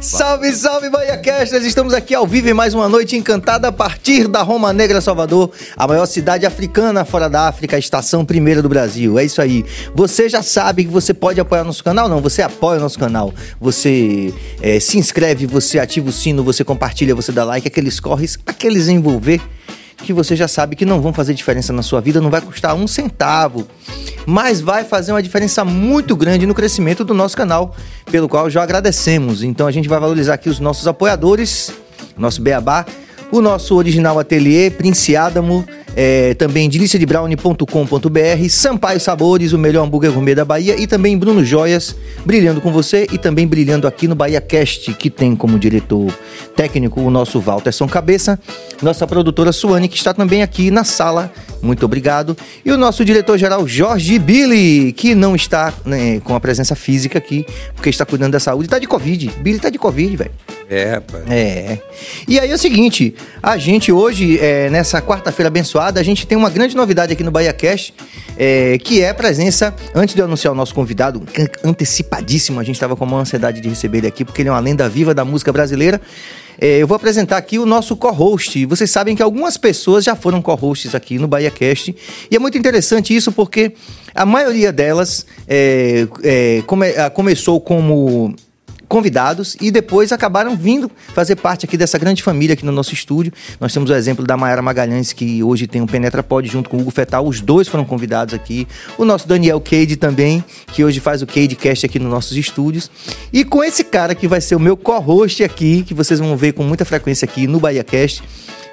Salve, salve, BahiaCasters! Estamos aqui ao vivo em mais uma noite encantada a partir da Roma Negra, Salvador, a maior cidade africana fora da África, a estação primeira do Brasil. É isso aí. Você já sabe que você pode apoiar nosso canal? Não, você apoia o nosso canal. Você é, se inscreve, você ativa o sino, você compartilha, você dá like, aqueles corres, aqueles envolver que você já sabe que não vão fazer diferença na sua vida, não vai custar um centavo, mas vai fazer uma diferença muito grande no crescimento do nosso canal, pelo qual já agradecemos. Então a gente vai valorizar aqui os nossos apoiadores, nosso Beabá, o nosso original ateliê, Prince Adamo, é, também deliciadebrownie.com.br, Sampaio Sabores, o melhor hambúrguer gourmet da Bahia, e também Bruno Joias, brilhando com você e também brilhando aqui no Bahia Cast, que tem como diretor técnico o nosso Walterson Cabeça, nossa produtora Suane, que está também aqui na sala, muito obrigado, e o nosso diretor-geral Jorge Billy, que não está né, com a presença física aqui, porque está cuidando da saúde, está de Covid, Billy está de Covid, velho. É, rapaz. É. E aí é o seguinte, a gente hoje, é, nessa quarta-feira abençoada, a gente tem uma grande novidade aqui no Bahia Cast, é, que é a presença, antes de eu anunciar o nosso convidado, antecipadíssimo, a gente estava com uma ansiedade de receber ele aqui, porque ele é uma lenda viva da música brasileira. É, eu vou apresentar aqui o nosso co-host. Vocês sabem que algumas pessoas já foram co-hosts aqui no Bahia Cast. E é muito interessante isso porque a maioria delas é, é, come, começou como convidados e depois acabaram vindo fazer parte aqui dessa grande família aqui no nosso estúdio. Nós temos o exemplo da Mayara Magalhães, que hoje tem o Penetra Pod junto com o Hugo Fetal. Os dois foram convidados aqui. O nosso Daniel Cade também, que hoje faz o Cade Cast aqui nos nossos estúdios. E com esse cara que vai ser o meu co-host aqui, que vocês vão ver com muita frequência aqui no Bahia Cast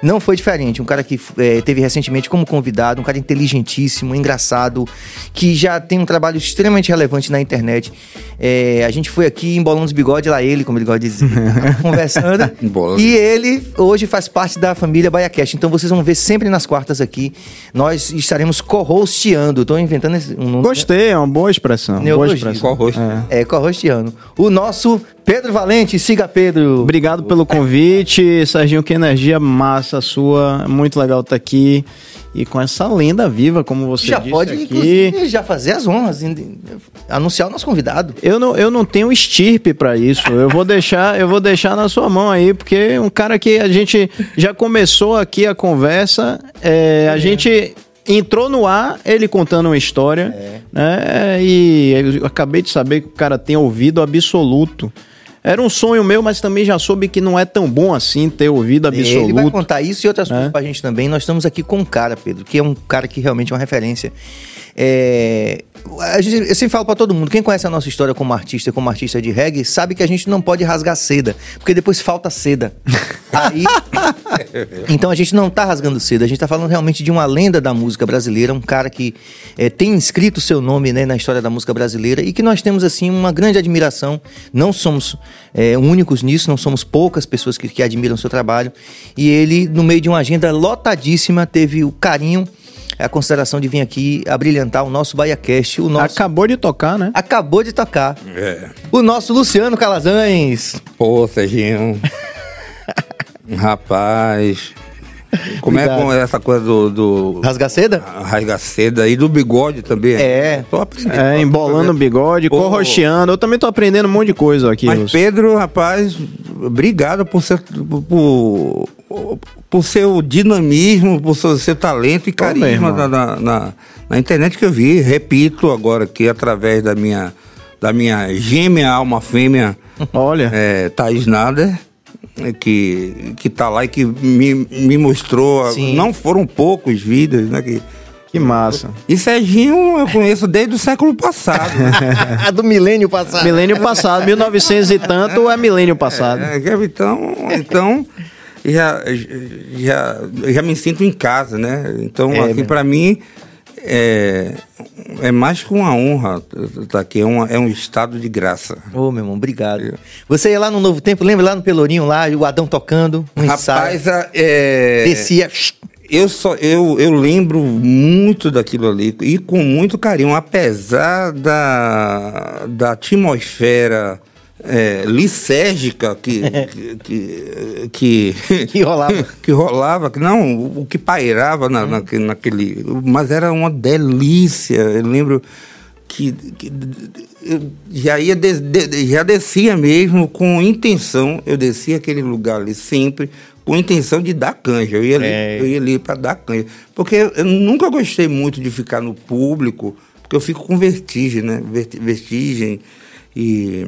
não foi diferente. Um cara que é, teve recentemente como convidado, um cara inteligentíssimo, engraçado, que já tem um trabalho extremamente relevante na internet. É, a gente foi aqui embolando os bigodes, lá ele, como ele gosta de dizer, conversando. e ele hoje faz parte da família BaiaCast. Então vocês vão ver sempre nas quartas aqui. Nós estaremos co-hosteando. Estou inventando esse, um nome. Gostei, é uma boa expressão. Boa expressão. Co-host. É, é co-hosteando. O nosso Pedro Valente, siga Pedro. Obrigado pelo convite, Serginho, que energia massa sua, muito legal estar aqui e com essa lenda viva, como você já disse pode, aqui. já fazer as honras, anunciar o nosso convidado. Eu não, eu não tenho estirpe para isso. Eu vou deixar, eu vou deixar na sua mão aí, porque um cara que a gente já começou aqui a conversa, é, a é. gente entrou no ar, ele contando uma história, é. né? E eu acabei de saber que o cara tem ouvido absoluto. Era um sonho meu, mas também já soube que não é tão bom assim ter ouvido absoluto. Ele vai contar isso e outras é. coisas pra gente também. Nós estamos aqui com um cara, Pedro, que é um cara que realmente é uma referência. É, a gente, eu sempre falo para todo mundo, quem conhece a nossa história como artista, como artista de reggae, sabe que a gente não pode rasgar seda, porque depois falta seda. Aí, então a gente não tá rasgando seda, a gente tá falando realmente de uma lenda da música brasileira, um cara que é, tem inscrito seu nome né, na história da música brasileira e que nós temos assim uma grande admiração. Não somos é, únicos nisso, não somos poucas pessoas que, que admiram o seu trabalho. E ele, no meio de uma agenda lotadíssima, teve o carinho a consideração de vir aqui abrilhantar o nosso BaiaCast. O nosso... Acabou de tocar, né? Acabou de tocar. É. O nosso Luciano Calazans. Pô, Serginho. Rapaz. Como é com essa coisa do. do rasgaceda? Rasgaceda e do bigode também. É. Tô aprendendo. É, embolando o bigode, Pô. corrocheando. Eu também tô aprendendo um monte de coisa aqui. Mas, Pedro, rapaz, obrigado por ser. Por, por seu dinamismo, por seu, seu talento e carisma na, na, na, na, internet que eu vi. Repito agora aqui através da minha, da minha gêmea alma fêmea. Olha. É, Thaís Nader que, que tá lá e que me, me mostrou. Sim. Não foram poucos vídeos, né? Que, que massa. E Serginho eu conheço desde o século passado. Né? Do milênio passado. Milênio passado, 1900 e tanto é milênio passado. É, então, então já, já, já me sinto em casa, né? Então, é, assim, para mim, é, é mais que uma honra estar tá aqui, é, uma, é um estado de graça. Ô, oh, meu irmão, obrigado. Você ia lá no Novo Tempo, lembra lá no Pelourinho, lá, o Adão tocando, um Rapaz, ensaio. é... Descia... Eu, só, eu, eu lembro muito daquilo ali e com muito carinho, apesar da, da atmosfera é, lisérgica que, que, que, que, rolava. que rolava, que não, o que pairava na, na, naquele. Mas era uma delícia. Eu lembro que, que já ia de, de, já descia mesmo com intenção, eu descia aquele lugar ali sempre com intenção de dar canja. Eu ia, é. ali, eu ia ali para dar canja. Porque eu nunca gostei muito de ficar no público, porque eu fico com vertigem, né? Vertigem e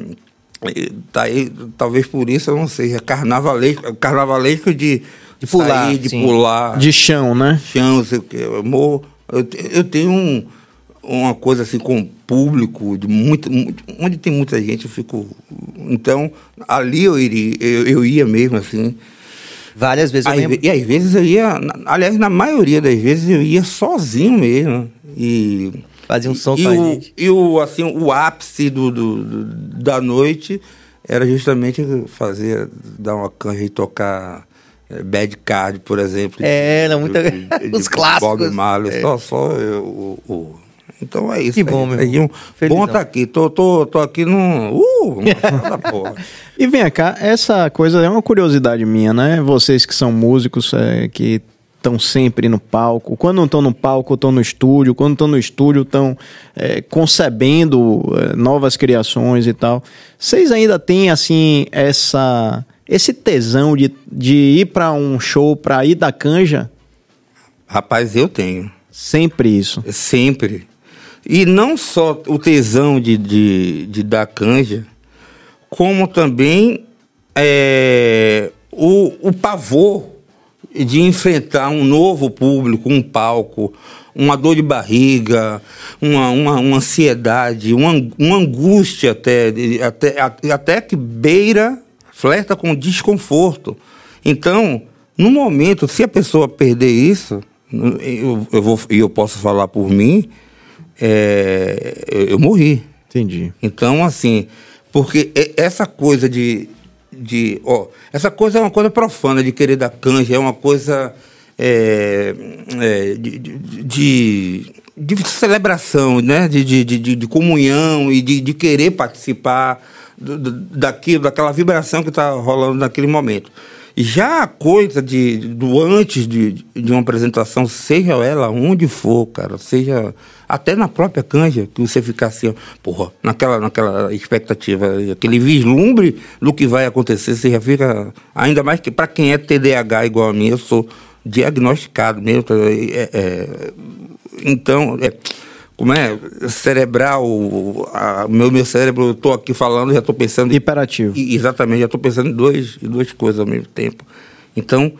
tá aí, talvez por isso eu não sei, é carnavalesco, carnavalesco de, de pular, sair, de sim. pular, de chão, né? Chão, sei o que. Eu, morro, eu, eu tenho um uma coisa assim com o público, de muito, onde tem muita gente, eu fico. Então, ali eu iria, eu, eu ia mesmo assim. Várias vezes Aí, E às vezes eu ia, aliás, na maioria das vezes eu ia sozinho mesmo. E. Fazia um som e com a o, gente. E o, assim, o ápice do, do, do, da noite era justamente fazer, dar uma canja e tocar eh, Bad Card, por exemplo. É, era muita... os clássicos. Bob Marley, é. só, só eu, o, o então é isso. Que bom, meu irmão. Um, bom tá aqui. Tô, tô, tô aqui num. Uh, porra. E vem cá, essa coisa é uma curiosidade minha, né? Vocês que são músicos, é, que estão sempre no palco. Quando não estão no palco, estão no estúdio. Quando estão no estúdio, estão é, concebendo é, novas criações e tal. Vocês ainda têm, assim, essa esse tesão de, de ir para um show, para ir da canja? Rapaz, eu tenho. Sempre isso. Sempre. E não só o tesão de, de, de dar canja, como também é, o, o pavor de enfrentar um novo público, um palco, uma dor de barriga, uma, uma, uma ansiedade, uma, uma angústia até, até, até que beira, flerta com desconforto. Então, no momento, se a pessoa perder isso, eu, eu, vou, eu posso falar por mim, é, eu morri. Entendi. Então, assim, porque essa coisa de, de. Ó, essa coisa é uma coisa profana de querer dar canja, é uma coisa é, é, de, de, de, celebração, né? de, de, de, de comunhão e de, de querer participar do, daquilo, daquela vibração que está rolando naquele momento. Já a coisa de, do antes de, de uma apresentação, seja ela onde for, cara, seja até na própria canja, que você fica assim, porra, naquela, naquela expectativa, aquele vislumbre do que vai acontecer, você já fica, ainda mais que para quem é TDAH igual a mim, eu sou diagnosticado mesmo, tá, é, é, então, é, como é, cerebral, a, meu, meu cérebro, eu estou aqui falando, já estou pensando... Hiperativo. Exatamente, já estou pensando em, dois, em duas coisas ao mesmo tempo. Então,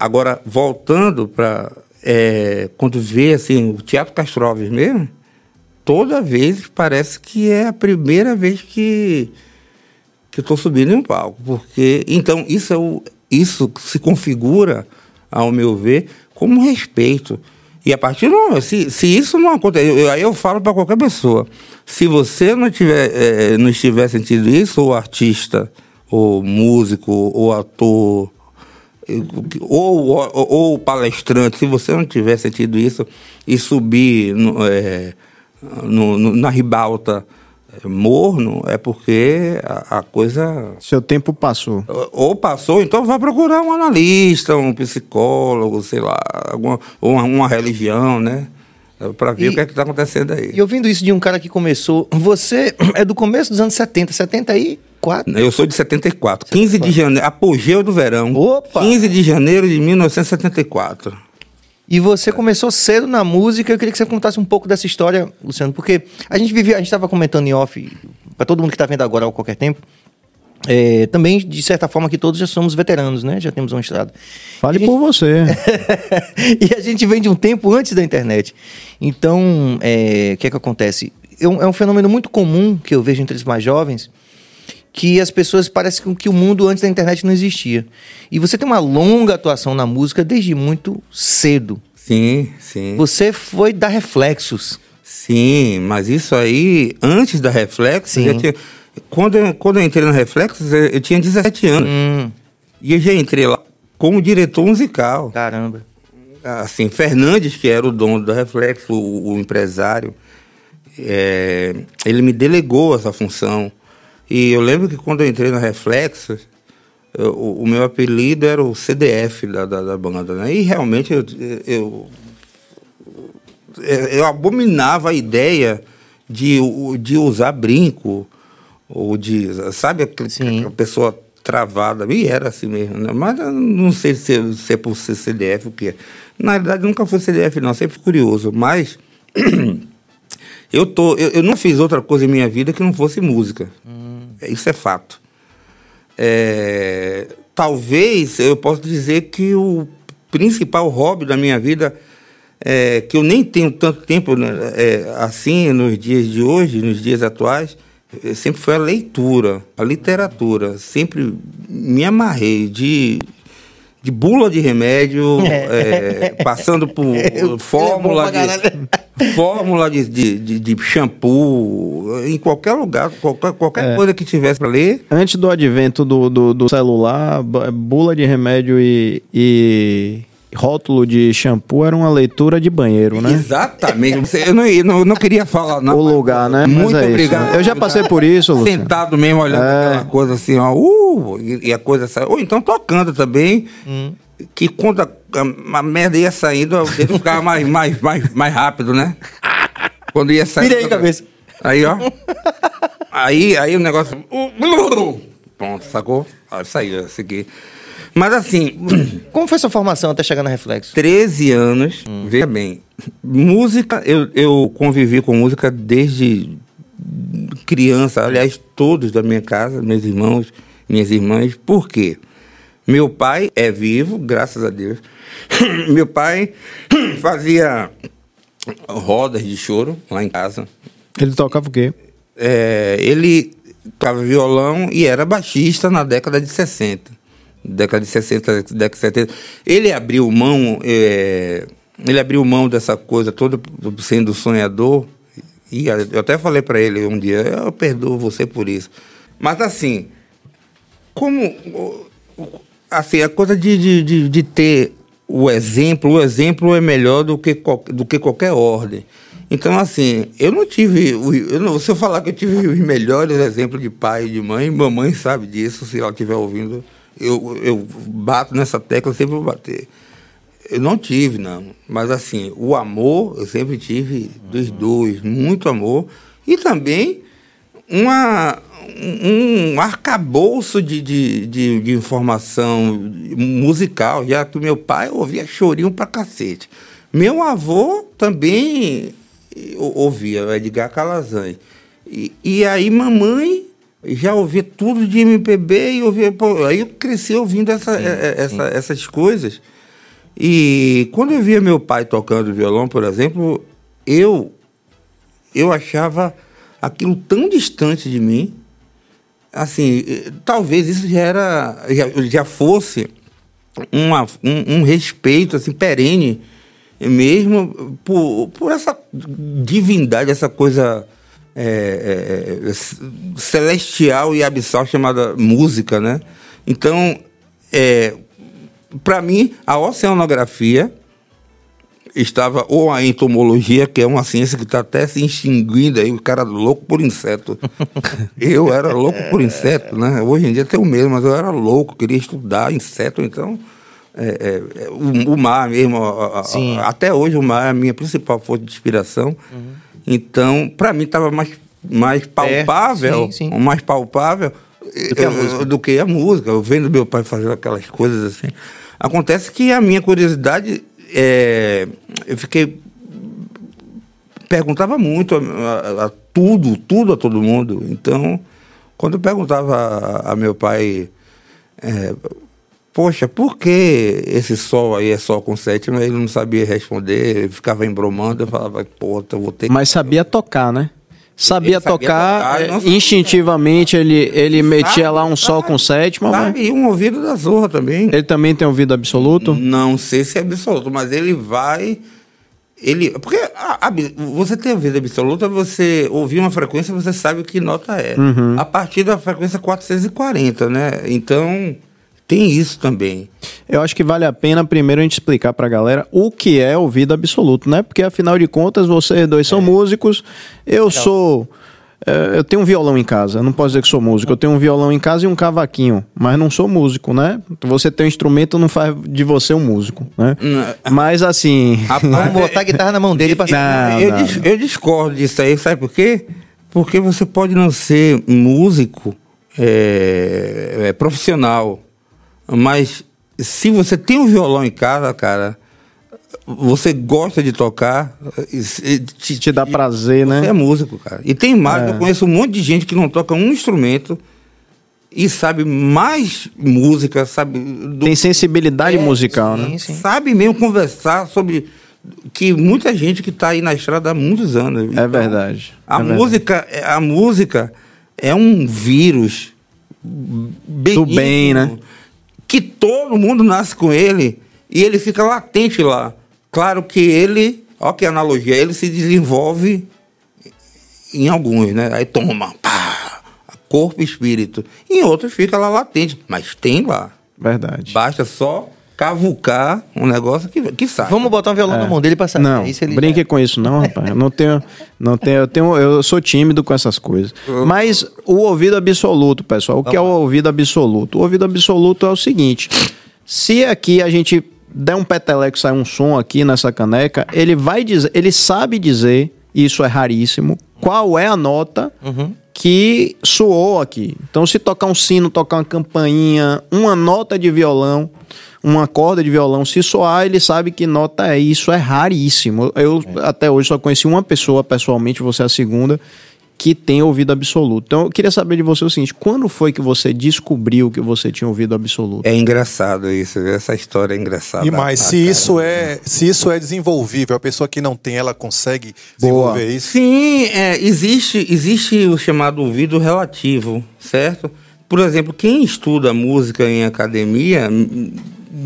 agora, voltando para... É, quando vê, assim, o Teatro Castro Alves mesmo, toda vez parece que é a primeira vez que, que eu estou subindo em um palco. Porque, então, isso, é o, isso se configura, ao meu ver, como respeito e a partir do se, se isso não acontecer, aí eu falo para qualquer pessoa, se você não, tiver, é, não estiver sentindo isso, ou artista, ou músico, ou ator, ou, ou, ou palestrante, se você não tiver sentido isso e subir no, é, no, no, na ribalta morno, é porque a, a, coisa. Seu tempo passou. Ou passou, então vai procurar um analista, um psicólogo, sei lá, alguma, ou uma, uma religião, né? Para ver e, o que é que está acontecendo aí. E ouvindo isso de um cara que começou. Você é do começo dos anos 70, 74? Eu sou de 74. 15 de janeiro, apogeu do verão. Opa! 15 de janeiro de 1974. E você começou cedo na música. Eu queria que você contasse um pouco dessa história, Luciano, porque a gente vivia, a gente estava comentando em off, para todo mundo que está vendo agora a qualquer tempo. É, também, de certa forma, que todos já somos veteranos, né? Já temos uma estrada. Fale gente... por você. e a gente vem de um tempo antes da internet. Então, é, o que é que acontece? É um, é um fenômeno muito comum que eu vejo entre os mais jovens, que as pessoas parecem que o mundo antes da internet não existia. E você tem uma longa atuação na música desde muito cedo. Sim, sim. Você foi dar reflexos. Sim, mas isso aí, antes da Reflexos, tinha, quando, eu, quando eu entrei na Reflexos, eu, eu tinha 17 anos. Hum. E eu já entrei lá como diretor musical. Caramba. Assim, Fernandes, que era o dono da Reflexo, o, o empresário, é, ele me delegou essa função. E eu lembro que quando eu entrei na Reflexos, eu, o meu apelido era o CDF da, da, da banda, né? E realmente eu, eu, eu, eu abominava a ideia de, de usar brinco, ou de. Sabe aquele, aquela pessoa travada? E era assim mesmo, né? Mas não sei se, se é por ser CDF o que Na realidade, nunca fui CDF, não, sempre curioso. Mas. eu, tô, eu, eu, não fiz outra coisa em minha vida que não fosse música. Hum. Isso é fato. É, talvez eu possa dizer que o principal hobby da minha vida é, que eu nem tenho tanto tempo né, é, assim nos dias de hoje, nos dias atuais, é, sempre foi a leitura, a literatura. Sempre me amarrei de, de bula de remédio, é, passando por fórmula, de, fórmula de, de, de, shampoo, em qualquer lugar, qualquer, qualquer é. coisa que tivesse para ler. Antes do advento do, do, do celular, bula de remédio e, e rótulo de shampoo era uma leitura de banheiro, né? Exatamente. Eu não, não, não queria falar, não. O lugar, né? Muito é obrigado. Eu já passei por isso, Luciano. Sentado mesmo, olhando é. aquela coisa assim, ó. Uh, e, a coisa saiu. Ou então tocando também. Hum. Que quando a, a, a, merda ia saindo, dedo ficava mais, mais, mais, mais rápido, né? Quando ia sair. Vira aí, cabeça. Aí, ó. Aí, aí o negócio. Pronto, sacou? Aí saiu, segui. Mas assim. Como foi sua formação até chegar na Reflexo? 13 anos, hum. veja bem. Música, eu, eu convivi com música desde criança, aliás, todos da minha casa, meus irmãos, minhas irmãs. Por quê? Meu pai é vivo, graças a Deus. Meu pai fazia rodas de choro lá em casa. Ele tocava o quê? É, ele tocava violão e era baixista na década de 60 década de 60, década de 70, ele abriu mão, é, ele abriu mão dessa coisa toda, sendo sonhador, e eu até falei para ele um dia, eu perdoo você por isso. Mas assim, como, assim, a coisa de, de, de ter o exemplo, o exemplo é melhor do que, do que qualquer ordem. Então, assim, eu não tive. Eu não, se eu falar que eu tive os melhores exemplos de pai e de mãe, mamãe sabe disso, se ela estiver ouvindo eu, eu bato nessa tecla, sempre vou bater. Eu não tive, não. Mas assim, o amor eu sempre tive dos dois, muito amor. E também uma, um arcabouço de, de, de, de, informação musical, já que meu pai ouvia chorinho pra cacete. Meu avô também ouvia, Edgar Calazans. E, e aí mamãe já ouvia tudo de MPB e ouvia. Pô, aí eu cresci ouvindo essa, sim, é, é, essa, sim. essas coisas. E quando eu via meu pai tocando violão, por exemplo, eu eu achava aquilo tão distante de mim. Assim, talvez isso já era já, já fosse uma, um, um respeito assim perene mesmo por, por essa divindade, essa coisa é, é, é, celestial e abissal chamada música, né? Então, é, para mim, a oceanografia estava, ou a entomologia, que é uma ciência que está até se extinguindo aí, o cara louco por inseto. eu era louco por inseto, né? Hoje em dia tenho medo, mas eu era louco, queria estudar inseto, então... É, é, o, o, mar mesmo, a, a, até hoje o mar é a minha principal fonte de inspiração. Uhum. Então, para mim estava mais, mais palpável, é, sim, sim. mais palpável do que, eu, do que, a música. Eu vendo meu pai fazer aquelas coisas assim. Acontece que a minha curiosidade, é, eu fiquei perguntava muito a, a, a, tudo, tudo a todo mundo. Então, quando eu perguntava a, a meu pai é, poxa, por que esse sol aí é sol com sétima? Ele não sabia responder, ele ficava embromando, eu falava, pô, eu vou ter Mas sabia tocar, né? Sabia, sabia tocar, tocar é, instintivamente ele, ele metia sabe, lá um sol com sétima. Sabe, mas... e um ouvido da zorra também. Ele também tem ouvido absoluto? Não sei se é absoluto, mas ele vai... Ele, porque a, a, você tem ouvido absoluta, você ouvir uma frequência, você sabe que nota é. Uhum. A partir da frequência 440, né? Então, tem isso também. Eu acho que vale a pena primeiro a gente explicar para a galera o que é ouvido absoluto, né? Porque afinal de contas, vocês dois são é. músicos, eu Legal. sou é, eu tenho um violão em casa, não posso dizer que sou músico. Eu tenho um violão em casa e um cavaquinho, mas não sou músico, né? Você ter um instrumento não faz de você um músico, né? Mas assim. Vamos botar a guitarra na mão dele pra não, eu, não, dis, eu discordo disso aí, sabe por quê? Porque você pode não ser músico é, é, profissional, mas se você tem um violão em casa, cara, você gosta de tocar, te, te dá prazer, você né? Você é músico, cara. E tem mais, é. eu conheço um monte de gente que não toca um instrumento e sabe mais música, sabe. Do... Tem sensibilidade é, musical, sim, né? Sim. Sabe mesmo conversar sobre que muita gente que está aí na estrada há muitos anos. É então, verdade. A é música, verdade. a música é um vírus do bem, né? Que todo mundo nasce com ele e ele fica latente lá. Claro que ele, olha que analogia, ele se desenvolve em alguns, né? Aí toma, pá, corpo e espírito. Em outros fica lá latente, mas tem lá. Verdade. Basta só cavucar um negócio que, que sai. Vamos botar um violão é. na mão dele pra sair. Não, isso brinque já... com isso não, rapaz. Eu não tenho, não tenho, eu tenho, eu sou tímido com essas coisas. Mas o ouvido absoluto, pessoal, o que é o ouvido absoluto? O ouvido absoluto é o seguinte: se aqui a gente der um peteleco, sai um som aqui nessa caneca, ele vai dizer, ele sabe dizer, isso é raríssimo, qual é a nota uhum. que soou aqui. Então, se tocar um sino, tocar uma campainha, uma nota de violão, uma corda de violão, se soar, ele sabe que nota é. Isso é raríssimo. Eu é. até hoje só conheci uma pessoa pessoalmente, você é a segunda, que tem ouvido absoluto. Então eu queria saber de você o seguinte: quando foi que você descobriu que você tinha ouvido absoluto? É engraçado isso, essa história é engraçada. E mais, se isso é se isso é desenvolvível, a pessoa que não tem, ela consegue desenvolver Boa. isso? Sim, é, existe existe o chamado ouvido relativo, certo? Por exemplo, quem estuda música em academia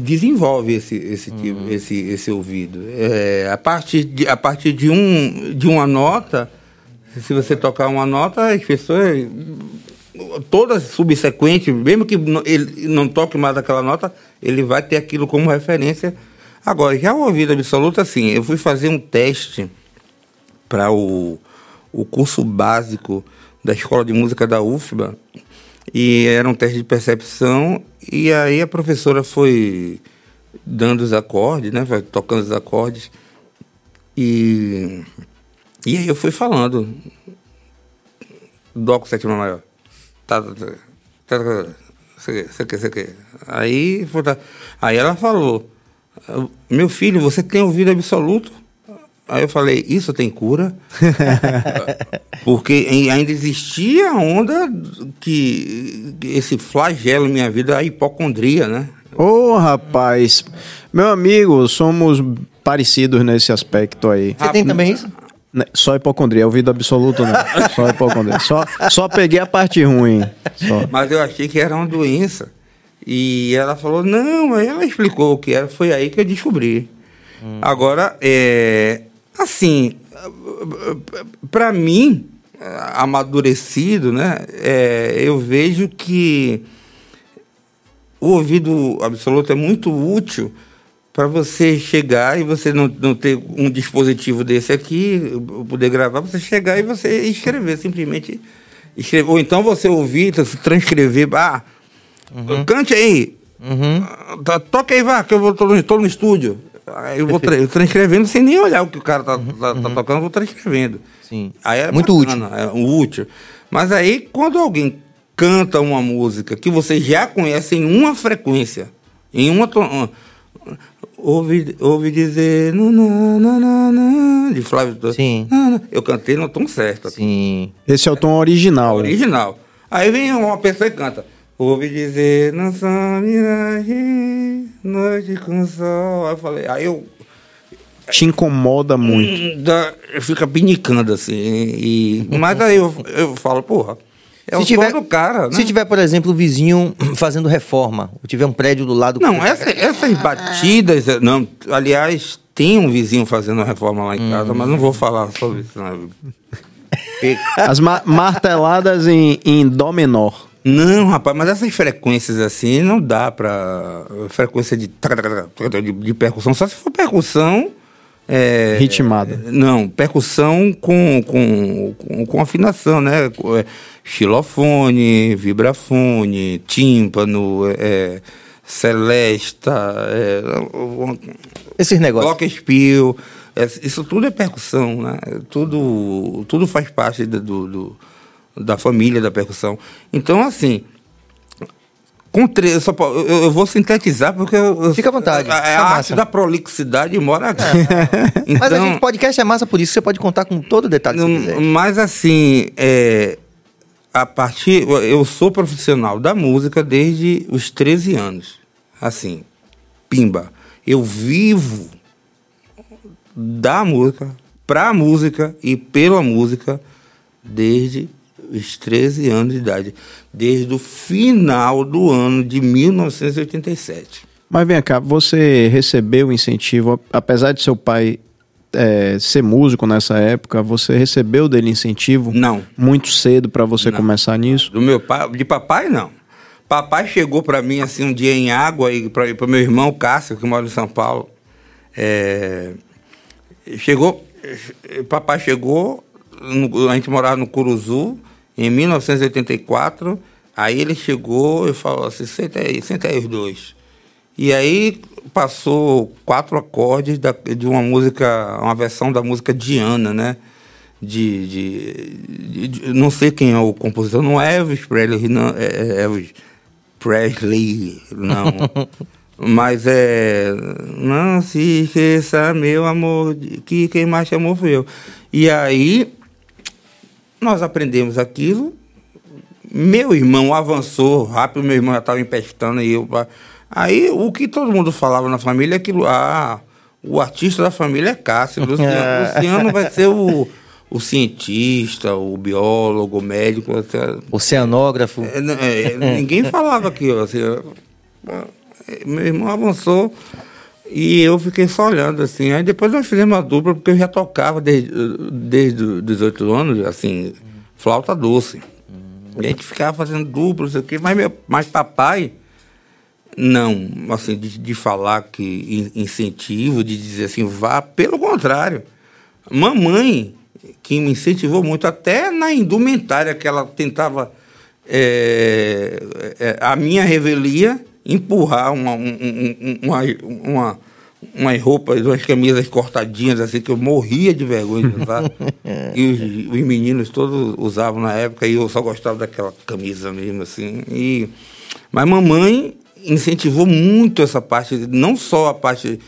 desenvolve esse esse tipo, uhum. esse esse ouvido. É, a partir de a partir de um de uma nota se você tocar uma nota, as pessoas, todas subsequentes, mesmo que ele não toque mais aquela nota, ele vai ter aquilo como referência. Agora, já o ouvido absoluto, assim, eu fui fazer um teste para o, o curso básico da Escola de Música da UFBA, e era um teste de percepção, e aí a professora foi dando os acordes, né, tocando os acordes, e e aí eu fui falando. Dó com sétima maior. Tá, tá, tá, tá, sei que, sei que. Aí, aí ela falou, meu filho, você tem ouvido absoluto? Aí eu falei, isso tem cura? Porque ainda existia a onda que esse flagelo em minha vida, a hipocondria, né? Ô, oh, rapaz, meu amigo, somos parecidos nesse aspecto aí. Você tem também isso? Né, só hipocondria, ouvido absoluto não. Só hipocondria. Só, só peguei a parte ruim. Só. Mas eu achei que era uma doença. E ela falou, não, aí ela explicou o que era, foi aí que eu descobri. Hum. Agora, é, assim, para mim, amadurecido, né, é, eu vejo que o ouvido absoluto é muito útil para você chegar e você não, não ter um dispositivo desse aqui, poder gravar, você chegar e você escrever, simplesmente escrever. Ou então você ouvir, transcrever, ah, uhum. cante aí, uhum. Toque aí, vá, que eu vou, tô no estúdio. Aí eu vou tra transcrevendo sem nem olhar o que o cara tá, uhum. tá, tá uhum. tocando, eu vou transcrevendo. Sim. Aí é Muito bacana, útil. É útil. Mas aí, quando alguém canta uma música que você já conhece em uma frequência, em uma ouvi, ouvi dizer de Flávio Sim. Eu cantei no tom certo. Sim. Esse é o tom original. Original. Aí vem uma pessoa e canta. Ouvi dizer, nossa miragem, noite com sol. Aí eu falei, aí eu. Te incomoda muito. Da, fica pinicando assim. E, mas aí eu, eu falo, porra. É se o tiver, do cara, né? Se tiver, por exemplo, o vizinho fazendo reforma, ou tiver um prédio do lado... Não, essa, essas batidas... Não, aliás, tem um vizinho fazendo reforma lá em casa, hum. mas não vou falar sobre isso. Não. As ma marteladas em, em dó menor. Não, rapaz, mas essas frequências assim não dá pra... Frequência de, de, de percussão, só se for percussão É, Ritmada. Não, percussão com, com, com, com afinação, né? É, xilofone, vibrafone, tímpano, é, celesta, é, esses negócios. Glockenspiel, é, isso tudo é percussão, né? Tudo, tudo faz parte do, do, da família da percussão. Então, assim, com três, eu, eu, eu, vou sintetizar porque eu, fica à vontade. A, a arte da prolixidade mora aqui. É. então, mas a gente podcast é massa por isso, você pode contar com todo detalhe. Mas assim, é, a partir eu sou profissional da música desde os 13 anos. Assim, pimba. Eu vivo da música, pra música e pela música desde os 13 anos de idade, desde o final do ano de 1987. Mas vem cá, você recebeu incentivo, apesar de seu pai é, ser músico nessa época, você recebeu dele incentivo? Não. Muito cedo para você não. começar nisso? Do meu pai, de papai não. Papai chegou para mim assim um dia em água e para meu irmão Cássio que mora em São Paulo. É, chegou, papai chegou, a gente morava no Curuzu em 1984. Aí ele chegou e falou assim: senta aí, senta aí os dois. E aí passou quatro acordes da, de uma música, uma versão da música Diana, né? De, de, de, não sei quem é o compositor, não é Elvis Presley, não, é, é Elvis Presley, não. Mas é. Não se esqueça, meu amor, que quem mais chamou foi eu. E aí, nós aprendemos aquilo. Meu irmão avançou rápido, meu irmão já estava empestando e eu. Aí o que todo mundo falava na família é aquilo, ah, o artista da família é Cássio, Luciano, é. Luciano vai ser o, o cientista, o biólogo, o médico. Até, Oceanógrafo. É, é, ninguém falava aquilo. Assim, meu irmão avançou e eu fiquei só olhando assim. Aí depois nós fizemos uma dupla, porque eu já tocava desde, desde os 18 anos, assim, flauta doce. E a gente ficava fazendo dupla, não sei o quê, mas, meu, mas papai não, assim, de, de falar que incentivo, de dizer assim, vá, pelo contrário. Mamãe, que me incentivou muito, até na indumentária que ela tentava, é, é, a minha revelia, empurrar uma, um, uma, uma, umas roupas, umas camisas cortadinhas, assim, que eu morria de vergonha de usar. e os, os, meninos todos usavam na época, e eu só gostava daquela camisa mesmo, assim. E, mas mamãe incentivou muito essa parte, não só a parte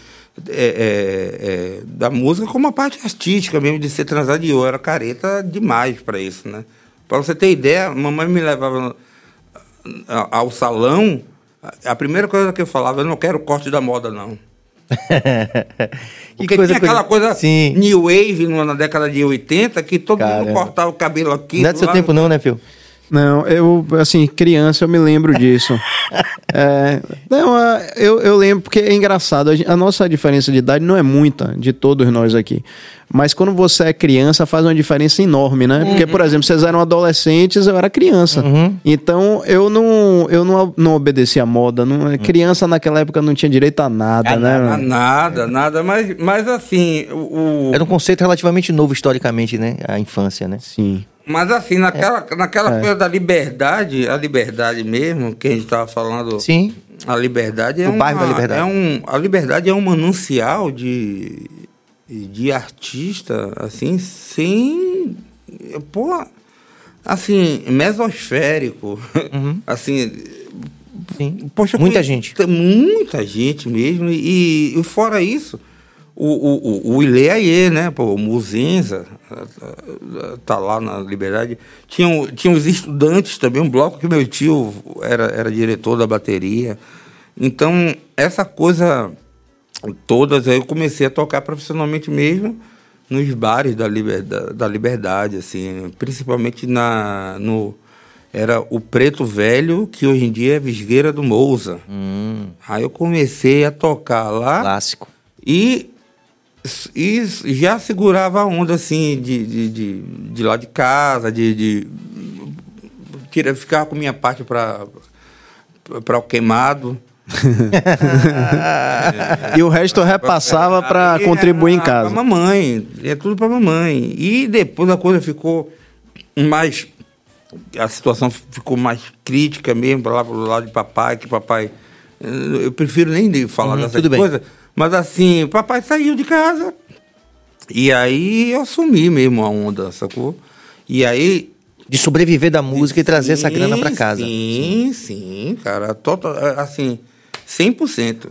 é, é, é, da música, como a parte artística mesmo, de ser transado. E eu era careta demais para isso, né? Para você ter ideia, mamãe me levava ao salão, a primeira coisa que eu falava, eu não quero corte da moda, não. Porque coisa, tinha aquela coisa, coisa Sim. new wave na década de 80 que todo Caramba. mundo cortava o cabelo aqui. Não é do seu tempo não, né, Fio? Não, eu, assim, criança eu me lembro disso. é, não, eu, eu lembro porque é engraçado, a nossa diferença de idade não é muita, de todos nós aqui. Mas quando você é criança, faz uma diferença enorme, né? Uhum. Porque, por exemplo, vocês eram adolescentes, eu era criança. Uhum. Então, eu não, eu não, não obedecia a moda. Não, uhum. Criança naquela época não tinha direito a nada, a né? Nada, nada, nada. Mas, mas assim, o... Era um conceito relativamente novo historicamente, né? A infância, né? Sim. Mas assim, naquela, é. naquela é. coisa da liberdade, a liberdade mesmo, que a gente estava falando. Sim. A liberdade é o bairro da liberdade. É um, a liberdade é um manancial de, de artista, assim, sem. Pô, assim, mesosférico. Uhum. assim. Sim. Poxa, muita gente. Muita gente mesmo. E, e fora isso o, o, o Ileaie, né? Pô, o Muzinza tá lá na Liberdade. Tinha, tinha os estudantes também, um bloco que meu tio era, era diretor da bateria. Então, essa coisa todas, aí eu comecei a tocar profissionalmente mesmo nos bares da Liberdade, da liberdade assim, principalmente na, no... Era o Preto Velho, que hoje em dia é Visgueira do Mousa. Hum. Aí eu comecei a tocar lá. Clássico. E e já segurava a onda assim de, de, de, de lá de casa, de, de queria ficar com minha parte para o queimado. e o resto eu repassava para contribuir em casa. Pra mamãe, é tudo para mamãe. E depois a coisa ficou mais. A situação ficou mais crítica mesmo, para lá pro lado de papai, que papai. Eu prefiro nem falar uhum, dessa coisa. Mas assim, papai saiu de casa. E aí eu assumi mesmo a onda, sacou? E aí de sobreviver da música sim, e trazer essa grana para casa. Sim, sim, cara, total, assim, 100%.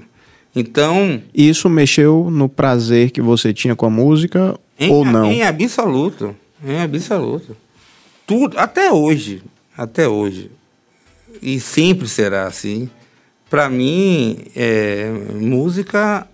Então, isso mexeu no prazer que você tinha com a música em, ou não? Em absoluto, em absoluto. Tudo, até hoje, até hoje. E sempre será assim. Para mim, é, música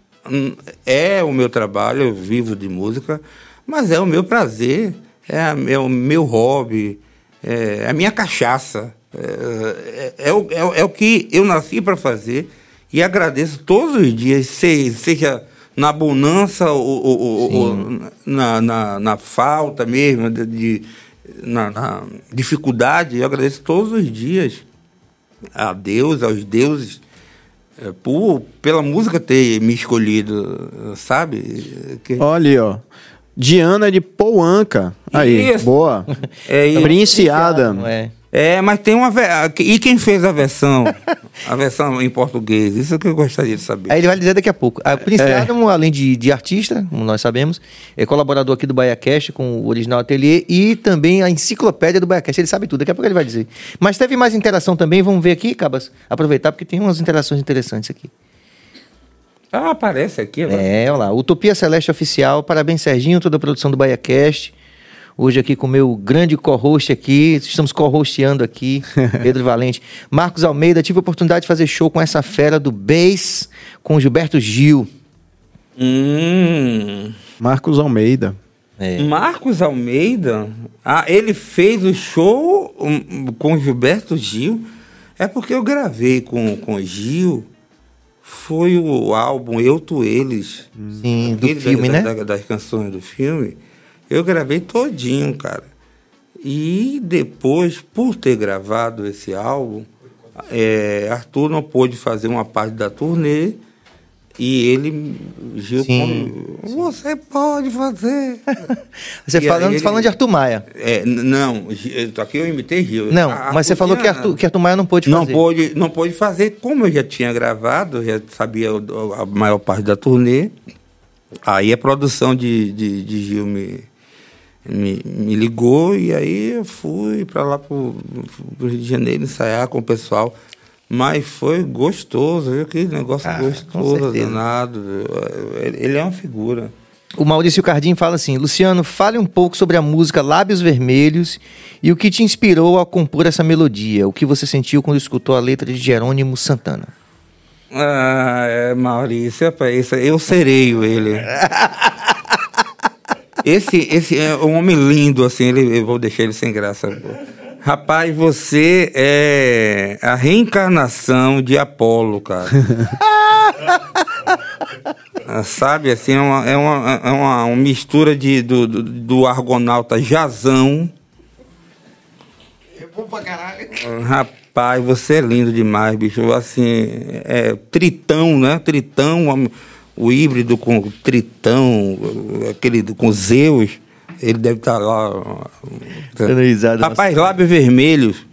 é o meu trabalho, eu vivo de música, mas é o meu prazer, é, é o meu hobby, é a minha cachaça. É, é, é, o, é, é o que eu nasci para fazer e agradeço todos os dias, seja na bonança ou, ou, ou na, na, na, falta mesmo, de, de na, na, dificuldade, eu agradeço todos os dias a Deus, aos deuses, é, por, pela música ter me escolhido, sabe? Que... Olha ó. Diana de Pouanca. Aí, Isso. boa. É isso. Princiada. É. é, mas tem uma. E quem fez a versão? a versão em português? Isso é que eu gostaria de saber. Aí ele vai dizer daqui a pouco. A Prince é. Adam, além de, de artista, como nós sabemos, é colaborador aqui do BaiaCast com o Original Atelier e também a enciclopédia do BaiaCast. Ele sabe tudo, daqui a pouco ele vai dizer. Mas teve mais interação também, vamos ver aqui, Cabas? Aproveitar, porque tem umas interações interessantes aqui. Ah, aparece aqui agora. É, olha lá. Utopia Celeste Oficial. Parabéns, Serginho, toda a produção do BaiaCast. Hoje aqui com o meu grande co-host aqui. Estamos co-hosteando aqui, Pedro Valente. Marcos Almeida, tive a oportunidade de fazer show com essa fera do Bass, com Gilberto Gil. Hum. Marcos Almeida. É. Marcos Almeida? Ah, ele fez o show com Gilberto Gil? É porque eu gravei com, com Gil foi o álbum Eu, Tu, Eles. Sim, do filme, da, né? Da, das canções do filme. Eu gravei todinho, cara. E depois, por ter gravado esse álbum, é, Arthur não pôde fazer uma parte da turnê e ele, Gil, como, você pode fazer. você falando, ele, falando de Arthur Maia. É, não, aqui eu imitei Gil. Não, a, mas você falou que Arthur, que Arthur Maia não pôde fazer. Não pôde, não pôde fazer, como eu já tinha gravado, já sabia a maior parte da turnê. Aí a produção de, de, de Gil me, me, me, ligou e aí eu fui para lá para o Rio de Janeiro ensaiar com o pessoal. Mas foi gostoso, viu? Que negócio ah, gostoso, danado. Ele é uma figura. O Maurício Cardim fala assim: Luciano, fale um pouco sobre a música Lábios Vermelhos e o que te inspirou a compor essa melodia. O que você sentiu quando escutou a letra de Jerônimo Santana? Ah, é, Maurício, eu sereio ele. esse, esse é um homem lindo, assim, ele, eu vou deixar ele sem graça. Rapaz, você é a reencarnação de Apolo, cara. Ah, sabe, assim, é uma, é uma, é uma, uma mistura de, do, do, do argonauta Jazão. É bom pra caralho. Rapaz, você é lindo demais, bicho. Assim, é Tritão, né? Tritão, o híbrido com Tritão, aquele com Zeus. Ele deve estar tá lá. Risada, Rapaz, Lábios Vermelhos,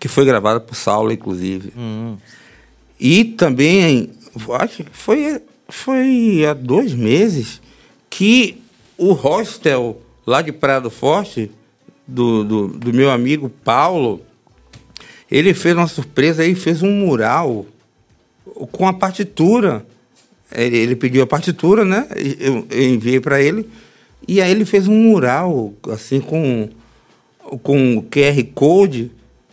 que foi gravada por Saulo, inclusive. Hum. E também, acho que foi, foi há dois meses que o hostel lá de Prado Forte, do, do, do meu amigo Paulo, ele fez uma surpresa e fez um mural com a partitura. Ele, ele pediu a partitura, né? Eu, eu enviei para ele. E aí ele fez um mural, assim, com, com QR Code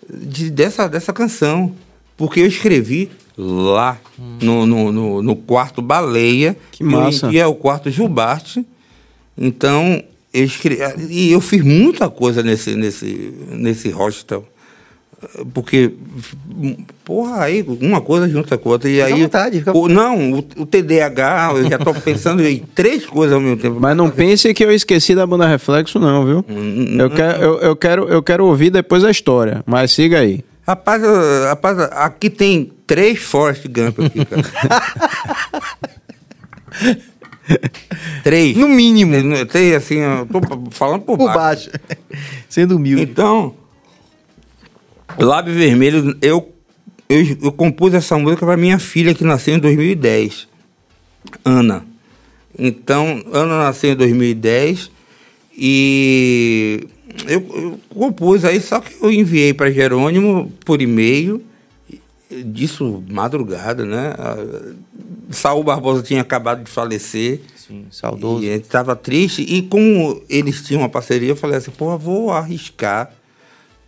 de, dessa, dessa canção. Porque eu escrevi lá hum. no, no, no, no, quarto Baleia, que massa. que é o quarto Jubarte. Então, eu escrevi, e eu fiz muita coisa nesse, nesse, nesse hostel. Porque, porra, aí uma coisa junta com outra. E fica aí. Vontade, fica... o, não, o, o, TDAH, eu já estou pensando em três coisas ao mesmo tempo. Mas não pense que eu esqueci da banda Reflexo, não, viu? Eu, hum, quero, eu, eu, quero, eu quero ouvir depois a história, mas siga aí. Rapaz, rapaz, aqui tem três Forrest Gump aqui, cara. três. No mínimo. Tem assim, eu tô falando por, por baixo. baixo. Sendo humilde. Então, Lábio Vermelho, eu, eu, eu compus essa música para minha filha que nasceu em 2010, Ana. Então, Ana nasceu em 2010 e eu, eu compus aí, só que eu enviei para Jerônimo por e-mail, disso madrugada, né? Saul Barbosa tinha acabado de falecer. Sim, saudoso. E estava triste. E como eles tinham uma parceria, eu falei assim, pô, vou arriscar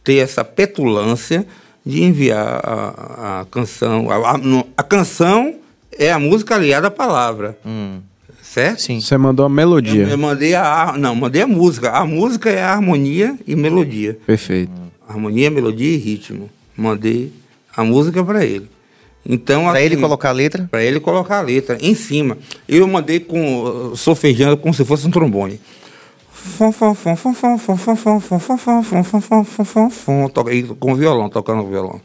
ter essa petulância de enviar a, a canção. A, a, a, canção é a música aliada à palavra. Hum. Certo? Sim. Você mandou a melodia. Eu, eu, mandei a. Não, mandei a música. A música é a harmonia e melodia. Perfeito. Harmonia, melodia e ritmo. Mandei a música para ele. Então, para assim, ele colocar a letra? Para ele colocar a letra em cima. Eu mandei com sofejando como se fosse um trombone. Com violão, tocando violão.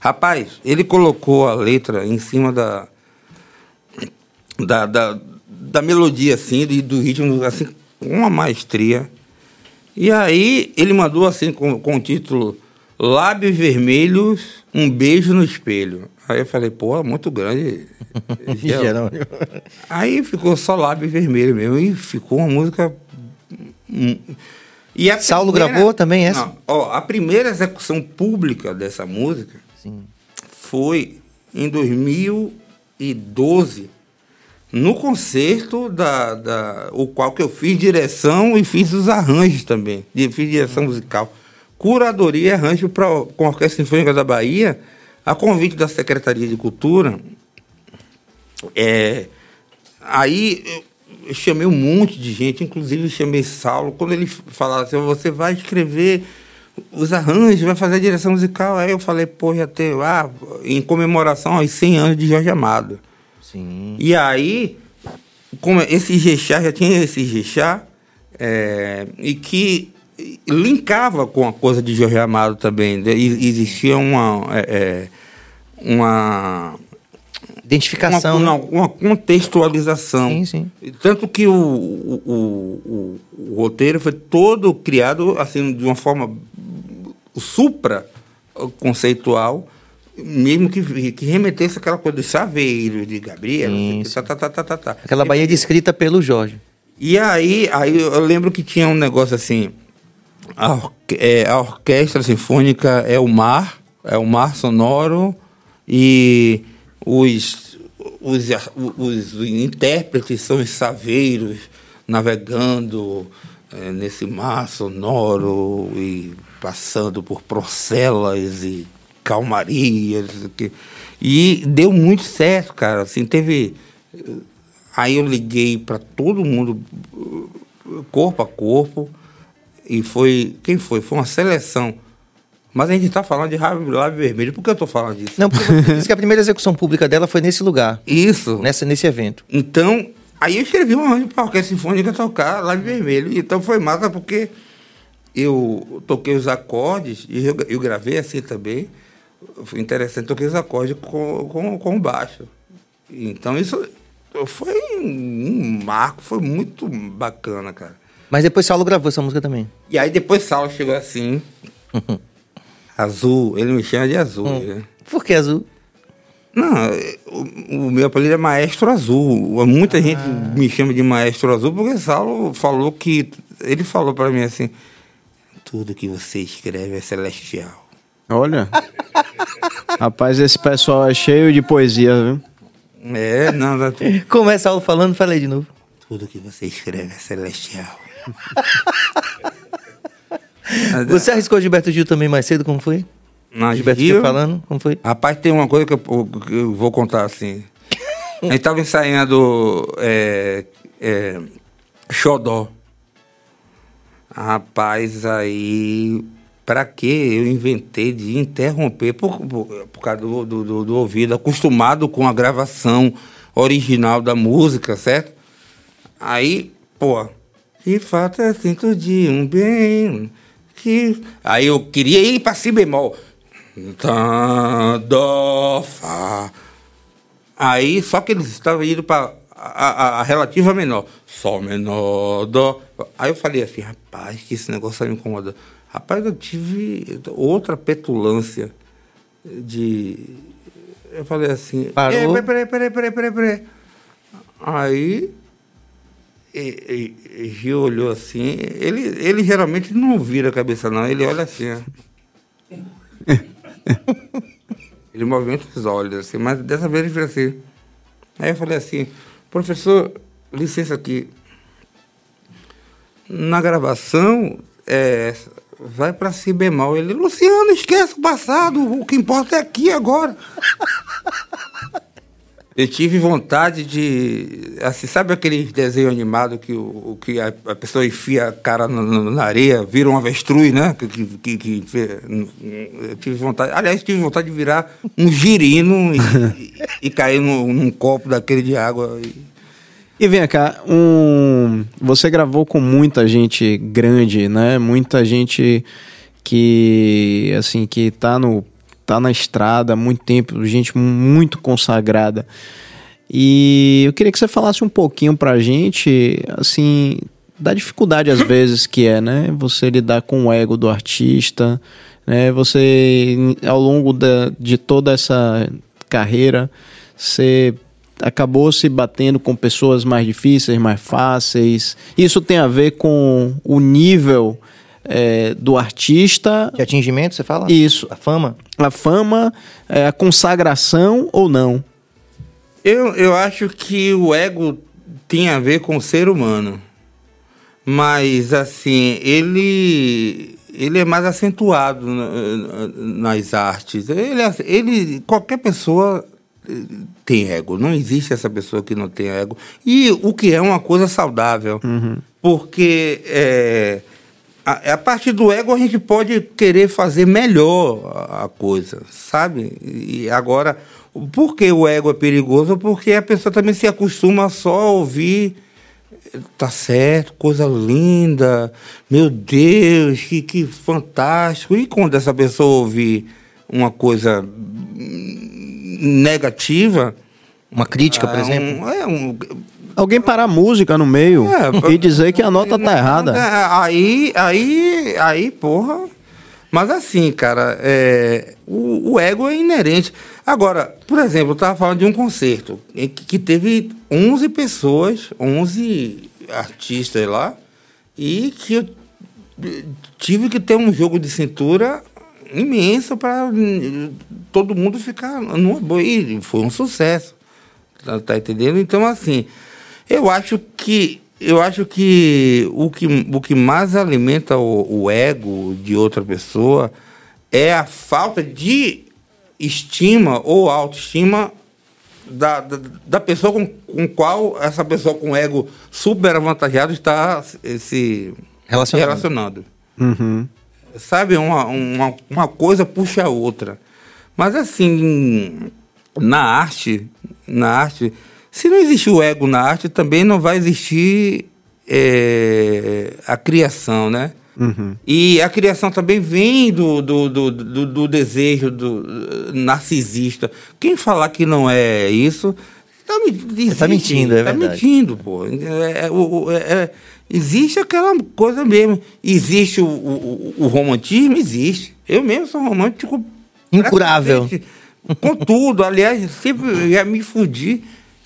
Rapaz, ele colocou a letra em cima da da, da, da melodia, assim, do, do ritmo, assim, com uma maestria. E aí ele mandou assim com, com o título Lábios Vermelhos, um beijo no espelho. Aí eu falei, pô, muito grande. aí ficou só lábios vermelhos mesmo. E ficou uma música. E Saulo primeira... gravou também essa? Não, ó, a primeira execução pública dessa música Sim. foi em 2012 no concerto da, da o qual que eu fiz direção e fiz os arranjos também, fiz direção musical, curadoria e arranjo pra, com a Orquestra Sinfônica da Bahia, a convite da Secretaria de Cultura. É, aí eu chamei um monte de gente, inclusive chamei Saulo, quando ele falava assim, você vai escrever os arranjos, vai fazer a direção musical. Aí eu falei, pô, já ter, ah, em comemoração aos 100 anos de Jorge Amado. Sim. E aí, como esse Gechá, já tinha esse Gechá, é, e que linkava com a coisa de Jorge Amado também. Né? Existia uma. É, é, uma Identificação. Uma, né? uma, contextualização. Sim, sim. Tanto que o, o, o, o, roteiro foi todo criado assim de uma forma supra conceitual mesmo que, que remetesse aquela coisa do chaveiro, de Gabriel, tá, tá, tá, tá, tá, tá. Aquela Bahia descrita pelo Jorge. E aí, aí eu lembro que tinha um negócio assim, a, orque é, a orquestra sinfônica é o mar, é o mar sonoro, e os, os, os, intérpretes são os saveiros navegando é, nesse mar sonoro e passando por procelas e calmaria, e deu muito certo, cara. Assim, teve. Aí eu liguei para todo mundo, corpo a corpo, e foi. Quem foi? Foi uma seleção. Mas a gente está falando de Lábio Vermelho. Por que eu estou falando disso? Não, porque você disse que a primeira execução pública dela foi nesse lugar. Isso. Nessa, nesse evento. Então, aí eu escrevi um arranjo para a Orquestra Sinfônica tocar Lábio Vermelho. Então foi massa porque eu toquei os acordes e eu, eu gravei assim também foi interessante, toquei os acordes com, com, com baixo. Então isso foi um marco, foi muito bacana, cara. Mas depois Saulo gravou essa música também. E aí depois Saulo chegou assim, azul, ele me chama de azul. Hum. Né? Por que azul? Não, o, o, meu apelido é Maestro Azul. Muita ah. gente me chama de Maestro Azul porque Saulo falou que. Ele falou para mim assim: tudo que você escreve é celestial. Olha. Rapaz, esse pessoal é cheio de poesia, viu? É, não. Dá... Começa falando, falei de novo. Tudo que você escreve é celestial. você arriscou Gilberto Gil também mais cedo, como foi? Na Gilberto Gil, Gil falando, como foi? Rapaz, tem uma coisa que eu, que eu vou contar assim. A gente tava ensaiando é, é, Xodó. Rapaz, aí para que eu inventei de interromper por, por, por causa do, do, do, ouvido, acostumado com a gravação original da música, certo? Aí, pô, de fato é de um bem. Que... Aí eu queria ir para si bemol. Tá, dó, fá. Aí, só que eles estavam indo para a, a, a, relativa menor. Sol menor, dó. Aí eu falei assim, rapaz, que esse negócio me incomoda. Rapaz, eu tive outra petulância de. Eu falei assim. Parou. Peraí, peraí, peraí, peraí, peraí. Aí. E, e, Gil olhou assim. Ele, ele geralmente não vira a cabeça, não. Ele olha assim. Ó. ele movimenta os olhos, assim, mas dessa vez ele fez assim. Aí eu falei assim, professor, licença aqui. Na gravação, é, vai para si bemol. Ele, Luciano, esquece o passado, o que importa é aqui agora. Eu tive vontade de. Assim, sabe aquele desenho animado que, o, que a, a pessoa enfia a cara na, areia, vira um avestruz, né? Que, que, que, eu tive vontade. Aliás, tive vontade de virar um girino e, e, e cair num, num, copo daquele de água. E... e vem cá, um, você gravou com muita gente grande, né? Muita gente que assim que tá no tá na estrada há muito tempo, gente muito consagrada. E eu queria que você falasse um pouquinho pra gente, assim, da dificuldade às vezes que é, né? Você lidar com o ego do artista, né? Você, ao longo da, de toda essa carreira, você acabou se batendo com pessoas mais difíceis, mais fáceis. Isso tem a ver com o nível é, do artista. De atingimento, você fala? Isso. A fama? A fama, é, a consagração ou não? Eu, eu acho que o ego tem a ver com o ser humano. Mas, assim, ele, ele é mais acentuado nas artes. Ele, ele, qualquer pessoa eh, tem ego. Não existe essa pessoa que não tem ego. E o que é uma coisa saudável. Uhum. Porque é, a, a partir do ego a gente pode querer fazer melhor a, a coisa, sabe? E agora, por que o ego é perigoso? Porque a pessoa também se acostuma só a ouvir tá certo, coisa linda, meu Deus, que, que fantástico. E quando essa pessoa ouvir uma coisa negativa. Uma crítica, por é exemplo? Um, é um, Alguém parar a música no meio é, e dizer que a nota tá errada. É, aí, aí, aí, porra. Mas assim, cara, é, o, o, ego é inerente. Agora, por exemplo, eu estava falando de um concerto que, que teve 11 pessoas, 11 artistas lá, e que eu tive que ter um jogo de cintura imenso para todo mundo ficar numa boa. E foi um sucesso. Tá, tá entendendo? Então, assim, eu acho que eu acho que o que, o que mais alimenta o, o ego de outra pessoa é a falta de estima ou autoestima da, da, da, pessoa com, com qual essa pessoa com ego super avantajado está se relacionando. relacionando. Uhum. Sabe, uma, uma, uma coisa puxa a outra. Mas assim, na arte, na arte, se não existe o ego na arte, também não vai existir é, a criação, né? Uhum. E a criação também vem do, do, do, do, do desejo do narcisista. Quem falar que não é isso, está tá mentindo, é tá verdade. mentindo, pô. É, é, é, existe aquela coisa mesmo. Existe o, o, o, romantismo? Existe. Eu mesmo sou romântico. Incurável. Com tudo. Aliás, sempre já me fudi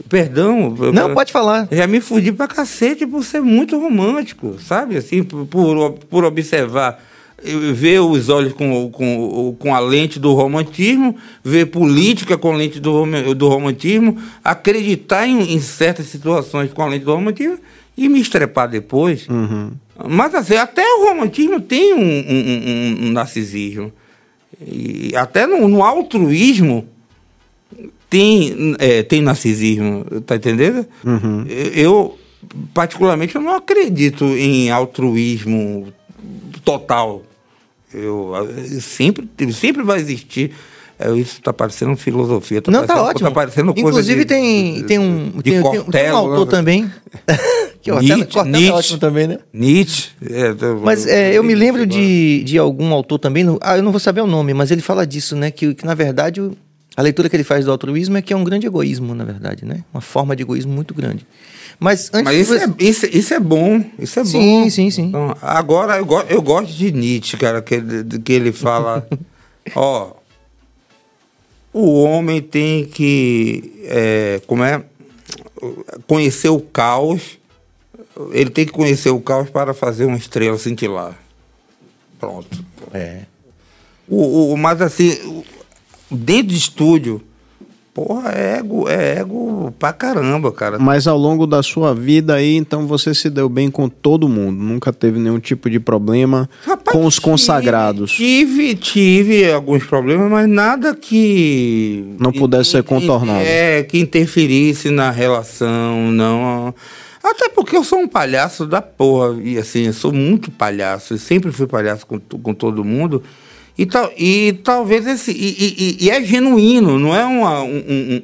Perdão. Não, pode falar. Já me fudi pra cacete por ser muito romântico, sabe? Assim, por, por observar, ver os olhos com, com, com a lente do romantismo, ver política com a lente do, do romantismo, acreditar em, em certas situações com a lente do romantismo e me estrepar depois. Uhum. Mas assim, até o romantismo tem um, um, um, um narcisismo. E até no, no altruísmo tem, é, tem narcisismo, tá entendendo? Uhum. Eu, particularmente, eu não acredito em altruísmo total. Eu, sempre, sempre vai existir. É, isso tá parecendo filosofia. Tá Não, tá parecendo, ótimo. Tá parecendo coisa Inclusive de- tem, tem um, de tem, tem- tem um Cortella, autor né? também. que Nietzsche, Cortella, Cortella é Nietzsche. ótimo também, né? Nietzsche. é, tá- Mas é, eu me lembro de, de algum autor também, ah, eu não vou saber o nome, mas ele fala disso, né? Que, que na verdade a leitura que ele faz do altruísmo é que é um grande egoísmo, na verdade, né? Uma forma de egoísmo muito grande. Mas antes Mas isso você- é, isso, isso é bom, isso é Sim, bom. sim, sim. Então, agora, eu, go- eu gosto de Nietzsche, cara, que, ele- que ele fala, ó, o homem tem que, é, como é, conhecer o caos, ele tem que conhecer o caos para fazer uma estrela cintilar. Pronto. É. O, o, mas assim, o- dentro de estúdio, porra, é ego, é ego pra caramba, cara. Mas ao longo da sua vida aí, então você se deu bem com todo mundo. Nunca teve nenhum tipo de problema Rapaz, com os consagrados. Tive, tive alguns problemas, mas nada que. Não pudesse ser contornado. É, que interferisse na relação, não. Até porque eu sou um palhaço da porra. E assim, eu sou muito palhaço. Eu sempre fui palhaço com, com todo mundo. E, tal, e talvez esse. E, e- e- é genuíno, não é uma- um, um,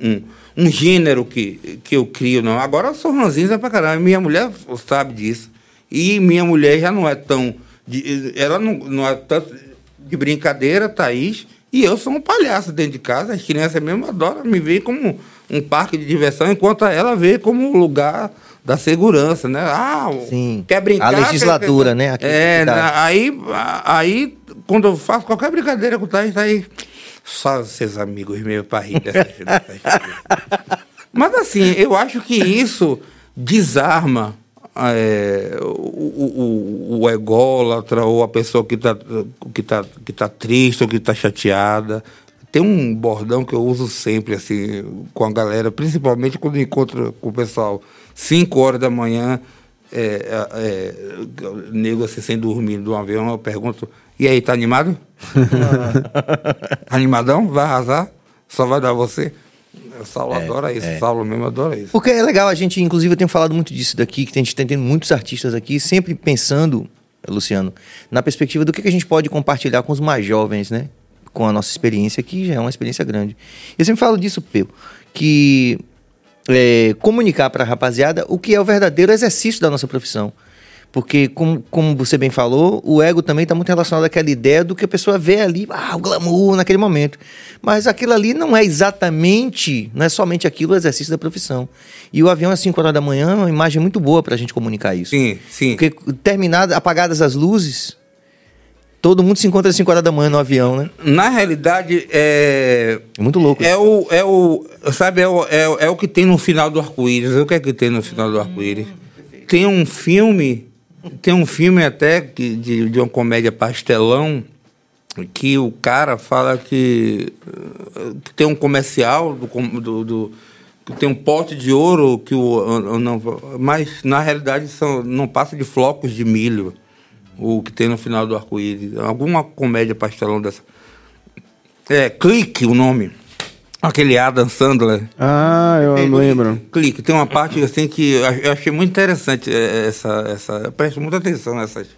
um, um gênero que, que eu crio, não. Agora eu sou ranzinza pra caramba. Minha mulher sabe disso. E minha mulher já não é tão. de- ela não, não é tanto de brincadeira, Thaís. E eu sou um palhaço dentro de casa. As crianças mesmo adoram me ver como um parque de diversão, enquanto ela vê como um lugar da segurança, né? Ah, Sim. quer brincar? A legislatura, quer- né? Aqui é, cidade. aí, aí, quando eu faço qualquer brincadeira com o Thaís, aí só seus amigos meus para rir coisas. Mas assim, eu acho que isso desarma é, o, o, o, ególatra ou a pessoa que está que tá, que tá triste ou que está chateada. Tem um bordão que eu uso sempre assim com a galera, principalmente quando encontro com o pessoal 5 horas da manhã, é, é, é, nego assim sem dormir do avião, eu pergunto, e aí, tá animado? Animadão? Vai arrasar? Só vai dar você? O Saulo adora isso, o Saulo mesmo adora isso. Porque é legal, a gente, inclusive, eu tenho falado muito disso daqui, que a gente tem tendo muitos artistas aqui, sempre pensando, Luciano, na perspectiva do que que a gente pode compartilhar com os mais jovens, né? Com a nossa experiência, que já é uma experiência grande. Eu sempre falo disso, Peu, que é, comunicar para a rapaziada o que é o verdadeiro exercício da nossa profissão. Porque, como, como você bem falou, o ego também está muito relacionado àquela ideia do que a pessoa vê ali, ah, o glamour naquele momento. Mas aquilo ali não é exatamente, não é somente aquilo o exercício da profissão. E o avião às 5 horas da manhã é uma imagem muito boa para a gente comunicar isso. Sim, sim. Porque terminadas, apagadas as luzes, todo mundo se encontra às 5 horas da manhã no avião, né? Na realidade, é, É muito louco. é o, é o, sabe, é o, é, o- é o que tem no final do arco-íris. O que é que tem no final do arco-íris? Tem um filme, tem um filme até que, de, de uma comédia pastelão, que o cara fala que, eh, que tem um comercial do, do, do- que tem um pote de ouro que o não, mas na realidade são, não passa de flocos de milho o que tem no final do arco-íris. Alguma comédia pastelão dessa. É clique o nome aquele Adam Sandler Ah, eu lembro. clique tem uma parte assim que eu ach- eu achei muito interessante eh, essa essa eu presto muita atenção nessas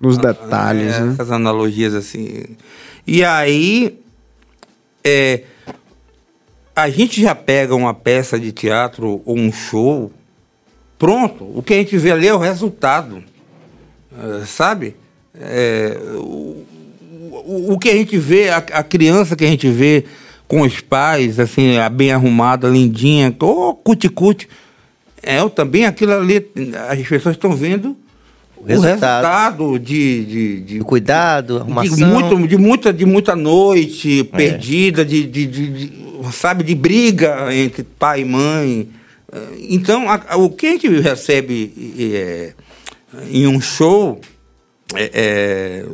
Nos detalhes, é, né? essas analogias assim. E aí, é, a gente já pega uma peça de teatro ou um show, pronto, o que a gente vê ali é o resultado, é, sabe? É, o, o, o que a gente vê, a, a criança que a gente vê com os pais, assim, bem arrumada, lindinha, ô cuti-cuti, é o- também aquilo ali, as pessoas estão vendo o resultado. resultado, de, de, de, cuidado, a de, arrumação. muito, de, muita, de muita noite perdida, de, de, sabe, de briga entre pai e mãe. Então, a- a- o que a gente recebe eh, em um show é,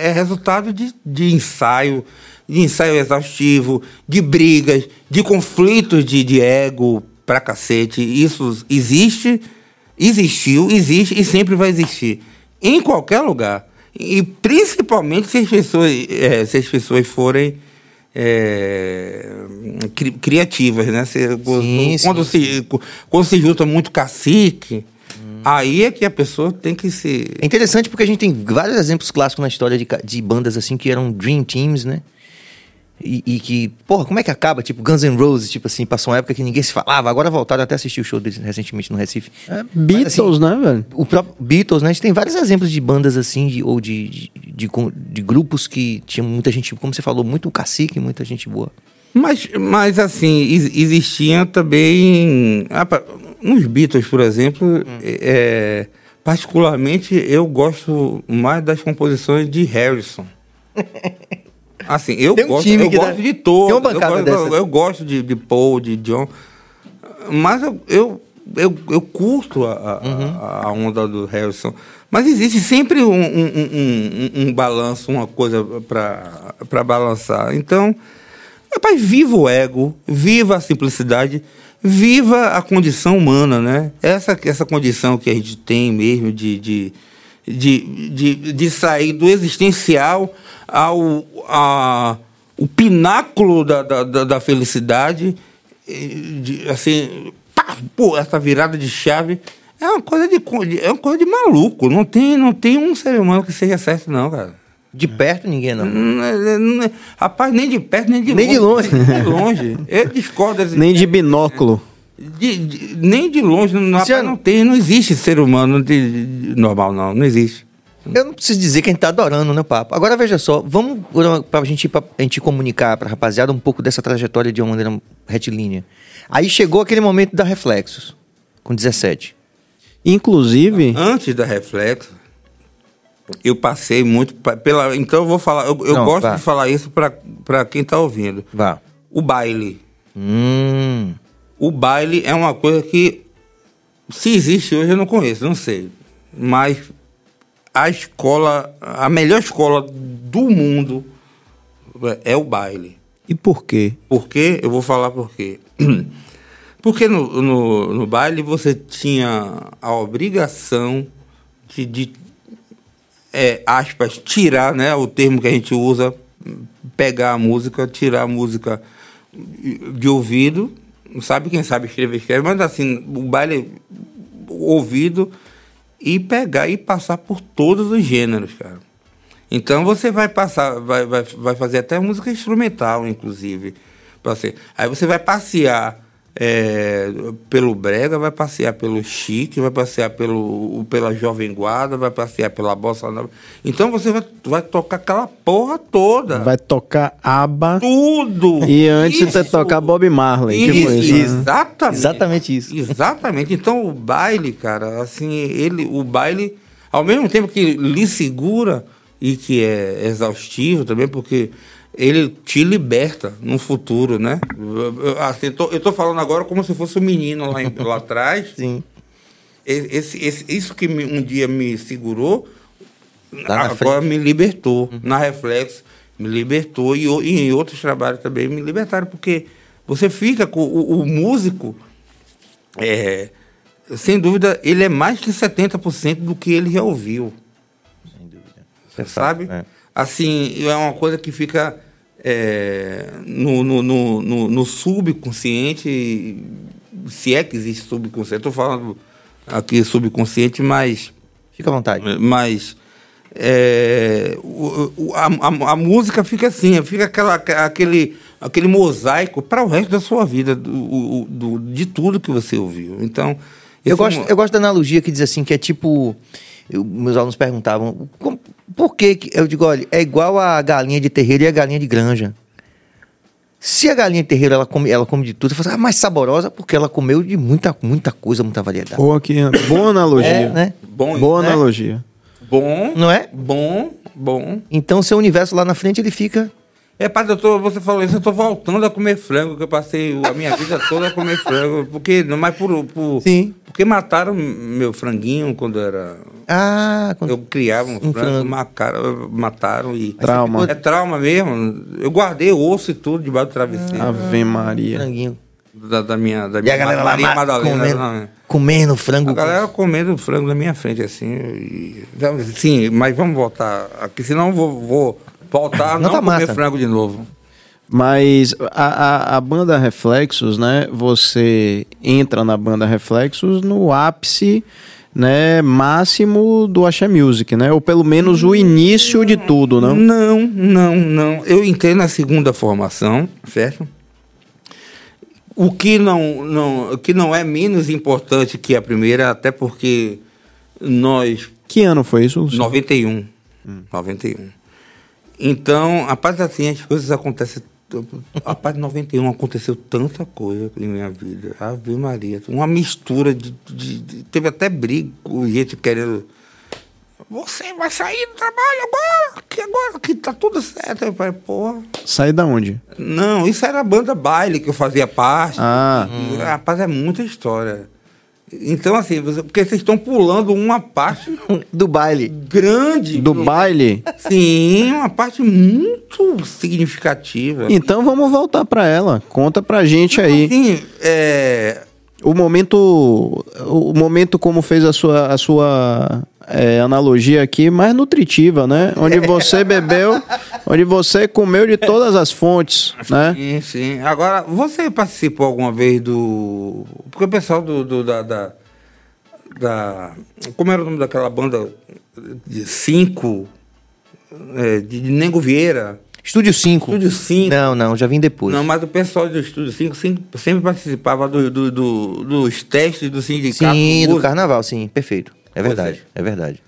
é, é resultado de, de ensaio, de ensaio exaustivo, de brigas, de conflitos de, de ego pra cacete. Isso existe, existiu, existe e sempre vai existir. Em qualquer lugar. E principalmente se as pessoas, é, se as pessoas forem é, cri- criativas, né? Se- Sim, quando, Se, quando se junta muito cacique, aí é que a pessoa tem que se. É interessante porque a gente tem vários exemplos clássicos na história de, de bandas assim que eram Dream Teams, né? E, e, que, porra, como é que acaba? Tipo, Guns N' Roses, tipo assim, passou uma época que ninguém se falava, agora voltaram até assistir o show deles recentemente no Recife. É, Beatles, Mas, assim, né, velho? O próprio Beatles, né? A gente tem vários exemplos de bandas assim, de, ou de, de, de, de grupos que tinham muita gente, como você falou, muito cacique, muita gente boa. Mas, mas assim, existiam também. Nos Beatles, por exemplo, hum. é, particularmente eu gosto mais das composições de Harrison. Assim, eu um gosto, eu gosto dá... de todos. Eu, eu, eu, gosto de, de Paul, de John. Mas eu, eu, eu, eu curto a, uhum. a, onda do Harrison. Mas existe sempre um, um, um, um balanço, uma coisa para balançar. Então, rapaz, viva o ego, viva a simplicidade, viva a condição humana, né? Essa, essa condição que a gente tem mesmo de, de, de, de, de sair do existencial ao a, o pináculo da, da, da felicidade, de, assim, pá, pô, essa virada de chave é uma coisa de é uma coisa de maluco. Não tem, não tem um ser humano que seja certo, não, cara. De perto ninguém não. não, rapaz, nem de perto, nem de nem longe. De longe. Nem de longe. Eu discordo. Nem de binóculo. De, de, nem de longe. Não, rapaz, não tem, não existe ser humano de, normal, não. Não existe. Eu não preciso dizer que a gente tá adorando, né, papo? Agora veja só, vamos pra gente, pra a gente comunicar pra rapaziada um pouco dessa trajetória de uma maneira retilínea. Aí chegou aquele momento da Reflexos, com 17. Inclusive. Antes da Reflexos, eu passei muito pela. Então eu vou falar. Eu, eu não, gosto vá. de falar isso para quem tá ouvindo. Vá. O baile. Hum. O baile é uma coisa que, se existe hoje, eu não conheço, não sei. Mas a escola, a melhor escola do mundo é o baile. E por quê? Por quê? Eu vou falar por quê. Porque no, no, no baile você tinha a obrigação de, de é, aspas, tirar, né, o termo que a gente usa, pegar a música, tirar a música de ouvido, sabe quem sabe escrever, escreve, mas assim, o baile ouvido e pegar e passar por todos os gêneros, cara. Então você vai passar, vai, vai, vai fazer até música instrumental, inclusive. Pra você. Aí você vai passear é, pelo Brega, vai passear pelo Chique, vai passear pelo, pela Jovem Guarda, vai passear pela Bossa Nova. Então você vai, vai tocar aquela porra toda. Vai tocar aba. Tudo! E antes isso, você tocar Bob Marley. Isso, tipo isso, né? Exatamente. Exatamente isso. Exatamente. Então o baile, cara, assim, ele, o baile, ao mesmo tempo que lhe segura e que é exaustivo também, porque ele te liberta no futuro, né? Assim, eu, tô, eu tô falando agora como se fosse um menino lá, em, lá atrás. Sim. Esse, esse, isso que me, um dia me segurou, tá agora me libertou. Uhum. Na Reflexo, me libertou. E, e, em outros trabalhos também me libertaram, porque você fica com o, o músico, é, sem dúvida, ele é mais que 70% do que ele já ouviu. Sem dúvida. Você sabe? É assim, é uma coisa que fica é, no, no, no, no, subconsciente, se é que existe subconsciente. Estou falando aqui subconsciente, mas. Fica à vontade. Mas. É, o, a, a, a, música fica assim, fica aquela, aquele, aquele mosaico para o resto da sua vida, do, do, de tudo que você ouviu. Então. Eu gosto, é um... eu gosto da analogia que diz assim, que é tipo. Eu, meus alunos perguntavam, como, por que eu digo, olha, é igual a galinha de terreiro e a galinha de granja. Se a galinha de terreiro ela come, ela come de tudo, você fala, ah, mais saborosa porque ela comeu de muita, muita coisa, muita variedade. Boa, aqui, boa analogia. É, né? Bom, boa né? analogia. Bom. Não é? Bom, bom. Então seu universo lá na frente ele fica é, padre, eu tô, você falou isso, eu tô voltando a comer frango, que eu passei a minha vida toda a comer frango. Porque, não mais por, por. Sim. Porque mataram meu franguinho quando era. Ah, quando... Eu criava um, um frango, frango. mataram e. Trauma. É trauma mesmo. Eu guardei osso e tudo debaixo do travesseiro. Ah, Ave Maria. Franguinho. Da, da, minha. Da minha e a galera Maria lá Madalena. Comendo, não, comendo frango. A galera comendo frango na minha frente, assim. E, sim, mas vamos voltar aqui, senão eu vou, vou Voltar, não, não tá comer massa. frango de novo. Mas a, a, a, banda Reflexos, né? Você entra na banda Reflexos no ápice né, máximo do Axé Music, né? Ou pelo menos o início de tudo, não? Não, não, não. Eu entrei na segunda formação, certo? O que não, não, o que não é menos importante que a primeira, até porque nós. Que ano foi isso? 91. Hum. 91. Então, a parte assim, as coisas acontecem a parte de 91 aconteceu tanta coisa em minha vida. Ave Maria. Uma mistura de, de, de, Teve até briga com gente querendo. Você vai sair do trabalho agora, que agora que tá tudo certo. Eu falei, porra. Sair da onde? Não, isso era a banda baile que eu fazia parte. Ah. Hum. Rapaz, é muita história. Então, assim, você, porque vocês estão pulando uma parte do baile. Grande. Do baile? Sim, uma parte muito significativa. Então vamos voltar para ela. Conta pra gente aí. Sim, é... O momento. O momento como fez a sua, a sua é, analogia aqui, mais nutritiva, né? Onde você bebeu, onde você comeu de todas as fontes, né? Sim, sim. Agora, você participou alguma vez do... Porque o pessoal do, do da, da, da, Como era o nome daquela banda de cinco? É, de Nego Vieira. Estúdio 5. Estúdio 5. Não, não, já vim depois. Não, mas o pessoal do Estúdio 5 sempre, sempre participava do, do, do, dos testes do sindicato. Sim, do carnaval, sim, perfeito. É verdade, é. é verdade.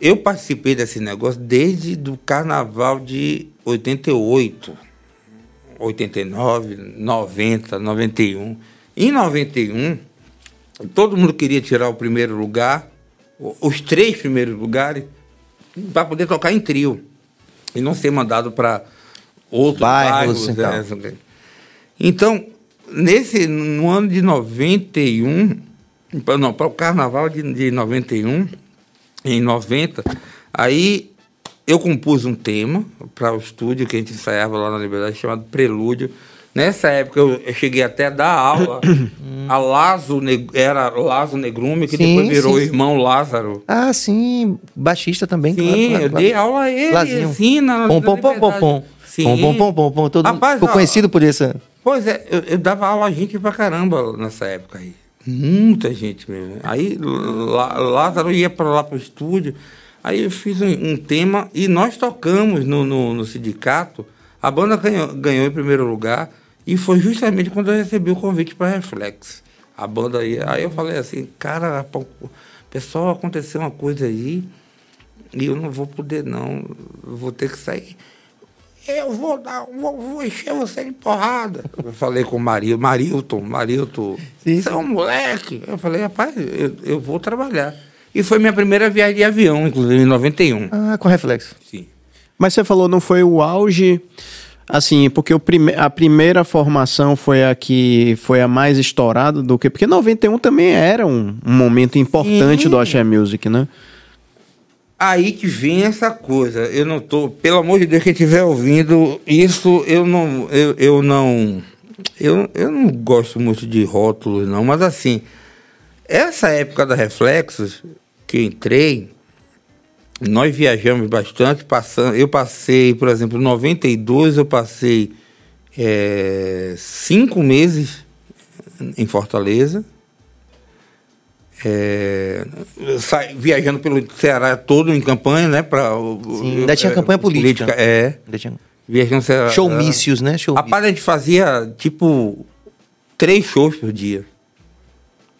Eu participei desse negócio desde do carnaval de 88, 89, 90, 91. Em 91, todo mundo queria tirar o primeiro lugar, os três primeiros lugares, para poder tocar em trio e não ser mandado para outros bairros. bairros é, então, nesse, no ano de 91, não, para o carnaval de, de 91, em 90, aí eu compus um tema para o estúdio que a gente ensaiava lá na Liberdade, chamado Prelúdio. Nessa época eu, eu cheguei até a dar aula a Lazo, era Lazo Negrume, que sim, depois virou sim, irmão Lázaro. Ah, sim, baixista também. Sim, claro, claro, eu dei aula a ele, Lazinho. assim, na, pom, pom, pom, pom, pom. Sim. Pom, pom, pom, pom, pom. Todo Rapaz, ficou conhecido por isso. Pois é, eu, eu dava aula a gente pra caramba nessa época aí. Muita gente mesmo. Aí Lázaro ia para lá para o estúdio. Aí eu fiz um, um, tema e nós tocamos no, no, no, sindicato. A banda ganhou, ganhou em primeiro lugar e foi justamente quando eu recebi o convite para Reflex. A banda aí. Aí eu falei assim, cara, pessoal, aconteceu uma coisa aí e eu não vou poder não, vou ter que sair eu vou dar, vou, vou encher você de porrada. Eu falei com o Marilton, Marilton, Marilton, você é um moleque. Eu falei, rapaz, eu, eu vou trabalhar. E foi minha primeira viagem de avião, inclusive, em 91. Ah, com reflexo. Sim. Mas você falou, não foi o auge, assim, porque o prime a primeira formação foi a que foi a mais estourada do que... Porque 91 também era um, um momento importante Sim. do Axé Music, né? Aí que vem essa coisa. Eu não tô, pelo amor de Deus, quem estiver ouvindo, isso eu não, eu, eu não, eu, eu não gosto muito de rótulos não, mas assim, essa época da Reflexos que eu entrei, nós viajamos bastante, passando, eu passei, por exemplo, em 92 eu passei é, cinco meses em Fortaleza, é, sai, viajando pelo Ceará todo em campanha, né? Pra, Sim, ainda tinha é, campanha política. política é. Ainda tinha... Viajando Ceará. Showmícios, né? Show Rapaz, a gente fazia tipo três shows por dia.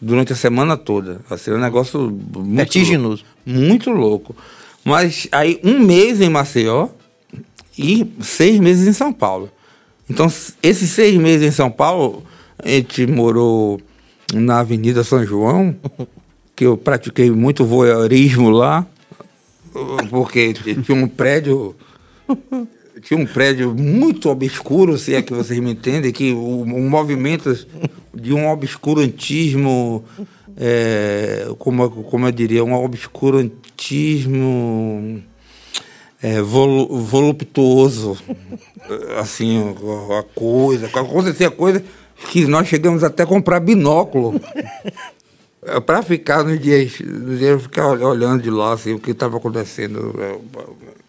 Durante a semana toda. Assim, um negócio muito Vertiginoso. Louco, muito louco. Mas aí um mês em Maceió e seis meses em São Paulo. Então, esses seis meses em São Paulo, a gente morou na Avenida São João, que eu pratiquei muito voyeurismo lá, porque tinha um prédio tinha um prédio muito obscuro, se é que vocês me entendem, que o, o movimento de um obscurantismo, é, como, como eu diria, um obscurantismo é, vol, voluptuoso, assim, a coisa, acontecia coisa que nós chegamos até a comprar binóculo. É, para ficar nos dias, nos dias ficar olhando de lá assim, o que estava acontecendo.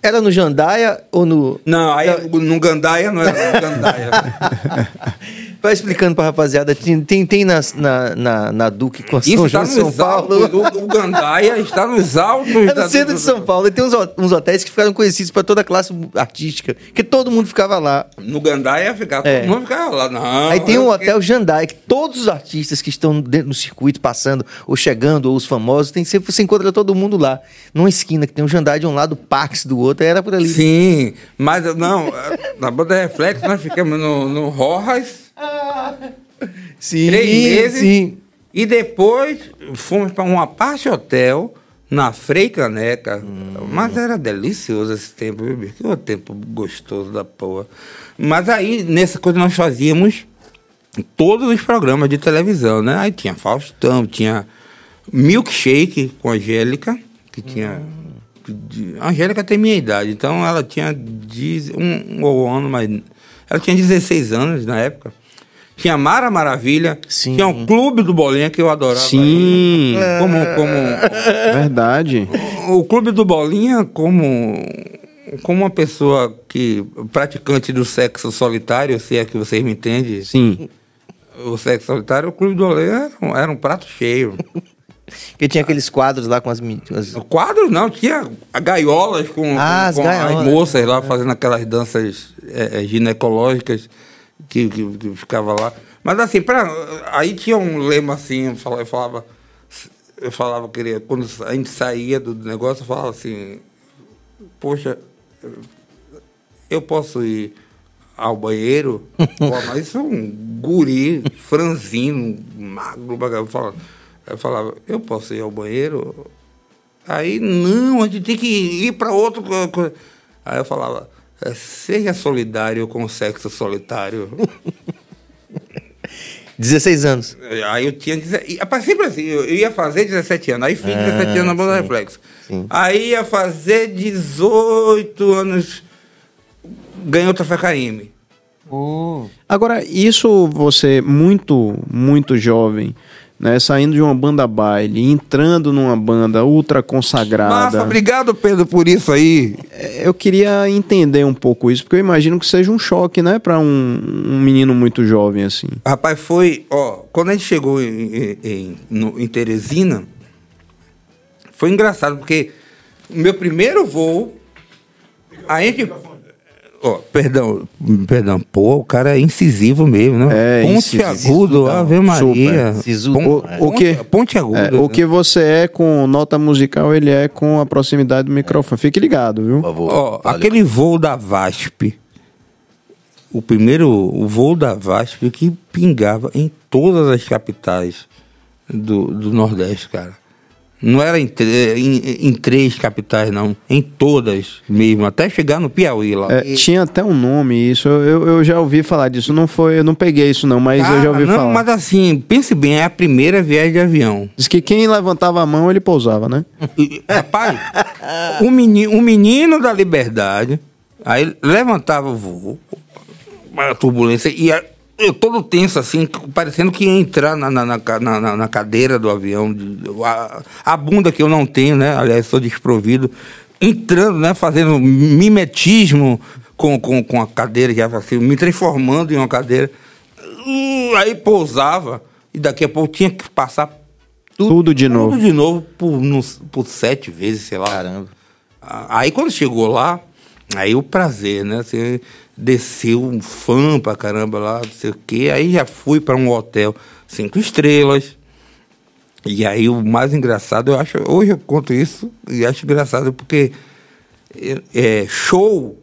Era no Jandaia ou no. Não, aí no Gandaia não era no Gandaia. Vai explicando pra rapaziada. Tem, tem, tem na, na, na, na Duque com São João está de São Paulo. altos. O, o Gandaia está nos altos. É da- no centro de São Paulo. E tem uns, uns hotéis que ficaram conhecidos pra toda a classe artística. Que todo mundo ficava lá. No Gandaia ficava, É. todo mundo ficava lá. Não, Aí tem fiquei- Hotel Jandai, que todos os artistas que estão dentro do circuito, passando, ou chegando, ou os famosos, tem sempre você encontra todo mundo lá. Numa esquina, que tem o Jandai de um lado, o Pax do outro, era por ali. Sim, mas não, na banda Reflexo nós ficamos no, no Rojas Sim, três meses sim. e depois fomos para uma parte hotel na Frei Caneca. Mas era delicioso esse tempo, viu, bicho? Que tempo gostoso da porra. Mas aí, nessa coisa, nós fazíamos todos os programas de televisão, né? Aí tinha Faustão, tinha Milkshake com a Angélica, que tinha. A Angélica tem minha idade, então ela tinha dez- um, um ano, mas. Ela tinha 16 anos na época. Tinha Mara Maravilha, Sim. tinha o Clube do Bolinha que eu adorava. Sim, Como, como, verdade. o Clube do Bolinha, como, como uma pessoa que praticante do sexo solitário, se é que vocês me entendem, Sim. o sexo solitário, o Clube do Bolinha era um, era um prato cheio. Porque tinha aqueles quadros lá com as. mi- as- Quadros não, tinha gaiolas com, Ah, as com gaiolas. as moças lá fazendo aquelas danças é, é, ginecológicas que, que, que ficava lá. Mas assim, pra, aí tinha um lema assim, eu falava, eu falava, eu falava, queria, quando a gente saía do negócio, eu falava assim, poxa, eu posso ir ao banheiro? Pô, mas isso é um guri, franzino, magro, bagulho. Eu falava, eu falava, eu posso ir ao banheiro? Aí, não, a gente tem que ir para outro. co- co-". Aí eu falava, "É, seja solidário com o sexo solitário. 16 anos. Aí eu tinha. rapaz, sempre assim, eu ia fazer 17 anos. Aí fiz 17 anos na banda Reflexo. sim. Aí ia fazer 18 anos. Ganhou o Troféu KM. Agora, isso você, muito, muito jovem, né? Saindo de uma banda baile, entrando numa banda ultra consagrada. Nossa, obrigado, Pedro, por isso aí. É, Eu queria entender um pouco isso, porque eu imagino que seja um choque, né, para um, um menino muito jovem assim. Rapaz, foi. Ó, quando a gente chegou em, em- no- em Teresina, foi engraçado, porque o meu primeiro voo. A gente. Ó, perdão, perdão, pô, o cara é incisivo mesmo, né? É, Ponte incisivo, agudo, não, Ave Maria. Pon- O- o que- ponte, agudo. É, o que você é com nota musical, ele é com a proximidade do microfone. Fique ligado, viu? favor. Ó, aquele voo da VASP, o primeiro o voo da VASP que pingava em todas as capitais do, do Nordeste, cara. Não era em, tre- em, em três capitais, não. Em todas mesmo, até chegar no Piauí lá. É, tinha até um nome isso, eu, eu, já ouvi falar disso. Não foi, eu não peguei isso não, mas eu já ouvi não, falar. mas assim, pense bem, é a primeira viagem de avião. Diz que quem levantava a mão, ele pousava, né? E, Rapaz, o menino, o menino da liberdade, aí levantava o voo, uma turbulência, e a- eu todo tenso, assim, parecendo que ia entrar na, na, na, na- cadeira do avião. A, a bunda que eu não tenho, né? Aliás, sou desprovido. Entrando, né? Fazendo mimetismo com, com, com a cadeira, já assim, me transformando em uma cadeira. Uh, Aí pousava, e daqui a pouco tinha que passar Tudo de novo. tudo de novo por, nos- por sete vezes, sei lá. Caramba. Aí quando chegou lá, aí o prazer, né? Você desceu um fã pra caramba lá, não sei o quê. Aí já fui pra um hotel cinco estrelas. E aí o mais engraçado, eu acho, hoje eu conto isso e acho engraçado porque é, é, show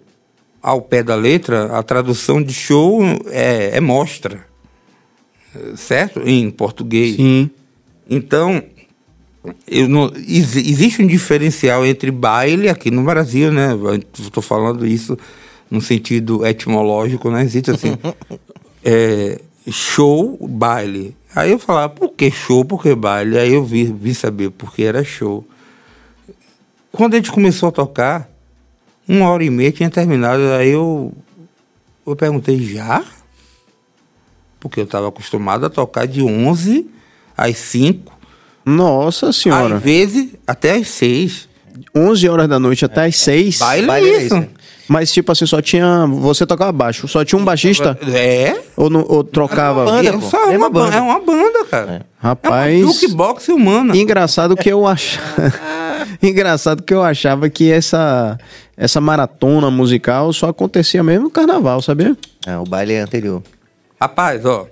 ao pé da letra, a tradução de show é, é mostra. Certo? Em português. Sim. Então, não, ex- existe um diferencial entre baile aqui no Brasil, né? Estou falando isso no sentido etimológico, né? Existe assim, é, show, baile. Aí eu falava, por que show, por que baile? Aí eu vi, vi saber por que era show. Quando a gente começou a tocar, uma hora e meia tinha terminado, aí eu, eu perguntei, já? Porque eu estava acostumado a tocar de 11 às 5, Nossa senhora. às vezes até às 6. 11 horas da noite até às 6. Baile, Baile é é isso. Mas, tipo assim, só tinha. Você tocava baixo, só tinha um baixista? É? Ou, não- ou trocava? É uma banda, É pô. É uma, banda. É uma banda, cara. Rapaz. É uma jukebox humana. Engraçado que eu achava. Engraçado que eu achava que essa, essa maratona musical só acontecia mesmo no carnaval, sabia? Ah, o baile é anterior. Rapaz, ó.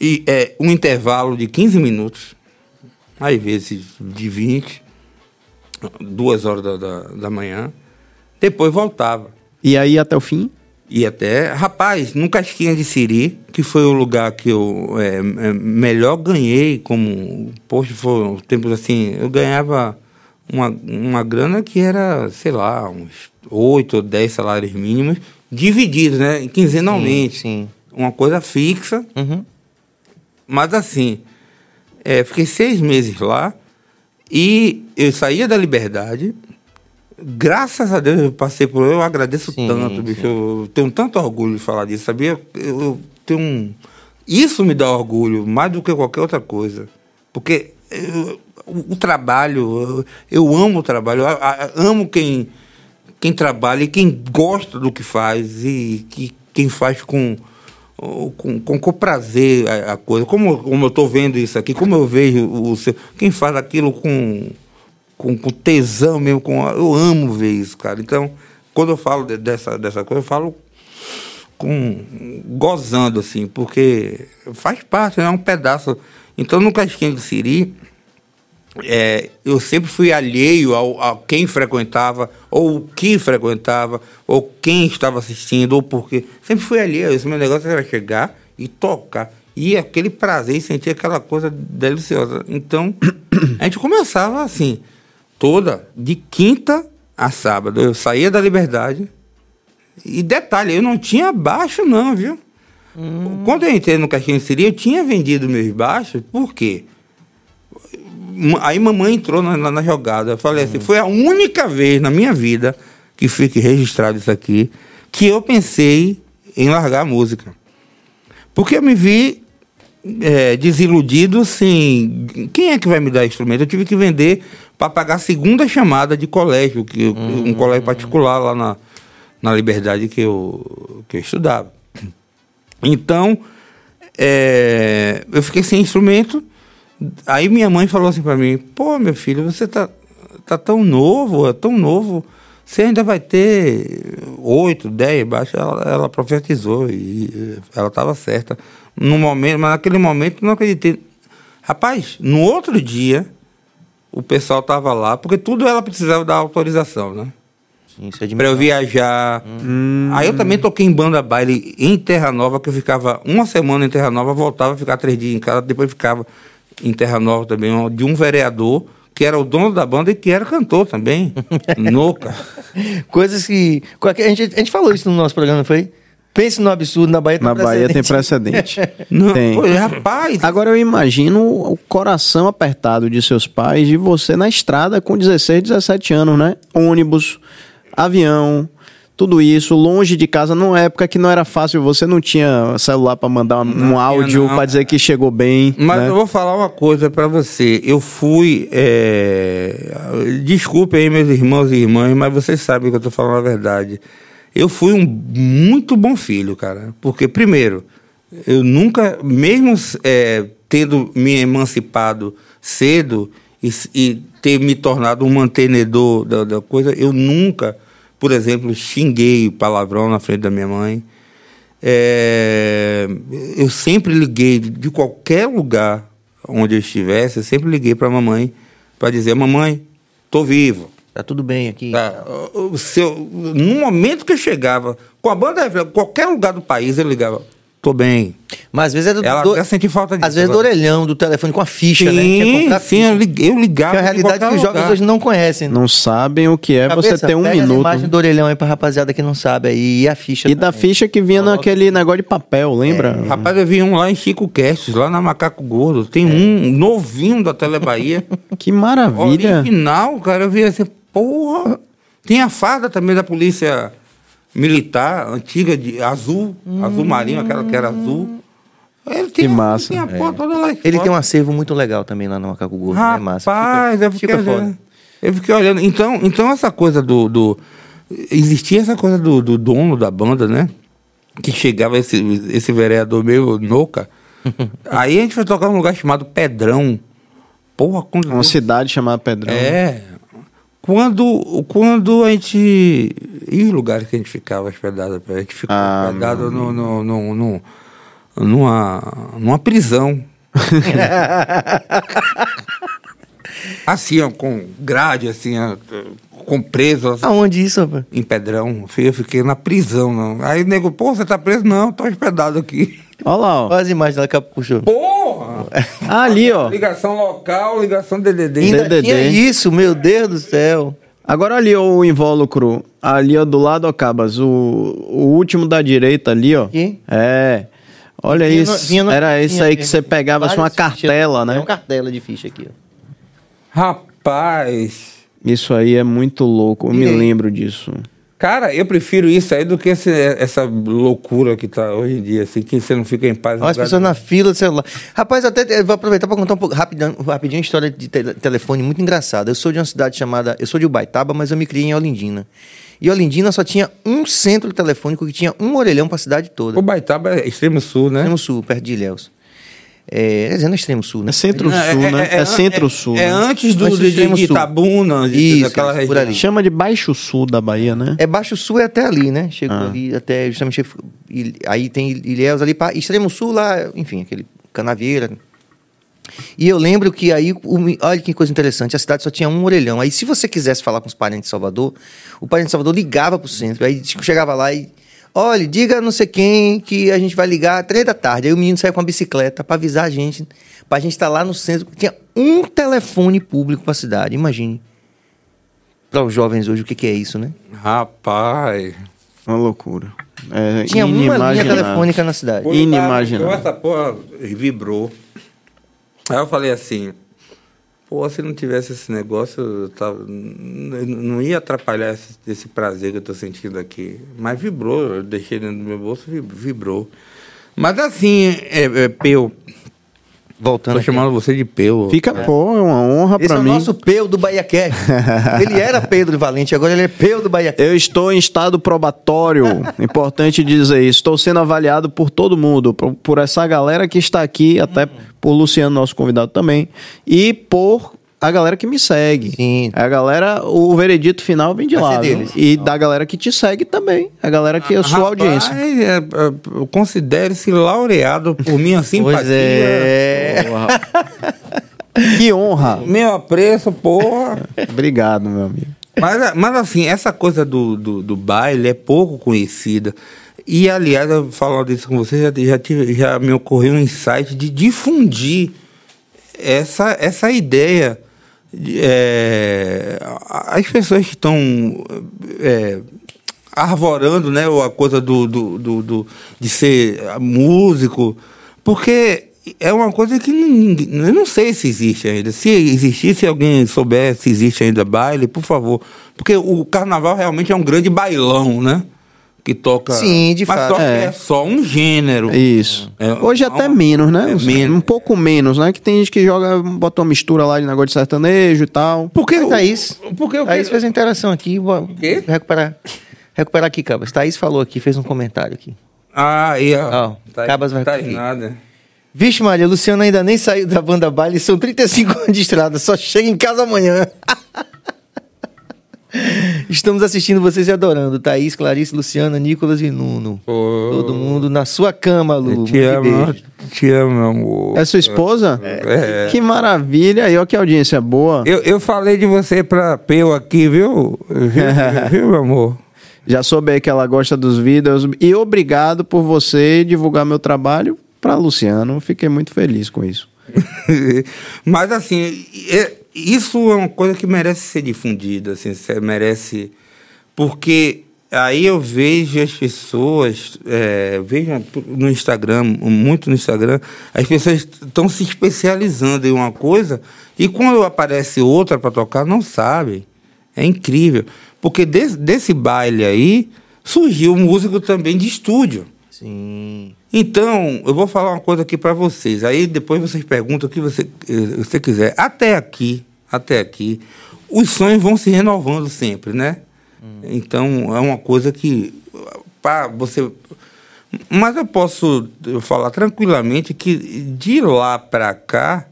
E é um intervalo de 15 minutos, às vezes de 20, duas horas da, da, da manhã. Depois voltava. E aí até o fim? E até, rapaz, no Casquinha de Siri, que foi o lugar que eu é, é, melhor ganhei como. Poxa, foi tempos assim, eu ganhava uma, uma grana que era, sei lá, uns 8 ou 10 salários mínimos, divididos, né? Quinzenalmente. Sim, sim. Uma coisa fixa. Uhum. Mas assim, é, fiquei seis meses lá e eu saía da liberdade. Graças a Deus eu passei por. Eu agradeço Sim, tanto, bicho. Eu tenho tanto orgulho de falar disso, sabia? Eu, eu tenho um. Isso me dá orgulho mais do que qualquer outra coisa. Porque eu- o, trabalho, eu, eu amo o trabalho, eu a- amo quem, quem trabalha e quem gosta do que faz e que, quem faz com, com, com, com prazer a, a coisa. Como, como eu estou vendo isso aqui, como eu vejo o seu. Quem faz aquilo com, com, com tesão mesmo, com, eu amo ver isso, cara. Então, quando eu falo de- dessa, dessa coisa, eu falo com gozando assim, porque faz parte, né? é um pedaço. Então, no Casquinha de Siri, é, eu sempre fui alheio ao, a quem frequentava, ou o que frequentava, ou quem estava assistindo, ou porque. Sempre fui alheio. Esse meu negócio era chegar e tocar. E aquele prazer sentir aquela coisa deliciosa. Então, a gente começava assim, toda, de quinta a sábado. Eu saía da liberdade. E detalhe, eu não tinha baixo, não, viu? Quando eu entrei no Casquinha de Siri, eu tinha vendido meus baixos, por quê? Aí mamãe entrou na, na- na jogada. Eu falei assim, foi a única vez na minha vida que fique registrado isso aqui que eu pensei em largar a música. Porque eu me vi é, desiludido, assim, quem é que vai me dar instrumento? Eu tive que vender para pagar a segunda chamada de colégio, que eu- um colégio particular lá na, na Liberdade que eu, que eu estudava. Então, é, eu fiquei sem instrumento. Aí minha mãe falou assim para mim: Pô, meu filho, você tá, tá tão novo, é tão novo. Você ainda vai ter oito, dez baixos. Ela, ela profetizou e ela estava certa. No momento, mas naquele momento eu não acreditei. Rapaz, no outro dia, o pessoal estava lá, porque tudo ela precisava da autorização, né? Sim, isso é de Pra eu viajar. Aí eu também toquei em banda baile em Terra Nova, que eu ficava uma semana em Terra Nova, voltava, ficava três dias em casa, depois ficava em Terra Nova também, de um vereador, que era o dono da banda e que era cantor também. Noca. Coisas que. A gente, a gente falou isso no nosso programa, não foi? Pense no absurdo, na Bahia tem Na Bahia tem precedente. precedente. Não, Tem. pô, rapaz. Agora eu imagino o coração apertado de seus pais de você na estrada com 16, 17 anos, né? Ônibus, avião, tudo isso, longe de casa, numa época que não era fácil, você não tinha celular pra mandar um tinha, áudio não. pra dizer que chegou bem. Mas né? eu vou falar uma coisa pra você. Eu fui. É... Desculpe aí, meus irmãos e irmãs, mas vocês sabem que eu tô falando a verdade. Eu fui um muito bom filho, cara. Porque, primeiro, eu nunca, mesmo é, tendo me emancipado cedo e, e ter me tornado um mantenedor da, da coisa, eu nunca, por exemplo, xinguei palavrão na frente da minha mãe. É, eu sempre liguei de qualquer lugar onde eu estivesse, eu sempre liguei para a mamãe para dizer: Mamãe, tô vivo. Tá tudo bem aqui. Tá, seu, no momento que eu chegava, com a banda, qualquer lugar do país, eu ligava: Tô bem. Mas às vezes é do, Ela do- até senti falta disso. às vezes do agora. orelhão, do telefone com a ficha, né? Que Sim, comprar sim, ficha. eu eu ligava. Que é a de realidade que os jovens hoje não conhecem. né? Não sabem o que é você Cabeça, ter um pega minuto. imagens do orelhão aí pra rapaziada que não sabe aí. E a ficha. E da também. ficha que vinha naquele negócio de papel, lembra? Rapaz, eu vi um lá em Chico Cast, lá na Macaco Gordo. Tem um novinho da Telebahia. Que maravilha. Original, cara. Eu vi assim, porra. Tem a farda também da polícia militar, antiga, de azul, azul marinho, aquela que era azul. Ele tem, Que massa. Tem a porra toda lá. Ele tem um acervo muito legal também lá no Macaco Gordo, né? Massa. Rapaz, Fica- eu fiquei fica olhando. Eu fiquei olhando. Então, então essa coisa do, do, existia essa coisa do, do dono da banda, né? Que chegava esse, esse vereador meio noca. Aí a gente foi tocar num lugar chamado Pedrão. Porra, quando... Uma cidade chamada Pedrão. É. Quando, quando a gente. E os lugares que a gente ficava hospedado? A gente ficou ah, hospedado no, no, no, no, numa, numa prisão. assim, ó, com grade, assim, ó, com preso. Assim, Aonde isso, rapaz? Em Pedrão. Eu fiquei na prisão, não. Aí o nego, pô, você tá preso? Não, tô hospedado aqui. Olha lá, ó. Olha as imagens dela que puxou. Porra! Ah, ali, ó. Ligação local, ligação DDD. Ainda DDD. tinha isso, meu Deus do céu. Agora ali, ó, o invólucro. Ali, ó, do lado, ó, Cabas. O, o último da direita ali, ó. Aqui? É. Olha vinha isso. No, vinha no, Era isso aí que você pegava, assim, uma cartela, né? É uma cartela de ficha aqui, ó. Rapaz. Isso aí é muito louco. Eu e me aí? lembro disso. Cara, eu prefiro isso aí do que esse, essa loucura que tá hoje em dia, assim, que você não fica em paz. Olha as pessoas na fila do celular. Rapaz, até vou aproveitar para contar um pouco rapidinho, rapidinho uma história de te telefone muito engraçada. Eu sou de uma cidade chamada. Eu sou de Ubaitaba, mas eu me criei em Olindina. E Olindina só tinha um centro telefônico que tinha um orelhão para a cidade toda. Ubaitaba é extremo sul, né? Extremo sul, perto de Ilhéus. É, dizer, no extremo sul, né? É centro-sul, é, né? É, é, é centro-sul. É, é, antes do, antes do de, de Itabuna, Isso, daquela região. Por ali. Chama de Baixo Sul da Bahia, né? É Baixo Sul é até ali, né? Chegou ah. ali até justamente. Aí tem Ilhéus ali para extremo sul lá, enfim, aquele Canavieira. E eu lembro que aí, olha que coisa interessante, a cidade só tinha um orelhão. Aí, se você quisesse falar com os parentes de Salvador, o parente de Salvador ligava pro centro. Aí chegava lá e Olha, diga não sei quem que a gente vai ligar às três da tarde. Aí o menino saiu com a bicicleta para avisar a gente, para a gente estar tá lá no centro. Tinha um telefone público para a cidade, imagine. Para os jovens hoje, o que, que é isso, né? Rapaz. Uma loucura. É Tinha uma linha telefônica na cidade. Inimaginável. Essa porra vibrou. Aí eu falei assim, Pô, se não tivesse esse negócio, eu tava, não ia atrapalhar esse, esse prazer que eu estou sentindo aqui. Mas vibrou, eu deixei dentro do meu bolso, vibrou. Mas assim, é, é Peu. Voltando. Tô chamando você de Peu. Fica, é. pô, é uma honra para mim. Esse é o nosso Peu do Bahia ele era Pedro Valente, agora ele é Peu do Bahia. Eu estou em estado probatório. Importante dizer isso. Estou sendo avaliado por todo mundo, por, por essa galera que está aqui, até por Luciano, nosso convidado também, e por a galera que me segue. Sim. A galera, o veredito final vem de lá. E da galera que te segue tambem. A galera que é a sua Rapaz, audiência. É, é, Considere-se laureado por minha simpatia. Pois é. que honra. Meu apreço, porra. Obrigado, meu amigo. Mas, mas assim, essa coisa do, do, do baile é pouco conhecida. E, aliás, eu falando disso com você, já, já, tive, já me ocorreu um insight de difundir essa, essa ideia. É, as pessoas que estão é, arvorando né, a coisa do, do, do, do, de ser músico, porque é uma coisa que eu não sei se existe ainda. Se existir, se alguém souber se existe ainda baile, por favor. Porque o carnaval realmente é um grande bailão, né? Que toca. Sim, de mas fato. Só é. é. só um gênero. Isso. É, Hoje até menos, né? É menos. Um pouco menos, né? Que tem gente que joga, bota uma mistura lá de negócio de sertanejo e tal. Por que, Thaís? Porque o Thaís fez a interação aqui. Vou quê? recuperar. Recuperar aqui, Cabas. Thaís falou aqui, fez um comentário aqui. Ah, e ó. Oh, tá, Cabas vai tá nada. Vixe, Maria, Luciano ainda nem saiu da banda baile, são 35 anos de estrada, só chega em casa amanhã. Estamos assistindo vocês e adorando. Thaís, Clarice, Luciana, Nicolas e Nuno. Oh. Todo mundo na sua cama, Lu. Te amo, te amo, meu amor. É sua esposa? É. Que maravilha. E olha que audiência boa. Eu, eu falei de você pra Peu aqui, viu? Viu, viu meu amor? Já soube aí que ela gosta dos vídeos. E obrigado por você divulgar meu trabalho para Luciano. Fiquei muito feliz com isso. Mas assim, isso é uma coisa que merece ser difundida, assim, merece. Porque aí eu vejo as pessoas, é, vejo no Instagram, muito no Instagram, as pessoas estão se especializando em uma coisa e quando aparece outra para tocar, não sabem. É incrível. Porque desse, desse baile aí surgiu um músico também de estúdio. Sim. Então, eu vou falar uma coisa aqui para vocês. Aí depois vocês perguntam o que você, eh, você quiser. Até aqui, até aqui, os sonhos vão se renovando sempre, né? Hum. Então, é uma coisa que, para você. Mas eu posso falar tranquilamente que de lá para cá,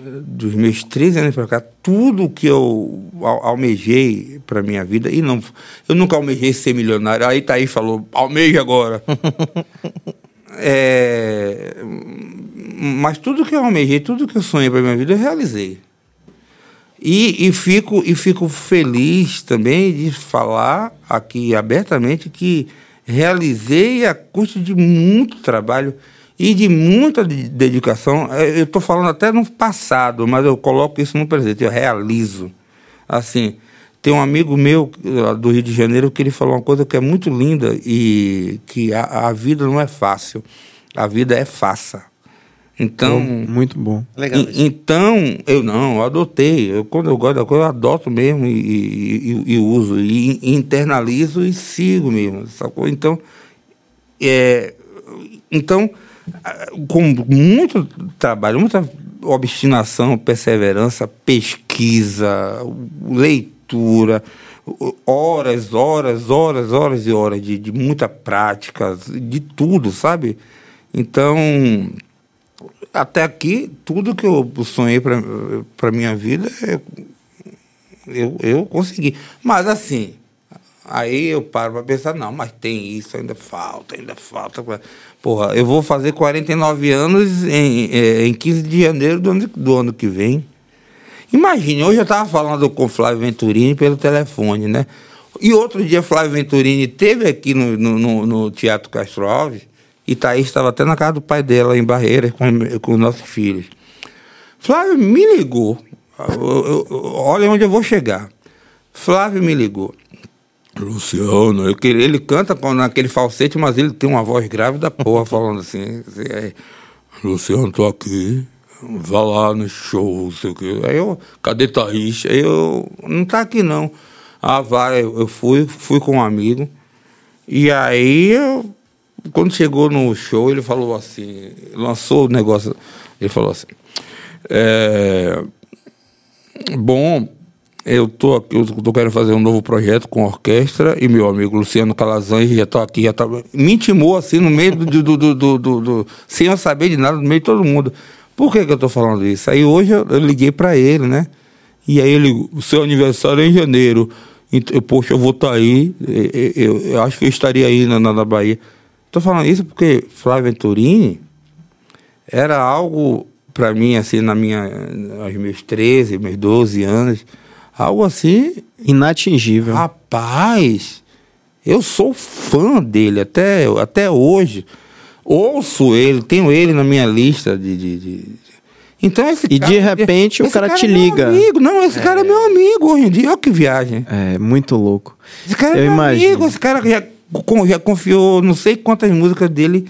dos meus 13 anos para cá, tudo que eu almejei para minha vida, e não, eu nunca almejei ser milionário. Aí tá falou, almeja agora. é, mas tudo que eu almejei, tudo que eu sonhei para minha vida, eu realizei. E, e, fico, e fico feliz também de falar aqui abertamente que realizei a custo de muito trabalho e de muita dedicação. É, eu estou falando até no passado, mas eu coloco isso no presente, eu realizo. Assim, tem um amigo meu do Rio de Janeiro que ele falou uma coisa que é muito linda e que a, a vida não é fácil, a vida é faça. Então, muito bom. Legal. E, então, eu não, eu adotei. Eu, quando eu gosto da coisa, eu adoto mesmo e, e, e, e uso, e, internalizo e sigo mesmo. Sacou? Então, é, então, com muito trabalho, muita obstinação, perseverança, pesquisa, leitura, horas, horas, horas, horas e horas de, de muita prática, de tudo, sabe? Então, até aqui, tudo que eu sonhei para minha vida, eu, eu consegui. Mas assim, aí eu paro para pensar, não, mas tem isso, ainda falta, ainda falta. Porra, eu vou fazer 49 anos em, é, em 15 de janeiro do ano, do ano que vem. Imagine, hoje eu estava falando com o Flávio Venturini pelo telefone, né? E outro dia Flávio Venturini teve aqui no, no, no Teatro Castro Alves e Thaís estava até na casa do pai dela, em Barreiras, com, com os nossos filhos. Flávio me ligou. Eu, eu, olha onde eu vou chegar. Flávio me ligou. Luciano, eu, ele canta naquele falsete, mas ele tem uma voz grave da porra, falando assim. assim Luciano, tô aqui. Vá lá no show, sei o quê. Aí eu, cadê Thaís? Aí eu, não tá aqui não. Ah, vai, eu fui, fui com um amigo. E aí eu quando chegou no show, ele falou assim, lançou o negócio, ele falou assim, é, bom, eu tô aqui, eu tô querendo fazer um novo projeto com orquestra e meu amigo Luciano Calazan já tá aqui, já tá, me intimou assim no meio do, do, do, do, do, do sem eu saber de nada, no meio de todo mundo. Por que que eu tô falando isso? Aí hoje eu, eu liguei para ele, né? E aí ele, o seu aniversário é em janeiro. Então, poxa, eu vou estar tá aí, eu, eu, eu, acho que eu estaria aí na, na Bahia. Estou falando isso porque Flávio Venturini era algo para mim, assim, na minha, aos meus 13, meus 12 anos, algo assim. Inatingível. Rapaz, eu sou fã dele até, até hoje. Ouço ele, tenho ele na minha lista de. de, de... Então esse E cara, de repente o cara, cara, te é liga. Amigo. Não, esse é. cara é meu amigo hoje em dia. Olha que viagem. É, muito louco. Esse cara é eu é meu imagino. amigo, esse cara já já confiou não sei quantas músicas dele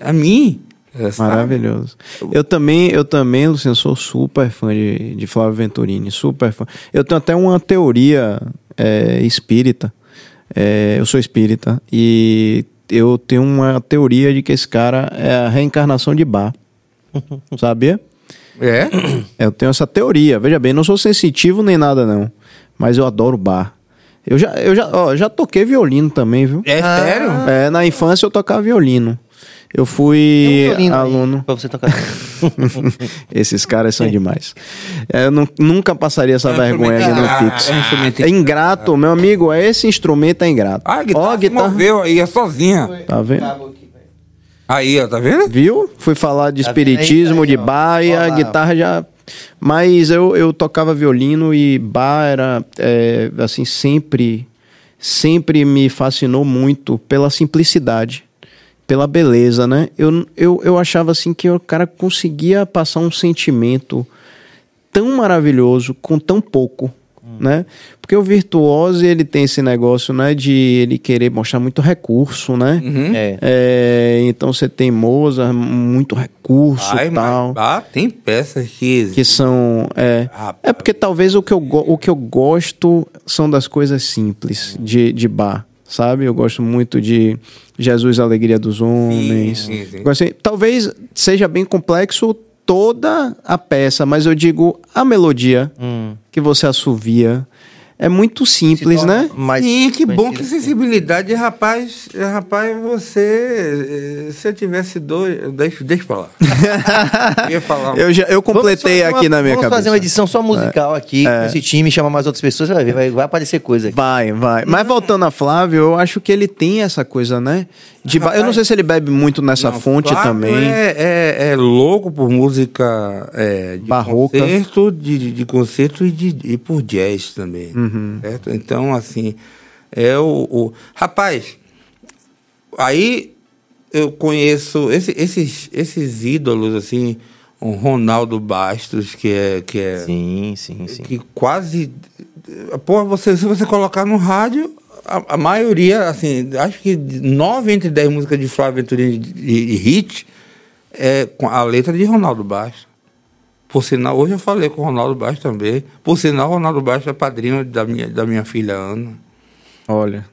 a mim. É, Maravilhoso. Eu também, eu também, Luciano, sou super fã de, de Flávio Venturini, super fã. Eu tenho até uma teoria é, espírita. É, eu sou espírita e eu tenho uma teoria de que esse cara é a reencarnação de Bar. Sabia? É? Eu tenho essa teoria. Veja bem, não sou sensitivo nem nada, não. Mas eu adoro bar. Eu já, eu já, ó, já toquei violino também, viu? É sério? É, na infância eu tocava violino. Eu fui um aluno. Pra você tocar. Esses caras são demais. É, eu não, nunca passaria essa é vergonha aqui no Pix. É, é ingrato, meu amigo. É esse instrumento é ingrato. Ah, a guitarra, ó, a guitarra... moveu aí, é sozinha. Tá vendo? Aí, ó, tá vendo? Viu? Fui falar de tá espiritismo, aí, de bar e a guitarra já mas eu, eu tocava violino e bar era, é, assim, sempre, sempre me fascinou muito pela simplicidade, pela beleza, né? Eu, eu, eu achava, assim, que o cara conseguia passar um sentimento tão maravilhoso com tão pouco né? Porque o virtuoso ele tem esse negócio, né, de ele querer mostrar muito recurso, né? Uhum. É. É, então você tem Mozart, muito recurso e tal. Mas, ah, tem peças que que são é, é porque talvez o que eu o que eu gosto são das coisas simples de de bar sabe? Eu gosto muito de Jesus, a Alegria dos Homens. Sim, sim, sim. Assim, talvez seja bem complexo toda a peça, mas eu digo a melodia hum. que você assovia. É muito simples, né? Mas Sim, que bom, que sensibilidade. Rapaz, rapaz, você. Se eu tivesse dois. Deixa, deixa pra lá. eu ia falar. Eu, já, eu completei aqui uma, na minha vamos cabeça. Vamos fazer uma edição só musical é. aqui. É. Esse time chama mais outras pessoas, vai ver, vai, vai aparecer coisa aqui. Vai, vai. Mas voltando a Flávio, eu acho que ele tem essa coisa, né? De, rapaz, eu não sei se ele bebe muito nessa não, fonte Flávio também. É, é, é, louco por música é, de Barroca. concerto, de, de concerto e, de, e por jazz também. Uhum. Certo? Então, assim, é o, o, Rapaz, aí eu conheço esse, esses, esses ídolos, assim, o Ronaldo Bastos, que é. Que é sim, sim, sim. Que quase. Pô, você, se você colocar no rádio, a, a, maioria, assim, acho que nove entre dez músicas de Flávio Venturini de, hit é com a letra de Ronaldo Bastos. Por sinal, hoje eu falei com o Ronaldo Baixo também. Por sinal, o Ronaldo Baixo é padrinho da minha, da minha filha Ana. Olha.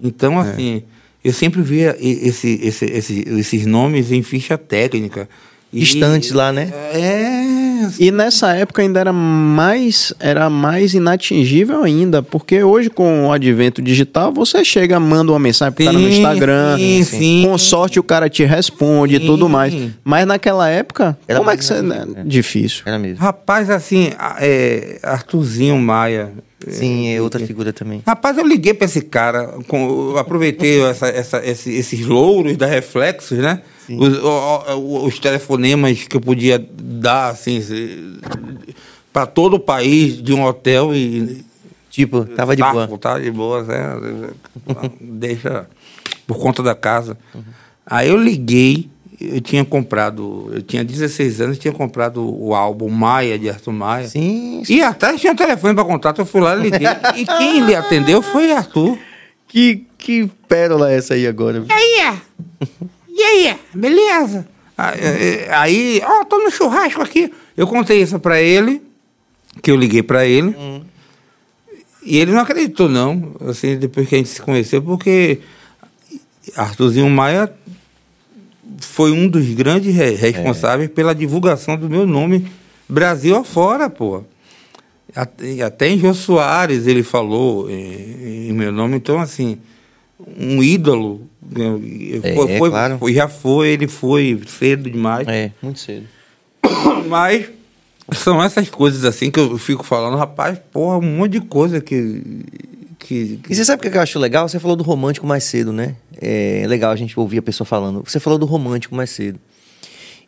Então, é. assim, é. eu sempre via esse, esse, esse, esses nomes em ficha técnica. Distantes lá, né? É, e nessa época ainda era mais, era mais inatingível ainda, porque hoje com o advento digital, você chega, manda uma mensagem pro sim, cara no Instagram, sim, sim. com sorte o cara te responde e tudo mais. Mas naquela época, era como é que você... Né? Difícil. Era mesmo. Rapaz, assim, é, Arthurzinho Maia... Sim, é outra figura também. Rapaz, eu liguei para esse cara, com, aproveitei essa, essa, esse, esses louros da Reflexos, né? Os, os, os, telefonemas que eu podia dar, assim, para todo o país de um hotel e. Tipo, tava de boa. Tava de boa, né? Deixa por conta da casa. Uhum. Aí eu liguei, eu tinha comprado, eu tinha 16 anos, tinha comprado o álbum Maia, de Arthur Maia. Sim. sim. E até tinha um telefone para contato, eu fui lá e liguei. e quem lhe atendeu foi Arthur. Que, que pérola é essa aí agora? E aí, é? E aí, beleza? Aí, ó, oh, tô no churrasco aqui. Eu contei isso pra ele, que eu liguei pra ele. Hum. E ele não acreditou, não, assim, depois que a gente se conheceu, porque Arthurzinho Maia foi um dos grandes responsáveis é. pela divulgação do meu nome Brasil afora, pô. Até em Jô Soares ele falou em, em meu nome, então assim, um ídolo. É, foi, foi, claro. foi, já foi, ele foi cedo demais. É, muito cedo. Mas são essas coisas assim que eu fico falando, rapaz, porra, um monte de coisa que. que, que... E você sabe o que eu acho legal? Você falou do romântico mais cedo, né? É legal a gente ouvir a pessoa falando. Você falou do romântico mais cedo.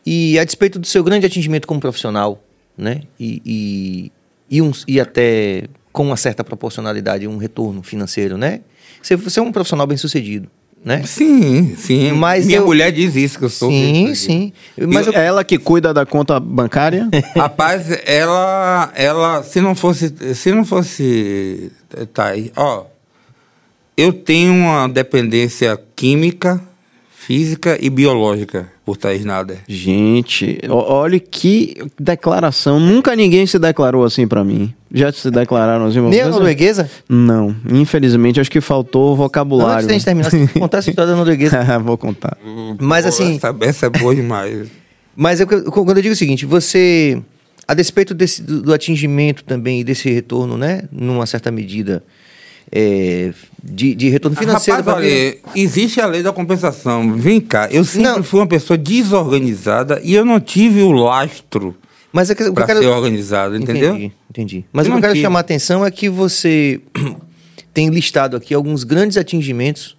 E a despeito do seu grande atingimento como profissional, né? E, e, e, um, e até com uma certa proporcionalidade, um retorno financeiro, né? Você, você é um profissional bem sucedido. Né? Sim, sim. Mas Minha eu... mulher diz isso que eu sou. Sim, sim. Mas eu... É ela que cuida da conta bancária? Rapaz, ela, ela, se não fosse, se não fosse, tá aí, ó, eu tenho uma dependência química física e biológica por Thaís Nader. Gente, olha que declaração. Nunca ninguém se declarou assim para mim. Já se declararam assim? Nem a norueguesa? Não, infelizmente acho que faltou vocabulário. Antes da gente terminar, você contar essa história da norueguesa. Vou contar. Mas assim... Essa, essa é boa demais. Mas eu, quando eu digo o seguinte, você... A despeito desse, do, do atingimento também e desse retorno, né? Numa certa medida é, de, de, retorno financeiro. Rapaz, olha, existe a lei da compensação. Vem cá, eu sempre não. fui uma pessoa desorganizada e eu não tive o lastro mas é que, quero... ser organizado, entendeu? Entendi, entendi. Mas eu o que eu quero tive. chamar a atenção é que você tem listado aqui alguns grandes atingimentos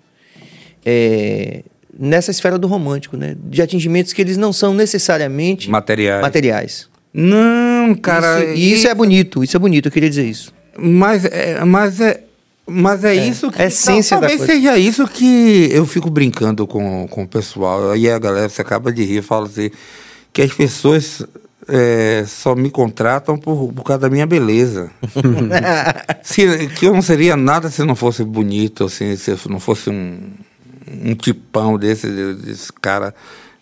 é, nessa esfera do romântico, né? De atingimentos que eles não são necessariamente materiais. materiais. Não, cara. Isso, e isso é bonito, isso é bonito, eu queria dizer isso. Mas é, mas é, mas é, é isso que. É essência talvez da coisa. seja isso que eu fico brincando com, com o pessoal. Aí a galera, você acaba de rir, fala assim, que as pessoas é, só me contratam por, por causa da minha beleza. se, que eu não seria nada se não fosse bonito, assim, se eu não fosse um, um tipão desse, desse cara.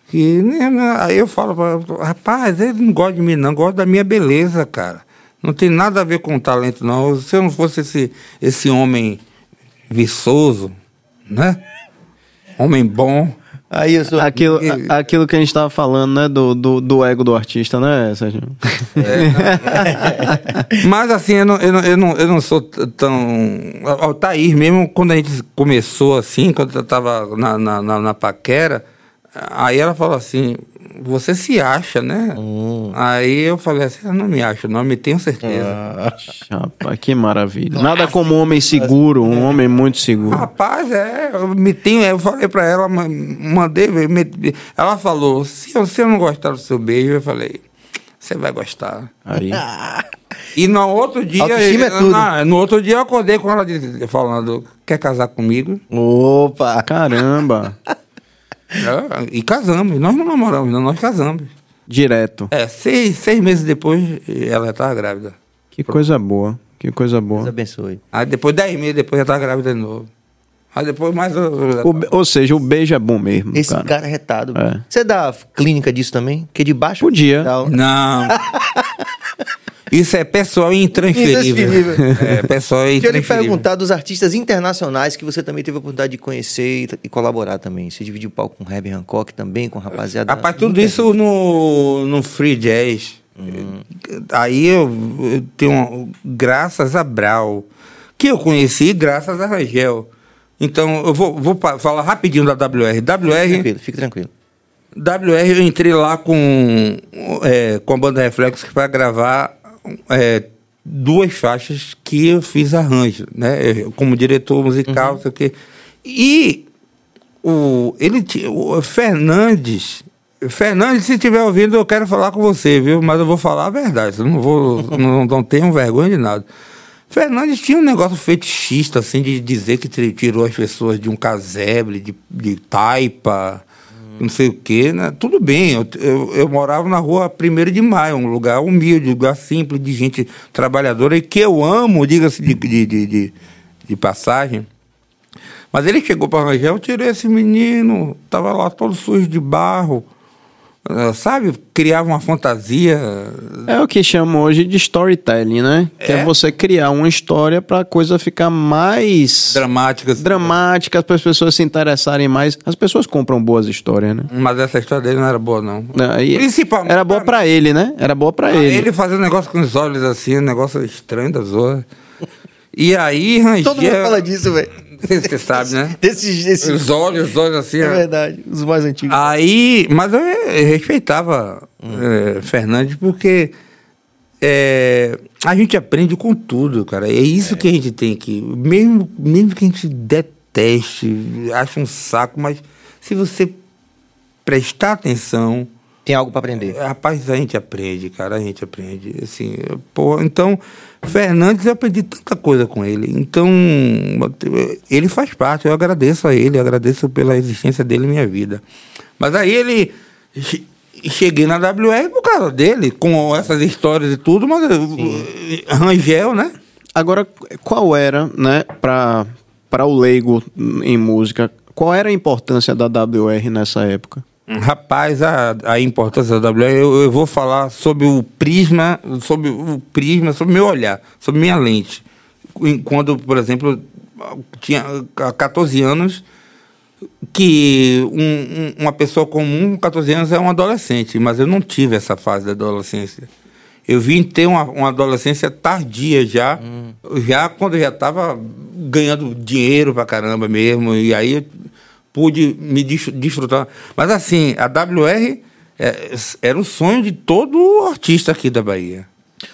Que, né, né aí eu falo, rapaz, ele não gosta de mim, não, gosta da minha beleza, cara. Não tem nada a ver com talento, não. Se eu não fosse esse, esse homem viçoso, né? Homem bom. Aí eu sou... aquilo, a, aquilo que a gente tava falando, né? Do, do, do ego do artista, né, Sérgio? É, mas assim, eu não, eu, não, eu, não, eu não sou tão. O Thaís, mesmo quando a gente começou assim, quando eu tava na, na, na, na paquera, aí ela falou assim: você se acha, né? Hum. Aí eu falei assim, eu não me acho, não, me tenho certeza. Ah, rapaz, que maravilha. Nada como um homem seguro, um homem muito seguro. Rapaz, é, eu me tenho, eu falei pra ela, mandei, me, ela falou, se você não gostar do seu beijo, eu falei, você vai gostar. Aí. E no outro dia, é tudo. Na, no outro dia eu acordei com ela falando, quer casar comigo? Opa! Caramba! É, e casamos. Nós não namoramos, não, nós casamos. Direto. É, seis, seis meses depois ela já estava grávida. Que coisa boa. Que coisa boa. Deus abençoe. Aí depois, dez meses depois, já estava grávida de novo. Aí depois mais. O, ou seja, o beijo é bom mesmo. Esse cara, cara é retado. É. Você dá clínica disso também? Que de baixo? Podia. Não. Isso é pessoal intransferível. intransferível. É, pessoal intransferível. Queria lhe perguntar dos artistas internacionais que você também teve a oportunidade de conhecer e, e colaborar também. Você dividiu o palco com Herbie Hancock também, com rapaziada. Rapaz, tudo isso no, no Free Jazz. Hum. Aí eu, eu tenho, uma, graças a Brau, que eu conheci graças a Rangel. Então, eu vou, vou falar rapidinho da WR. WR. Fique tranquilo, fique tranquilo. WR, eu entrei lá com, é, com a banda Reflexo para gravar é, duas faixas que eu fiz arranjo, né? Como diretor musical, uhum. sei o quê. E o, ele, o Fernandes, Fernandes, se estiver ouvindo, eu quero falar com você, viu? Mas eu vou falar a verdade, eu não vou, não, não tenho vergonha de nada. Fernandes tinha um negócio fetichista, assim, de dizer que tirou as pessoas de um casebre, de, de taipa, não sei o quê, né? Tudo bem, eu, eu, eu, morava na rua 1 de maio, um lugar humilde, um lugar simples, de gente trabalhadora e que eu amo, diga-se de, de, de, de, passagem. Mas ele chegou para Rangel, tirei esse menino, estava lá todo sujo de barro, sabe, criava uma fantasia. É o que chamam hoje de storytelling, né? É? Que é você criar uma história para a coisa ficar mais dramática, dramática, para as pessoas se interessarem mais. As pessoas compram boas histórias, né? Mas essa história dele não era boa não. não Principalmente era boa para ele, né? Era boa para ele. Ele fazia um negócio com os olhos assim, um negócio estranho da zoa. E aí, Rangel... Todo mundo fala disso, velho. Você sabe, né? Desses, desses... Os olhos, os olhos assim. É verdade, os mais antigos. Aí, mas eu, respeitava hum. é, Fernandes porque é, a gente aprende com tudo, cara. É isso é. que a gente tem que. Mesmo, mesmo que a gente deteste, ache um saco, mas se você prestar atenção. Tem algo para aprender. Rapaz, a gente aprende, cara, a gente aprende. Assim, pô, então Fernandes, eu aprendi tanta coisa com ele. Então, ele faz parte. Eu agradeço a ele, agradeço pela existência dele em minha vida. Mas aí ele. Cheguei na WR por causa dele, com essas histórias e tudo, mas Sim. Rangel, né? Agora, qual era, né, para o leigo em música, qual era a importância da WR nessa época? Rapaz, a, a importância da WR, eu, eu, vou falar sobre o prisma, sobre o prisma, sobre meu olhar, sobre minha lente. Quando, por exemplo, tinha 14 anos, que um, um, uma pessoa comum com 14 anos é um adolescente, mas eu não tive essa fase da adolescência. Eu vim ter uma, uma adolescência tardia já, hum. já quando eu já estava ganhando dinheiro pra caramba mesmo, e aí pude me desfrutar. Mas assim, a WR é, era o sonho de todo artista aqui da Bahia.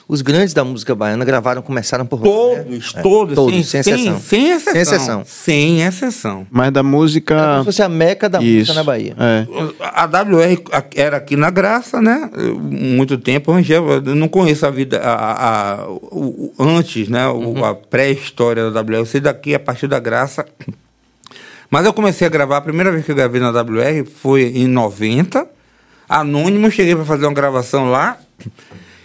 Os grandes da música baiana gravaram, começaram por Todos, né? todos, todos sem, sem, exceção. Sem, exceção. Sem exceção. Sem exceção. Mas da música. É como se fosse a meca da Isso. música na Bahia. É. A WR era aqui na Graça, né? Muito tempo, eu não conheço a vida a, a, a o, antes, né? Uhum. A pré-história da WR. Eu sei daqui a partir da Graça mas eu comecei a gravar, a primeira vez que eu gravei na WR foi em 90. Anônimo, cheguei para fazer uma gravação lá.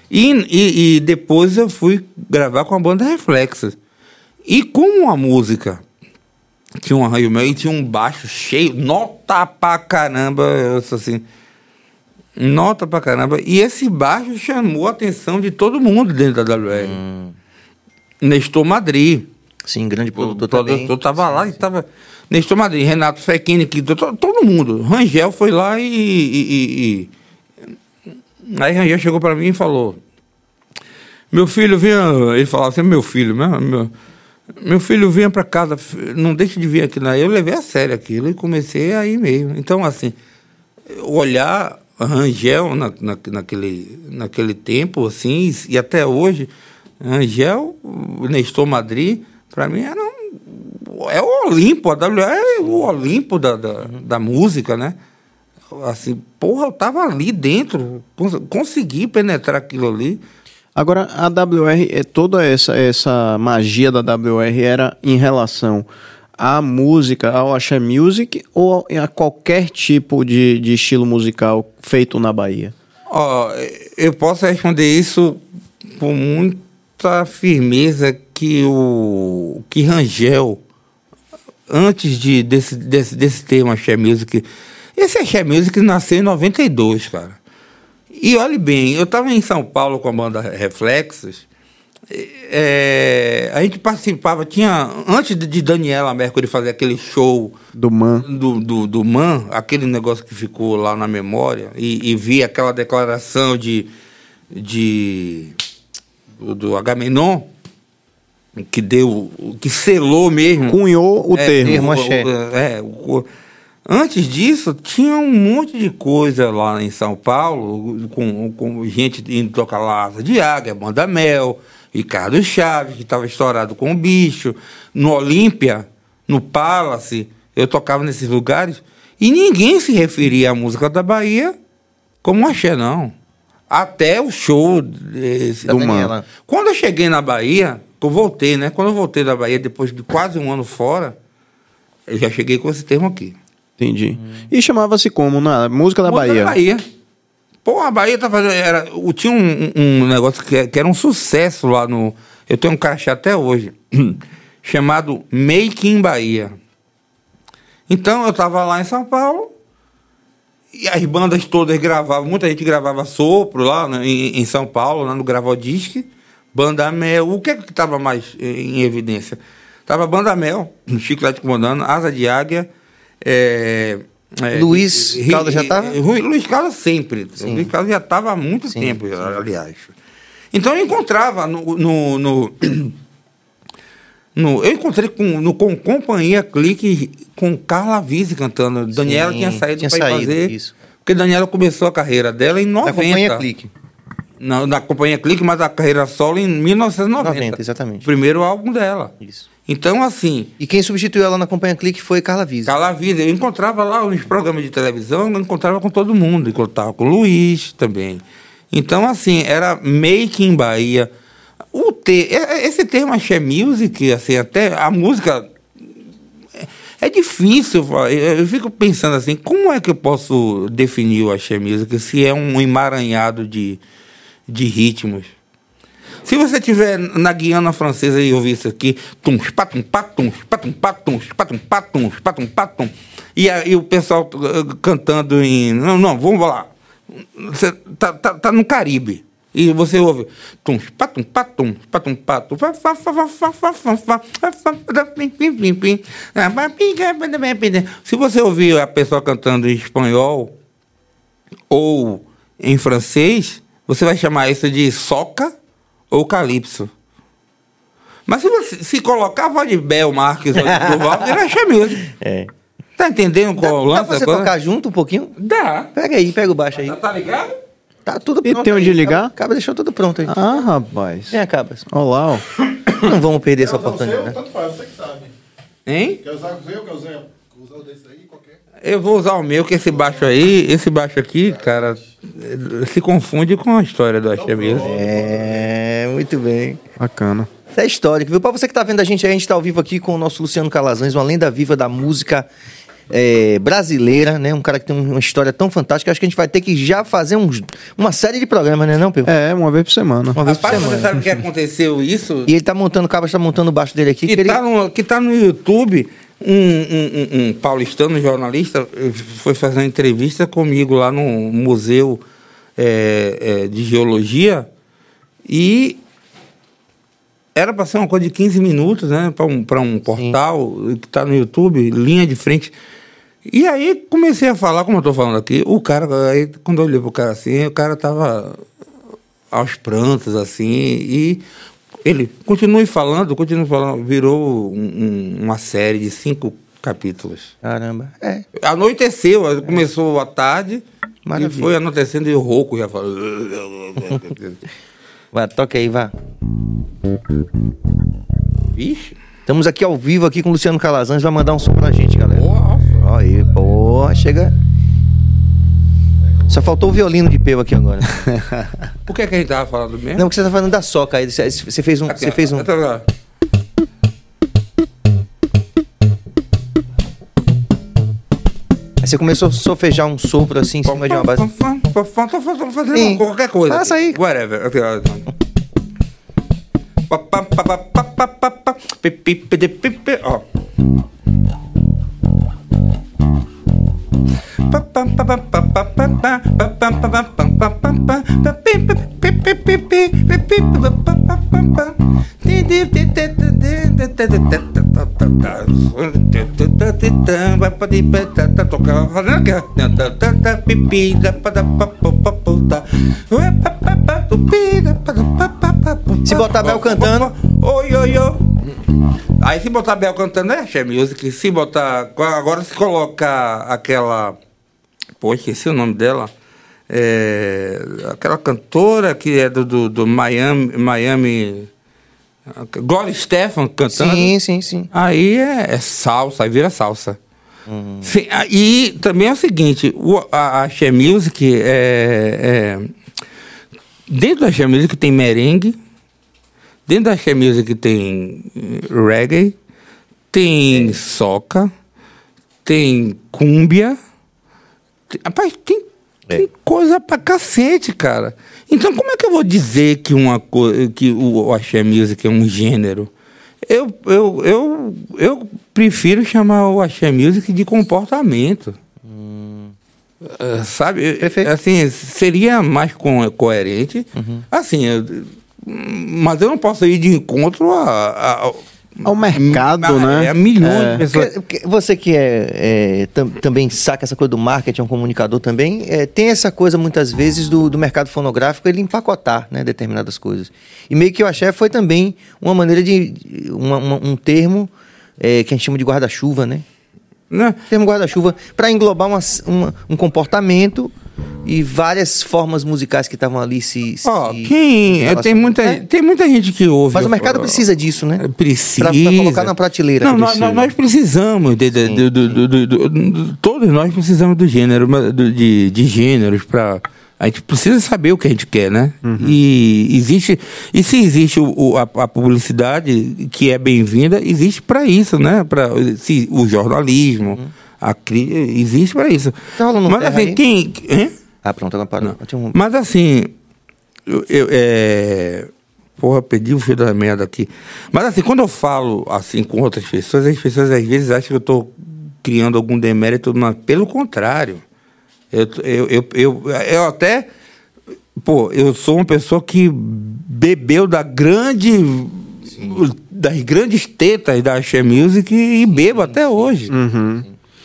E, e, e, depois eu fui gravar com a banda Reflexos. E como a música tinha um arranjo meu e tinha um baixo cheio, nota pra caramba, eu sou assim, nota pra caramba. E esse baixo chamou a atenção de todo mundo dentro da WR. Hum. Nestor Madrid. Sim, grande produtor o produtor também. tava lá e tava. Nestor Madrid, Renato Fequini, que, todo, todo mundo. Rangel foi lá e, e, e- e- Aí Rangel chegou para mim e falou: Meu filho, vinha. Ele falava sempre meu filho, meu, meu, meu filho vinha para casa, não deixe de vir aqui. Né? Eu levei a sério aquilo e comecei a ir mesmo. Então, assim, olhar Rangel na, na, naquele, naquele tempo, assim, e até hoje, Rangel, Nestor Madrid, para mim era um é o Olimpo, a WR é o Olimpo da, da, da música, né? Assim, porra, eu tava ali dentro, cons- consegui penetrar aquilo ali. Agora, a WR, é toda essa, essa magia da WR era em relação à música, ao Axé Music ou a qualquer tipo de, de estilo musical feito na Bahia? Ó, eu posso responder isso com muita firmeza que o que Rangel, antes de, desse, desse, desse termo Axé Music, esse Axé Music nasceu em 92, cara. E olhe bem, eu estava em São Paulo com a banda Reflexos, é, a gente participava, tinha, antes de Daniela Mercury fazer aquele show Do Man. do, do, do MAN, aquele negócio que ficou lá na memória, e, e vi aquela declaração de, de do, do Agamenon, que deu, que selou mesmo. Cunhou o É, termo. termo axé. é, o- antes disso, tinha um monte de coisa lá em São Paulo, com, com gente indo tocar lá Asa de Águia, Banda Mel, Ricardo Chaves, que estava estourado com o bicho, no Olímpia, no Palace, eu tocava nesses lugares, e ninguém se referia à música da Bahia como axé, não. Até o show desse, Da do. Mano. Quando eu cheguei na Bahia, eu voltei, né? Quando eu voltei da Bahia, depois de quase um ano fora, eu já cheguei com esse termo aqui. Entendi. E chamava-se como na música da Música Bahia? Da Bahia. Pô, a Bahia tá fazendo. Era, tinha um, um negócio que, que era um sucesso lá no. Eu tenho um crachá até hoje, chamado Make in Bahia. Então eu tava lá em São Paulo, e as bandas todas gravavam, muita gente gravava sopro lá né, em, em São Paulo, lá no Gravodisc, Banda Mel. O que é que estava mais em evidência? Tava Banda Mel, Chiclete Comandando, Asa de Águia. eh, eh, Luiz Caldas já tava? eh, Luiz Caldas sempre. Luiz Caldas já estava há muito Sim, tempo, aliás. Então eu encontrava no. no, no- no- eu encontrei com, no, com Companhia Clique com Carla Vise cantando. Daniela Sim, tinha saído para fazer. isso. Porque Daniela começou a carreira dela em 90. Da companhia Clique. Na, na Companhia Clique, mas a carreira solo em 1990. 90, exatamente. Primeiro álbum dela. Isso. Então, assim, E quem substituiu ela na companhia Clique foi Carla Vise. Carla Vida, eu encontrava lá nos programas de televisão, eu encontrava com todo mundo, encontrava com o Luiz também. Então, assim, era Make in Bahia. O te, é- é- esse termo axé music, assim, até a música é- é difícil, eu fico pensando assim, como é que eu posso definir o axé music se é um emaranhado de, de ritmos? Se você estiver na Guiana Francesa e ouvir isso aqui, tum, patum, patum, patum, patum, patum, patum, patum, patum, e aí o pessoal uh, cantando em. Não, não, vamos lá. Você tá, tá, tá no Caribe. E você ouve. Tum, patum, patum, patum, patum. Ah. Se você ouvir a pessoa cantando em espanhol ou em francês, você vai chamar isso de soca ou calypso. Mas se você se colocar a voz de Bel Marques ou de Duval, ele acha mesmo. É. Tá entendendo qual é o Dá lance? pra você coisa? tocar junto um pouquinho? Dá. Pega aí, pega o baixo aí. Tá, tá ligado? Tá tudo E pronto. tem onde aí. ligar? Acaba, acaba deixou tudo pronto aí. Ah, rapaz. Vem, Cabas. Olha lá, ó. Não vamos perder essa Quer usar o seu? oportunidade. Tanto faz, você que sabe. Hein? Quer usar o seu? Quer usar, usar o desse aí? Qualquer. Eu vou usar o meu, que esse baixo aí, esse baixo aqui, cara, se confunde com a história do Axé mesmo. É, muito bem. Bacana. Isso é histórico, viu? Pra você que tá vendo a gente aí, a gente tá ao vivo aqui com o nosso Luciano Calazans, uma lenda viva da música é, brasileira, né? Um cara que tem uma história tão fantástica. Acho que a gente vai ter que já fazer uns, uma série de programas, né, não, Pedro? É, uma vez por semana. Uma vez por Rapaz, você semana. sabe o que aconteceu isso? E ele tá montando, o Cabas tá montando o baixo dele aqui. que que ele- está no, que tá no YouTube, um, um, um- um paulistano jornalista eh, foi fazer uma entrevista comigo lá no Museu eh, eh, de Geologia e era para ser uma coisa de 15 minutos, né? Para um, pra um portal que tá no YouTube, linha de frente. E aí comecei a falar, como eu tô falando aqui, o cara, aí quando eu olhei pro cara assim, o cara tava aos prantos, assim, e ele continue falando, continue falando, virou um- um- uma série de cinco capítulos. Caramba. É. Anoiteceu, começou à tarde, Maravilha. e foi anoitecendo e o rouco já falou. Vai, toca aí, vá. Vixe, Estamos aqui ao vivo aqui com o Luciano Calazans, vai mandar um som pra gente, galera. Ó aí, pô, chega. Só faltou o violino de peu aqui agora. O que é que a gente tava falando mesmo? Não, porque você tá falando da soca aí. Você você fez um. Aqui, Você fez um. Tá, tá. Aí você começou a sofejar um sopro assim em cima de uma base. Tô fazendo Sim. qualquer coisa. Aqui. aí. Whatever. Aqui, ó. Se botar Bel cantando. Oi, oi, oi. Aí se botar Bel cantando é Axé Music. Se botar. Agora se colocar aquela. Pô, esqueci o nome dela. É, aquela cantora que é do, do, do Miami. Miami. Gloria Stefan cantando. Sim, sim, sim. Aí é, é salsa, aí vira salsa. Sim, ah, e também é o seguinte, o, a, a Axé Music é, é. Dentro da Axé Music tem merengue, dentro da Axé Music tem eh, reggae, tem soca, tem cúmbia. Tem- Rapaz, tem, tem coisa pra cacete, cara. Então como é que eu vou dizer que, uma que o, Axé Music é um gênero? Eu, eu, eu, eu prefiro chamar o Axé Music de comportamento. Eh, sabe? Perfeito. Assim, seria mais co coerente. Assim, eu- mas eu não posso ir de encontro a. a- Ao mercado, a- né? A milhões É. de pessoas. Porque- porque Você que é, é, tam- também saca essa coisa do marketing, é um comunicador também, é, tem essa coisa muitas vezes do, do mercado fonográfico ele empacotar né, determinadas coisas. E meio que eu achei foi também uma maneira de. uma- uma- um termo é, que a gente chama de guarda-chuva, né? Né? Termo guarda-chuva para englobar uma- uma- um comportamento e várias formas musicais que estavam ali se. Ó, quem. relacionando. Tem muita, É. tem muita gente que ouve. Mas o mercado ó, precisa disso, né? Precisa. Pra- pra colocar na prateleira. Não, nós, nós- precisamos. De, de- do- do- do- do- do- do- todos nós precisamos do gênero, de, de gêneros para. A gente precisa saber o que a gente quer, né? E existe. E se existe o, o- a, a publicidade que é bem-vinda, existe para isso, né? Para o jornalismo, a cri, existe para isso. Tá rolando um Mas assim, aí? quem. Hein? Ah, pronto, agora parou. Um- Mas assim, eu, eu, é... Porra, perdi o fio da merda aqui. Mas assim, quando eu falo assim com outras pessoas, as pessoas às vezes acham que eu estou criando algum demérito, mas pelo contrário. Eu, eu, eu, eu, eu até. Pô, eu sou uma pessoa que bebeu da grande. das grandes tetas da Axé Music e bebo até hoje.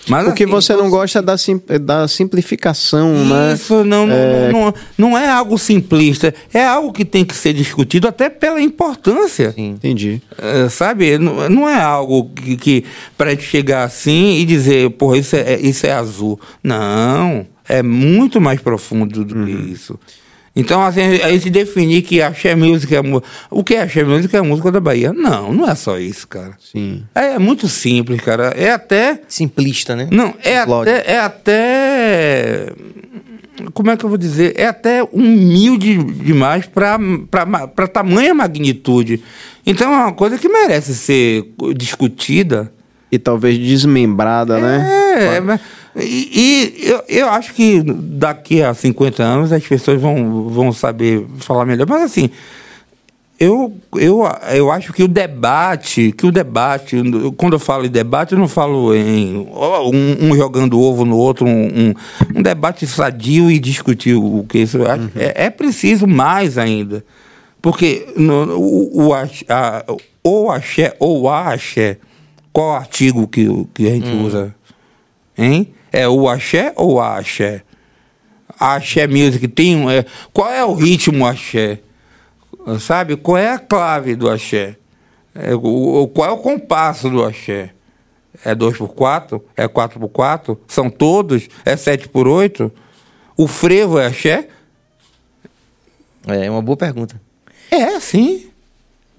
Mas, O que assim, você não gosta é da, sim- da simplificação, né? isso não, não, não, não é algo simplista, é algo que tem que ser discutido até pela importância. Entendi. É, sabe? Não, não é algo que, que para gente chegar assim e dizer, porra, isso é, isso é azul. Não, é muito mais profundo do que isso. Então, assim, a gente definir que a Xé Music é a música. O que é a Xé Music é a música da Bahia? Não, não é só isso, cara. Sim. É, muito simples, cara. É até. Simplista, né? Não, é até, é até. Como é que eu vou dizer? É até humilde demais para tamanha magnitude. Então é uma coisa que merece ser discutida. E talvez desmembrada, né? É, mas- e, e eu, eu acho que daqui a 50 anos as pessoas vão, vão saber falar melhor. Mas assim, eu, eu, eu acho que o debate, que o debate, quando eu falo em debate, eu não falo em um, um jogando ovo no outro, um, um, um debate sadio e discutir o que isso. eu acho- É, é preciso mais ainda. Porque no, o, o, a, ou axé ou axé, qual artigo que, que a gente usa? Hein? É o axé ou a axé? A axé music tem. É, qual é o ritmo axé? Sabe? Qual é a clave do axé? É, o, o- qual é o compasso do axé? É 2x4? É 4x4? São todos? É 7x8? O frevo é axé? É uma boa pergunta. É, sim.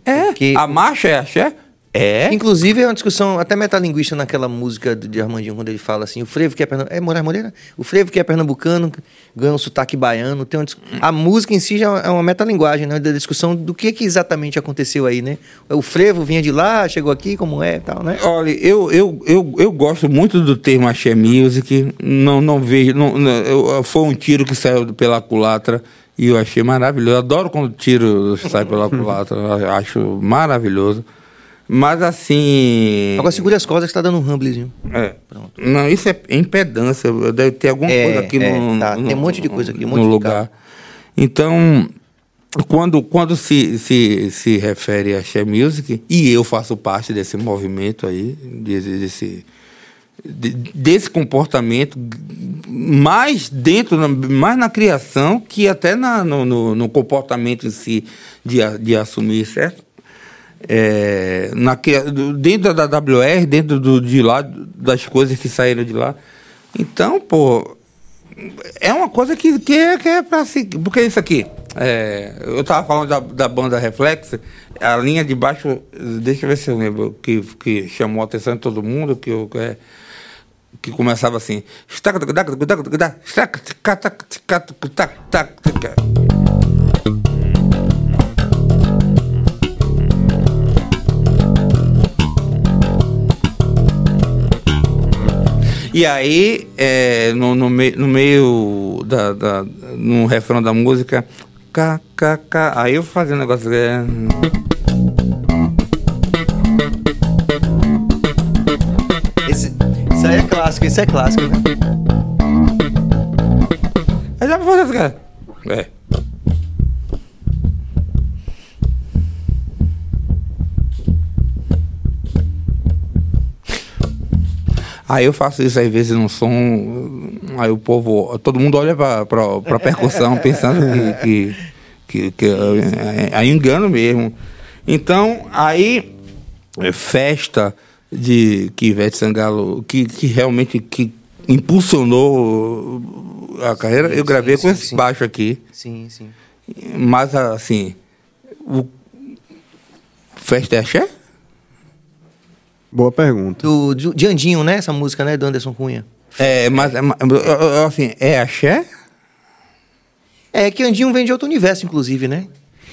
É. Porque- A marcha é axé? É. Inclusive, é uma discussão até metalinguística naquela música de Armandinho, quando ele fala assim, o frevo que é pernambucano... É Moraes Moreira? O frevo que é pernambucano ganha um sotaque baiano. Tem uma A música em si já é uma metalinguagem, né? Da discussão do que, que exatamente aconteceu aí, né? O frevo vinha de lá, chegou aqui, como é e tal, né? Olha, eu, eu, eu, eu gosto muito do termo axé music. Não, não vejo. Não, não, eu- foi um tiro que saiu pela culatra e eu achei maravilhoso. Adoro quando o tiro sai pela culatra. acho maravilhoso. Mas assim. Agora segure as cordas que tá dando um rumblezinho. É. Não, isso é impedância. Deve ter alguma É, coisa aqui é, no, tá. no- Tem um monte de coisa aqui, um no monte de lugar. Então, quando, quando se, se, se refere a Axé Music, e eu faço parte desse movimento aí, desse, desse, de- desse comportamento, mais dentro, mais na criação, que até na, no, no, no comportamento em si de, de assumir, certo? É, na, dentro da WR, dentro do, de lá, das coisas que saíram de lá. Então, pô, é uma coisa que, que, é, que é pra se. Porque isso aqui, é, eu tava falando da, da banda Reflex, a linha de baixo, deixa eu ver se eu lembro, que, que chamou a atenção de todo mundo, que eu. é, que começava assim. E aí, é, no, no, mei- no meio da, da. no refrão da música, K, K, K, aí eu fazia um negócio. É, Esse, isso aí é clássico, isso é clássico, né? aí já pra fazer cara. É. Aí eu faço isso às vezes no som, aí o povo, todo mundo olha pra, pra percussão pensando que, que, que, que é, é engano mesmo. Então, aí, festa de que Ivete Sangalo, que, que realmente que impulsionou a carreira, eu gravei sim, com sim, esse sim. baixo aqui. Sim, sim. Mas assim, o Festa é axé? Boa pergunta. Do, de, de Andinho, né? Essa música, né? Do Anderson Cunha. É, mas ma- é, assim, é axé? É que Andinho vem de outro universo, inclusive, né?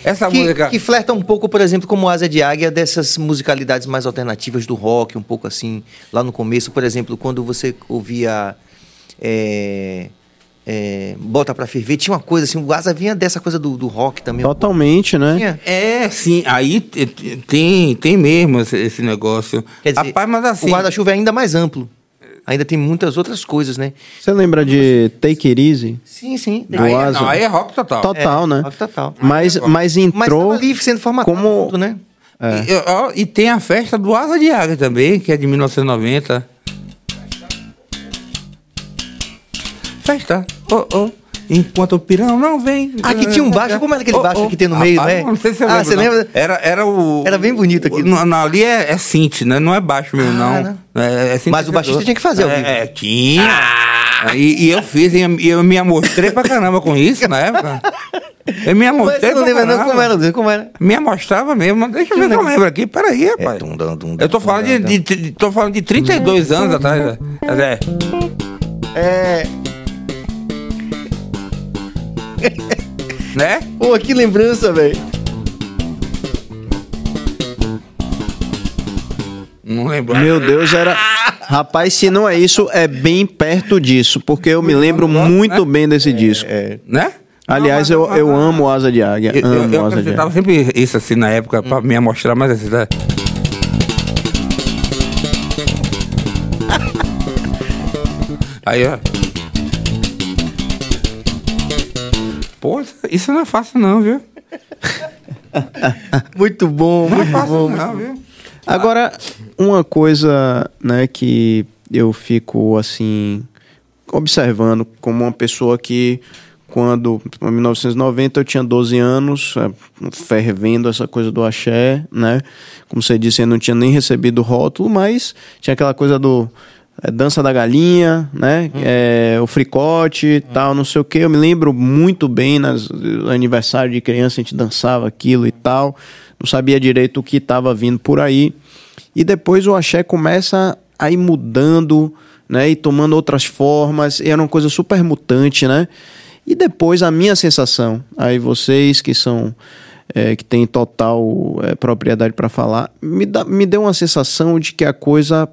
Essa que, música. que flerta um pouco, por exemplo, como Asa de Águia, dessas musicalidades mais alternativas do rock, um pouco assim, lá no começo, por exemplo, quando você ouvia é, é, Bota Pra Ferver, tinha uma coisa assim, o Asa vinha dessa coisa do, do rock também. Totalmente, né? Tinha. É, sim, aí te- te- tem, tem mesmo esse, esse negócio. Quer dizer, Rapaz, mas assim. o guarda-chuva é ainda mais amplo. Ainda tem muitas outras coisas, né? Você lembra de Take It Easy? Sim, sim. aí, Asa. não, aí é rock total. Total, É, né? rock total. Mas, mas Mas entrou tava ali sendo formatado como- tudo, né? E, e tem a festa do Asa de Águia também, que é de 1990. Festa, oh, oh, enquanto o pirão não vem. Aqui tinha um baixo, como era aquele Oh, baixo oh. que tem no meio, Rapaz, né? Não sei se você Ah, lembra. você não. lembra? Era, era o. Era bem bonito não, ali é, é synth, né? Não é baixo mesmo, Ah, não. É, é Mas o baixista tinha que fazer ao vivo. É, é, tinha. E, e eu fiz, e eu, eu me amostrei pra caramba com isso na época. Eu me Mas amostrei você não lembra não como era, como era? Me amostrava mesmo, mas deixa eu ver se eu lembro aqui. Peraí, rapaz. tum, dum, dum, eu tô dum, falando de, dum, de, de- tô falando de 32 anos atrás. né? É, É. né? Pô, que lembrança, velho. Não lembro. Meu Deus, era. Rapaz, se não é isso, é bem perto disso, porque eu me lembro muito bem desse disco. Né? Aliás, Não, eu, mas- eu amo Asa de Águia. Eu, eu, amo eu Asa de Águia. sempre isso assim na época pra me amostrar mais assim, né? Aí, ó. Pô, isso não é fácil não, viu? muito bom, muito bom. Não, viu? Agora, uma coisa, né, que eu fico assim observando como uma pessoa que quando em 1990 eu tinha 12 anos, é, fervendo essa coisa do axé, né? Como você disse, eu não tinha nem recebido o rótulo, mas tinha aquela coisa do é, dança da galinha, né? É, o fricote, tal, não sei o que. Eu me lembro muito bem nas aniversário de criança a gente dançava aquilo e tal. Não sabia direito o que estava vindo por aí. E depois o axé começa a ir mudando, né? E tomando outras formas. E era uma coisa super mutante, né? E depois a minha sensação, aí vocês que são é, que têm total é, propriedade para falar, me, dá, me deu uma sensação de que a coisa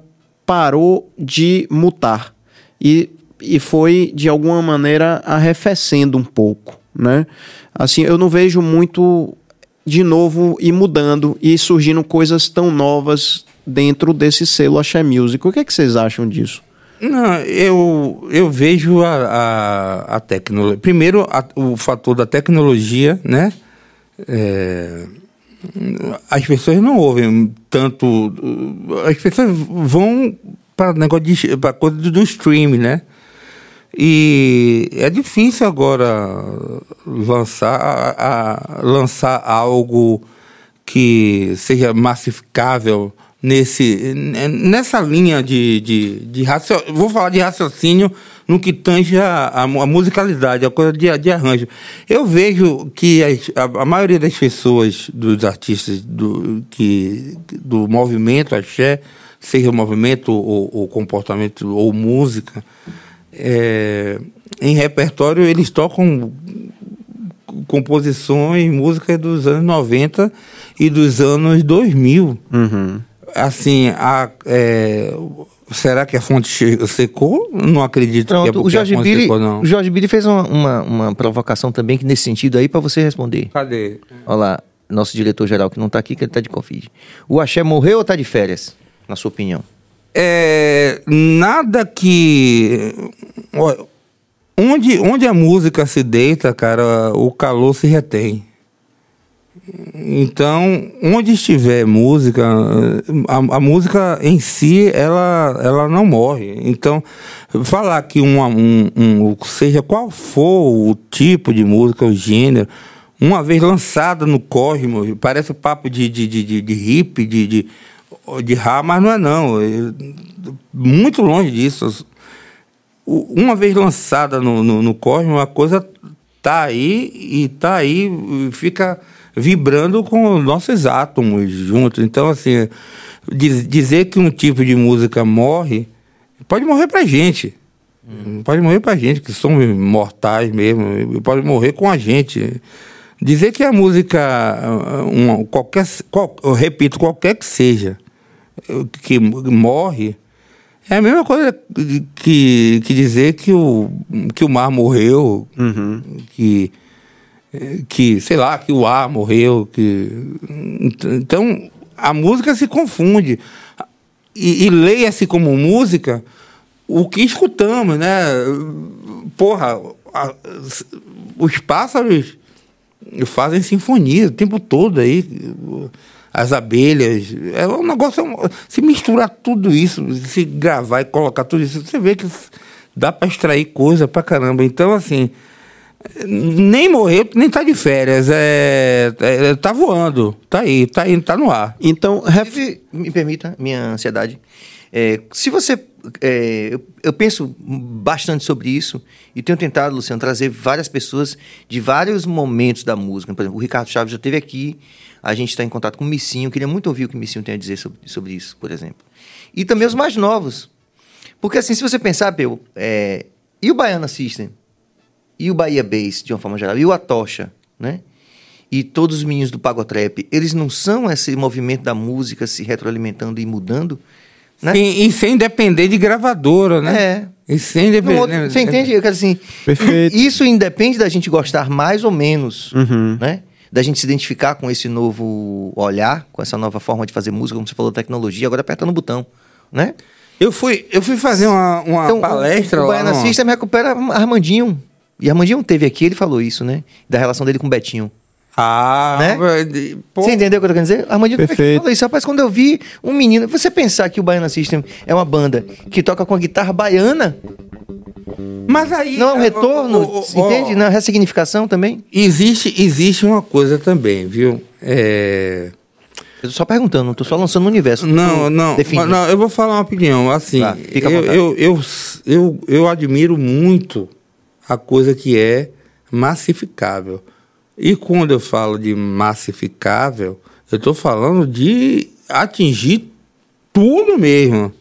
parou de mutar e, e foi de alguma maneira arrefecendo um pouco, né? Assim, eu não vejo muito de novo e mudando e surgindo coisas tão novas dentro desse selo Axé Music. O que, é que vocês acham disso? Não, eu, eu vejo a, a, a tecnologia. Primeiro, a, o fator da tecnologia, né? É, as pessoas não ouvem tanto. As pessoas vão para negócio de coisa do stream, né? E é difícil agora lançar, a, a, lançar algo que seja massificável nesse, nessa linha de, de, de raciocínio. Vou falar de raciocínio no que tange a, a, a musicalidade, a coisa de, de arranjo. Eu vejo que as, a, a, maioria das pessoas, dos artistas do, que, do movimento axé, seja movimento ou, ou comportamento ou música, é, em repertório eles tocam composições, música dos anos 90 e dos anos 2000. Uhum assim, a, é, será que a fonte secou? Não acredito Pronto, que é o Jorge a fonte secou, não. O Jorge fez uma, uma, uma provocação também que nesse sentido aí para você responder. Cadê? Olha lá, nosso diretor-geral que não tá aqui, que ele tá de Covid. O Axé morreu ou tá de férias, na sua opinião? É, nada que... Onde, onde a música se deita, cara, o calor se retém. Então, onde estiver música, a, a, música em si, ela, ela não morre. Então, falar que um, um, seja qual for o tipo de música, o gênero, uma vez lançada no cosmos, parece papo de, de, de, de, de hip, de, de, de rá, mas não é não. É muito longe disso. Uma vez lançada no, no, no cosmos, a coisa tá aí e tá aí, fica vibrando com os nossos átomos juntos. Então, assim, diz, dizer que um tipo de música morre, pode morrer pra gente. Hum. Pode morrer pra gente, que somos mortais mesmo, pode morrer com a gente. Dizer que a música, uma, qualquer, qual, eu repito, qualquer que seja, que morre, é a mesma coisa que, que dizer que o, que o mar morreu, uhum. que que, sei lá, que o ar morreu, que. Então, a música se confunde. E, e leia-se como música o que escutamos, né? Porra, a, os pássaros fazem sinfonia o tempo todo aí. As abelhas. É um negócio. Se misturar tudo isso, se gravar e colocar tudo isso, você vê que dá para extrair coisa pra caramba. Então, assim nem morreu, nem tá de férias. É, é, tá voando. Tá aí, tá aí, tá no ar. Então, ref... me permita, minha ansiedade. É, se você. É, eu, eu, penso bastante sobre isso e tenho tentado, Luciano, trazer várias pessoas de vários momentos da música. Por exemplo, o Ricardo Chaves já esteve aqui, a gente está em contato com o Missinho, queria muito ouvir o que o Missinho tem a dizer sobre, sobre isso, por exemplo. E também os mais novos. Porque, assim, se você pensar, Peu, é, e o Baiana System? E o Bahia Bass, de uma forma geral, e o Atocha, né? E todos os meninos do Pagotrap, eles não são esse movimento da música se retroalimentando e mudando? Né? Sim, e sem depender de gravadora, né? É. E sem depender. Outro, você entende? Eu quero assim. Perfeito. Isso independe da gente gostar mais ou menos, uhum. né? Da gente se identificar com esse novo olhar, com essa nova forma de fazer música, como você falou, tecnologia, agora apertando o botão, né? Eu fui, eu fui fazer uma, uma então, palestra o, o lá. O Baiana System recupera Armandinho. E Armandinho teve aqui, ele falou isso, né? Da relação dele com o Betinho. Ah, Né? pô, Você entendeu o que eu tô querendo dizer? Armandinho Perfeito. falou isso. Rapaz, quando eu vi um menino... Você pensar que o Baiana System é uma banda que toca com a guitarra baiana, Mas aí. não é um retorno, ó, ó, entende? Não é ressignificação também? Existe, existe uma coisa também, viu? É. Eu tô só perguntando, não tô só lançando no universo. Não, Tô não, mas não, eu vou falar uma opinião. Assim, à eu, eu, eu, eu, eu admiro muito a coisa que é massificável. E quando eu falo de massificável, eu estou falando de atingir tudo mesmo.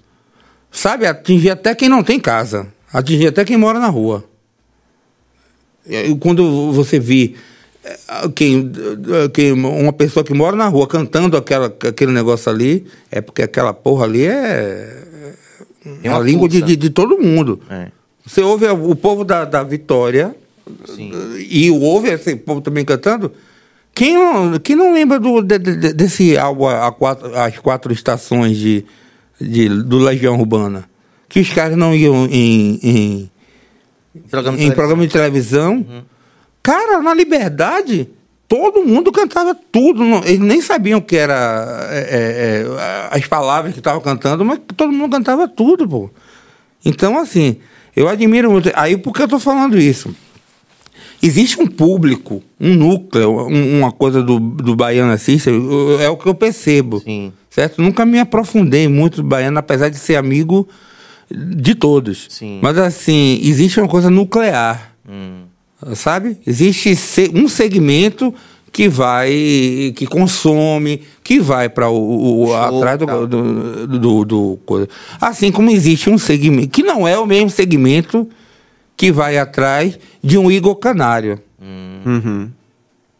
Sabe, atingir até quem não tem casa. Atingir até quem mora na rua. E Quando você vê eh, quem, eh, quem, uma pessoa que mora na rua cantando aquela, aquele negócio ali, é porque aquela porra ali é, Tem a uma língua de, de, de todo mundo. É. Você ouve o povo da, da Vitória Sim. e ouve esse povo também cantando. Quem não, quem não lembra do, de- de- desse álbum a quatro, As Quatro Estações de, de, do Legião Urbana? Que os caras não iam em, em, Programa de em televisão. programa de televisão. Cara, na liberdade, todo mundo cantava tudo. não- eles nem sabiam que era é, é, é, as palavras que estavam cantando, mas todo mundo cantava tudo, pô. Então, assim, eu admiro muito. Aí, por que eu tô falando isso? Existe um público, um núcleo, um- uma coisa do, do Baiano eu- é o que eu percebo. Sim. Certo? Nunca me aprofundei muito do Baiano, apesar de ser amigo de todos. Sim. Mas assim, existe uma coisa nuclear. Sabe? Existe um segmento que vai, que consome, que vai para o, o- Show, atrás do, tal. do, do- do coisa. Assim como existe um segmento, que não é o mesmo segmento que vai atrás de um Igor Canário. Uhum.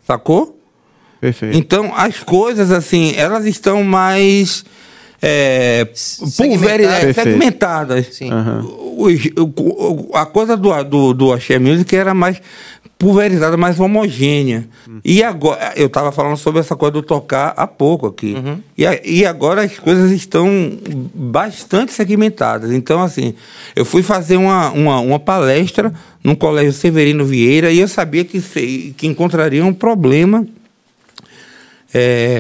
Sacou? Perfeito. Então, as coisas, assim, elas estão mais é, pulverizadas, Perfeito. segmentadas. Sim. Os- o- o- a coisa do, do, do Axé Music era mais pulverizada, mais homogênea. E agora, eu estava falando sobre essa coisa do tocar há pouco aqui. E, a- e agora as coisas estão bastante segmentadas. Então, assim, eu fui fazer uma, uma, uma palestra no Colégio Severino Vieira e eu sabia que, que encontraria um problema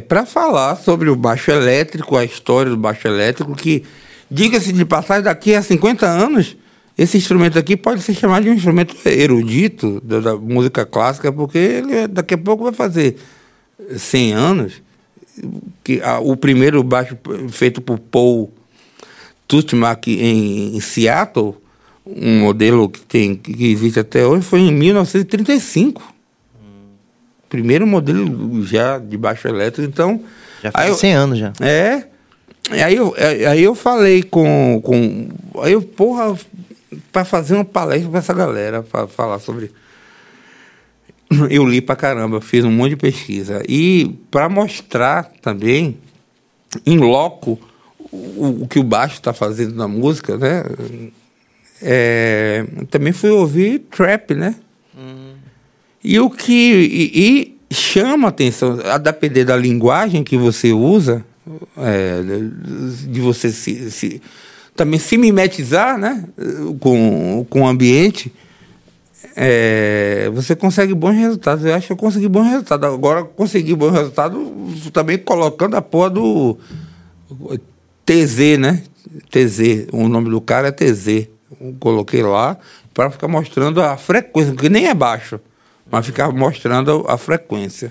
para falar sobre o baixo elétrico, a história do baixo elétrico, que, diga-se de passagem, daqui a 50 anos, esse instrumento aqui pode ser chamado de um instrumento erudito da, da música clássica, porque ele daqui a pouco vai fazer 100 anos. Que, a- o primeiro baixo feito por Paul Tutmark em, em Seattle, um modelo que, tem, que existe até hoje, foi em 1935 primeiro modelo já de baixo elétrico, então. Já faz eu- 100 anos já. É. Aí eu, é, aí eu falei com, com. Aí eu, porra, para fazer uma palestra para essa galera, para falar sobre. Eu li pra caramba, fiz um monte de pesquisa. E para mostrar também, em loco, o, o que o baixo está fazendo na música, né? É, também fui ouvir trap, né? E o que e, e chama atenção, a depender da linguagem que você usa, é, de você se, se- também se mimetizar né, com, com o ambiente, é, você consegue bons resultados. Eu acho que eu consegui bons resultados. Agora, consegui bons resultados também colocando a porra do TZ, né? TZ, o nome do cara é TZ. Eu coloquei lá para ficar mostrando a frequência, porque nem é baixo, mas ficar mostrando a frequência.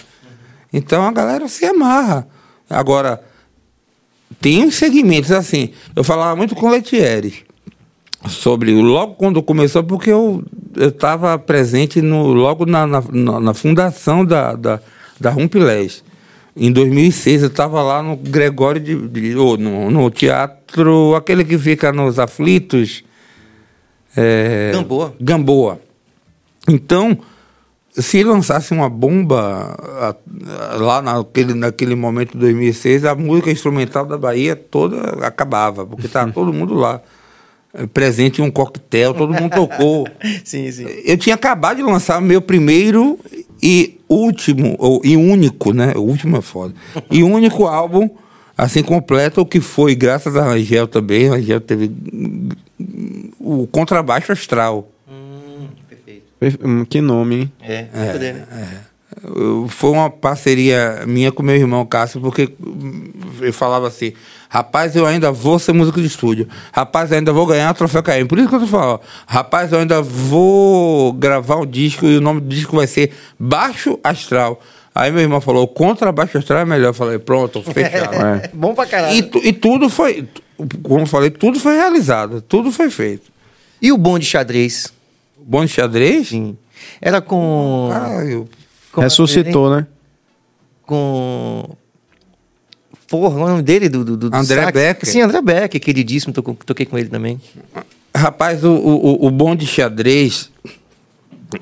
Então a galera se amarra. Agora, tem uns segmentos assim. Eu falava muito com o Letieres sobre logo quando começou, porque eu estava presente no, logo na, na, na- na fundação da, da, da Rumpilés. Em 2006 eu estava lá no Gregório de, de ou no, no teatro, aquele que fica nos aflitos. é, Gamboa. Gamboa. Então, se lançasse uma bomba a- a- lá naquele, naquele momento de 2006, a música instrumental da Bahia toda acabava, porque estava todo mundo lá, eh, presente em um coquetel, todo mundo tocou. Sim, sim. Eu tinha acabado de lançar meu primeiro e último, ou, e único, né? O último é foda. E único álbum, assim, completo, o que foi, graças a Rangel também. Rangel teve hum, o contrabaixo astral. Hum, Que nome, hein? É, é. né? Eu- Foi uma parceria minha com meu irmão Cássio, porque eu falava assim, rapaz, eu ainda vou ser músico de estúdio. Rapaz, eu ainda vou ganhar o troféu Caim. Por isso que eu tô falando, rapaz, eu ainda vou gravar um disco e o nome do disco vai ser Baixo Astral. Aí meu irmão falou, contra Baixo Astral é melhor. Eu falei, pronto, fechado. É. Bom pra caralho. E, E, tu- e tudo foi, como eu falei, tudo foi realizado, tudo foi feito. o bom de xadrez? Bom de xadrez? Sim. Era com. Caralho. com Ressuscitou, né? Com. Porra, o nome dele do. do, do André sax? Becker. Sim, André Becker, queridíssimo, toco- toquei com ele também. Rapaz, o, o, o bom de xadrez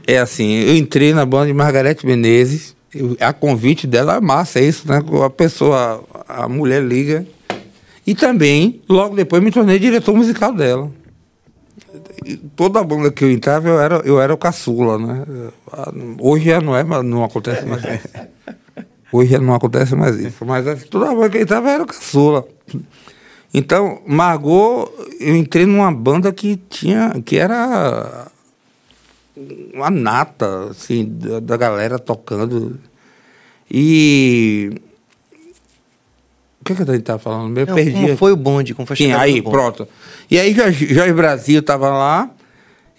é assim, eu entrei na banda de Margarete Menezes, eu- a convite dela é massa, é isso, né? A pessoa, a mulher liga. E também, logo depois, me tornei diretor musical dela. Toda banda que eu entrava, eu era, eu era o caçula, né? Hoje já não é, mas não acontece mais isso. Hoje já não acontece mais isso. Mas assim, toda banda que eu entrava, eu era o caçula. Então, Margot, eu entrei numa banda que tinha, que era uma nata, assim, da, da galera tocando. E. O que, que a gente estava falando? Eu Não, perdi. como foi o bonde? Como foi Sim, aí, bonde? pronto. E aí, Jorge, Brasil estava lá,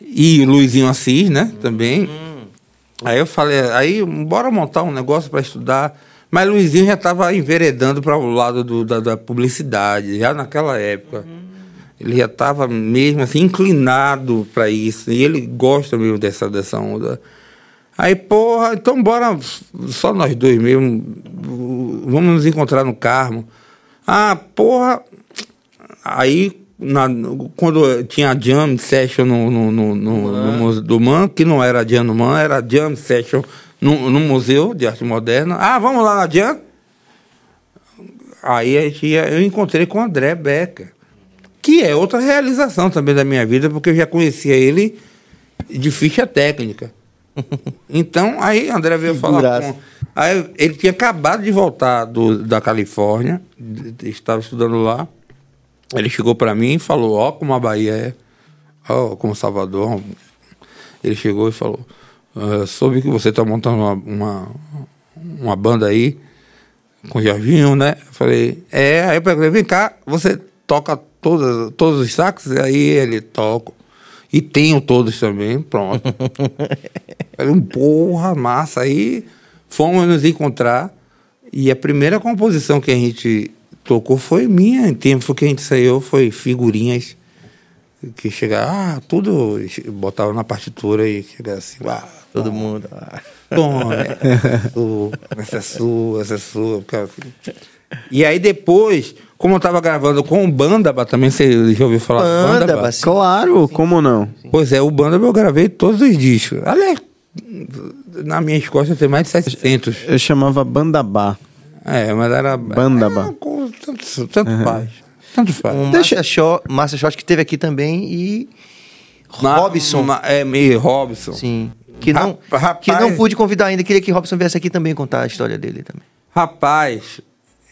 e Luizinho Assis, né, também. Aí eu falei, aí, bora montar um negócio para estudar. Mas Luizinho já estava enveredando para o lado do- da, da publicidade, já naquela época. Ele já estava mesmo assim, inclinado para isso. E ele gosta mesmo dessa, dessa onda. Aí, porra, então bora, só nós dois mesmo, vamos nos encontrar no Carmo. Ah, porra, aí na- quando tinha a jam session no, no, no, no- do Man, que não era jam no Man, era jam session no, no Museu de Arte Moderna. Ah, vamos lá na jam? Aí a gente ia- eu encontrei com o André Becker, que é outra realização também da minha vida, porque eu já conhecia ele de ficha técnica. Então, aí André veio falar com. Aí ele tinha acabado de voltar do, da Califórnia, estava estudando lá. Ele chegou para mim e falou: Ó, como a Bahia é, ó, como Salvador. Ele chegou e falou: "Ah, Soube que você está montando uma, uma, uma banda aí com o Jorginho, né? Eu falei: É. Aí eu perguntei: Vem cá, você toca todas, todos os sax? Aí ele toca. E tenho todos também, pronto. Falei, porra, massa. Aí fomos nos encontrar. E a primeira composição que a gente tocou foi minha. Em tempo que a gente saiu foi figurinhas. Que chegava, ah, tudo botava na partitura e chegava assim, ah, Todo mundo. ah. Toma, essa é sua, essa é sua, essa é sua. E aí depois, como eu tava gravando com o Bandaba, também você já ouviu falar do Bandaba, sim. Claro, como não? Pois é, o Bandaba eu gravei todos os discos. Aliás, na minha escola tem mais de 700. Eu chamava Bandabá. É, mas era... Bandaba. É, com- tanto, tanto faz. Tanto faz. Um Márcia Short, Márcia Short que teve aqui também e Ma- Robson. ma- é, meio Robson. sim, que não Ra- que não rapaz. pude convidar ainda, queria que Robson viesse aqui também contar a história dele também. Rapaz,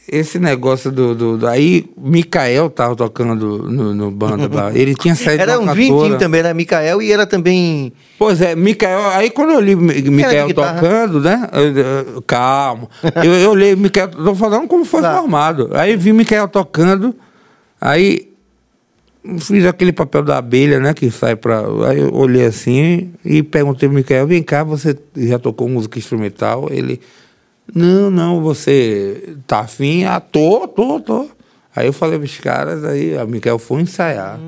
esse negócio do. do, do- aí, Mikael tava tocando no, no banda. lá. Ele tinha saído Era de um team também, era Mikael e era também Pois é, Mikael. Aí quando eu li Mi- Mikael tocando, né? eu- eu- calma. eu, eu li Mikael, tô falando como foi Tá. formado. Aí vi Mikael tocando, aí fiz aquele papel da abelha, né? Que sai pra. Aí eu olhei assim e perguntei pro Mikael, vem cá, você já tocou música instrumental? Ele. Não, não, você tá afim? Ah, tô, tô, tô. Aí eu falei pros caras, aí a Mikael foi ensaiar.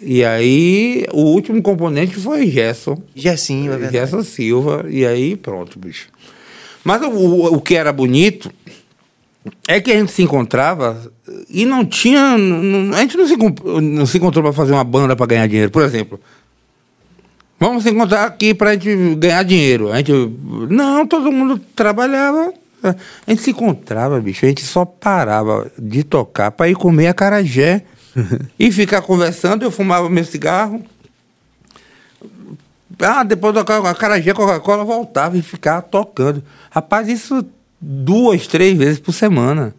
E aí, o último componente foi Gerson. Gersinho, é verdade. Gerson Silva. E aí, pronto, bicho. Mas o, o, que era bonito é que a gente se encontrava e não tinha. não- a gente não se, não se encontrou para fazer uma banda para ganhar dinheiro. Por exemplo, vamos se encontrar aqui para a gente ganhar dinheiro. A gente, não, todo mundo trabalhava. A gente se encontrava, bicho. A gente só parava de tocar para ir comer acarajé e ficar conversando. Eu fumava meu cigarro. Ah, depois do acarajé, Coca-Cola voltava e ficava tocando. Rapaz, isso duas, três vezes por semana.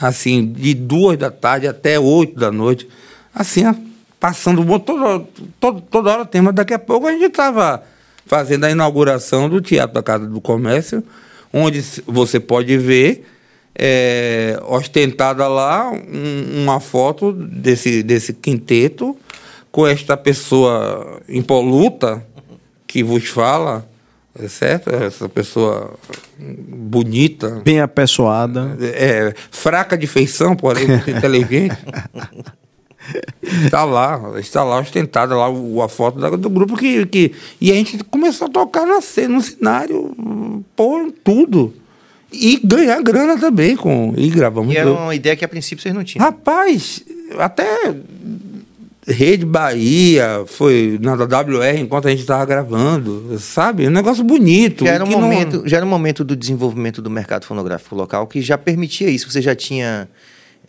Assim, de duas da tarde até oito da noite. Assim, passando toda, toda, toda hora tem, mas daqui a pouco a gente tava fazendo a inauguração do Teatro da Casa do Comércio, onde você pode ver é, ostentada lá um- uma foto desse, desse quinteto com esta pessoa impoluta que vos fala, é certo? Essa pessoa bonita, Bem apessoada. é, fraca de feição, porém muito inteligente. Está lá, está lá ostentada lá o- a foto da- do grupo que, que. E a gente começou a tocar na cena, no cenário, pô, em tudo. E ganhar grana também com. E gravamos. E era uma ideia que a princípio vocês não tinham. Rapaz, até Rede Bahia foi na WR enquanto a gente estava gravando, sabe? Um negócio bonito. Já era, um que não- momento, já era um momento do desenvolvimento do mercado fonográfico local que já permitia isso. Você já tinha.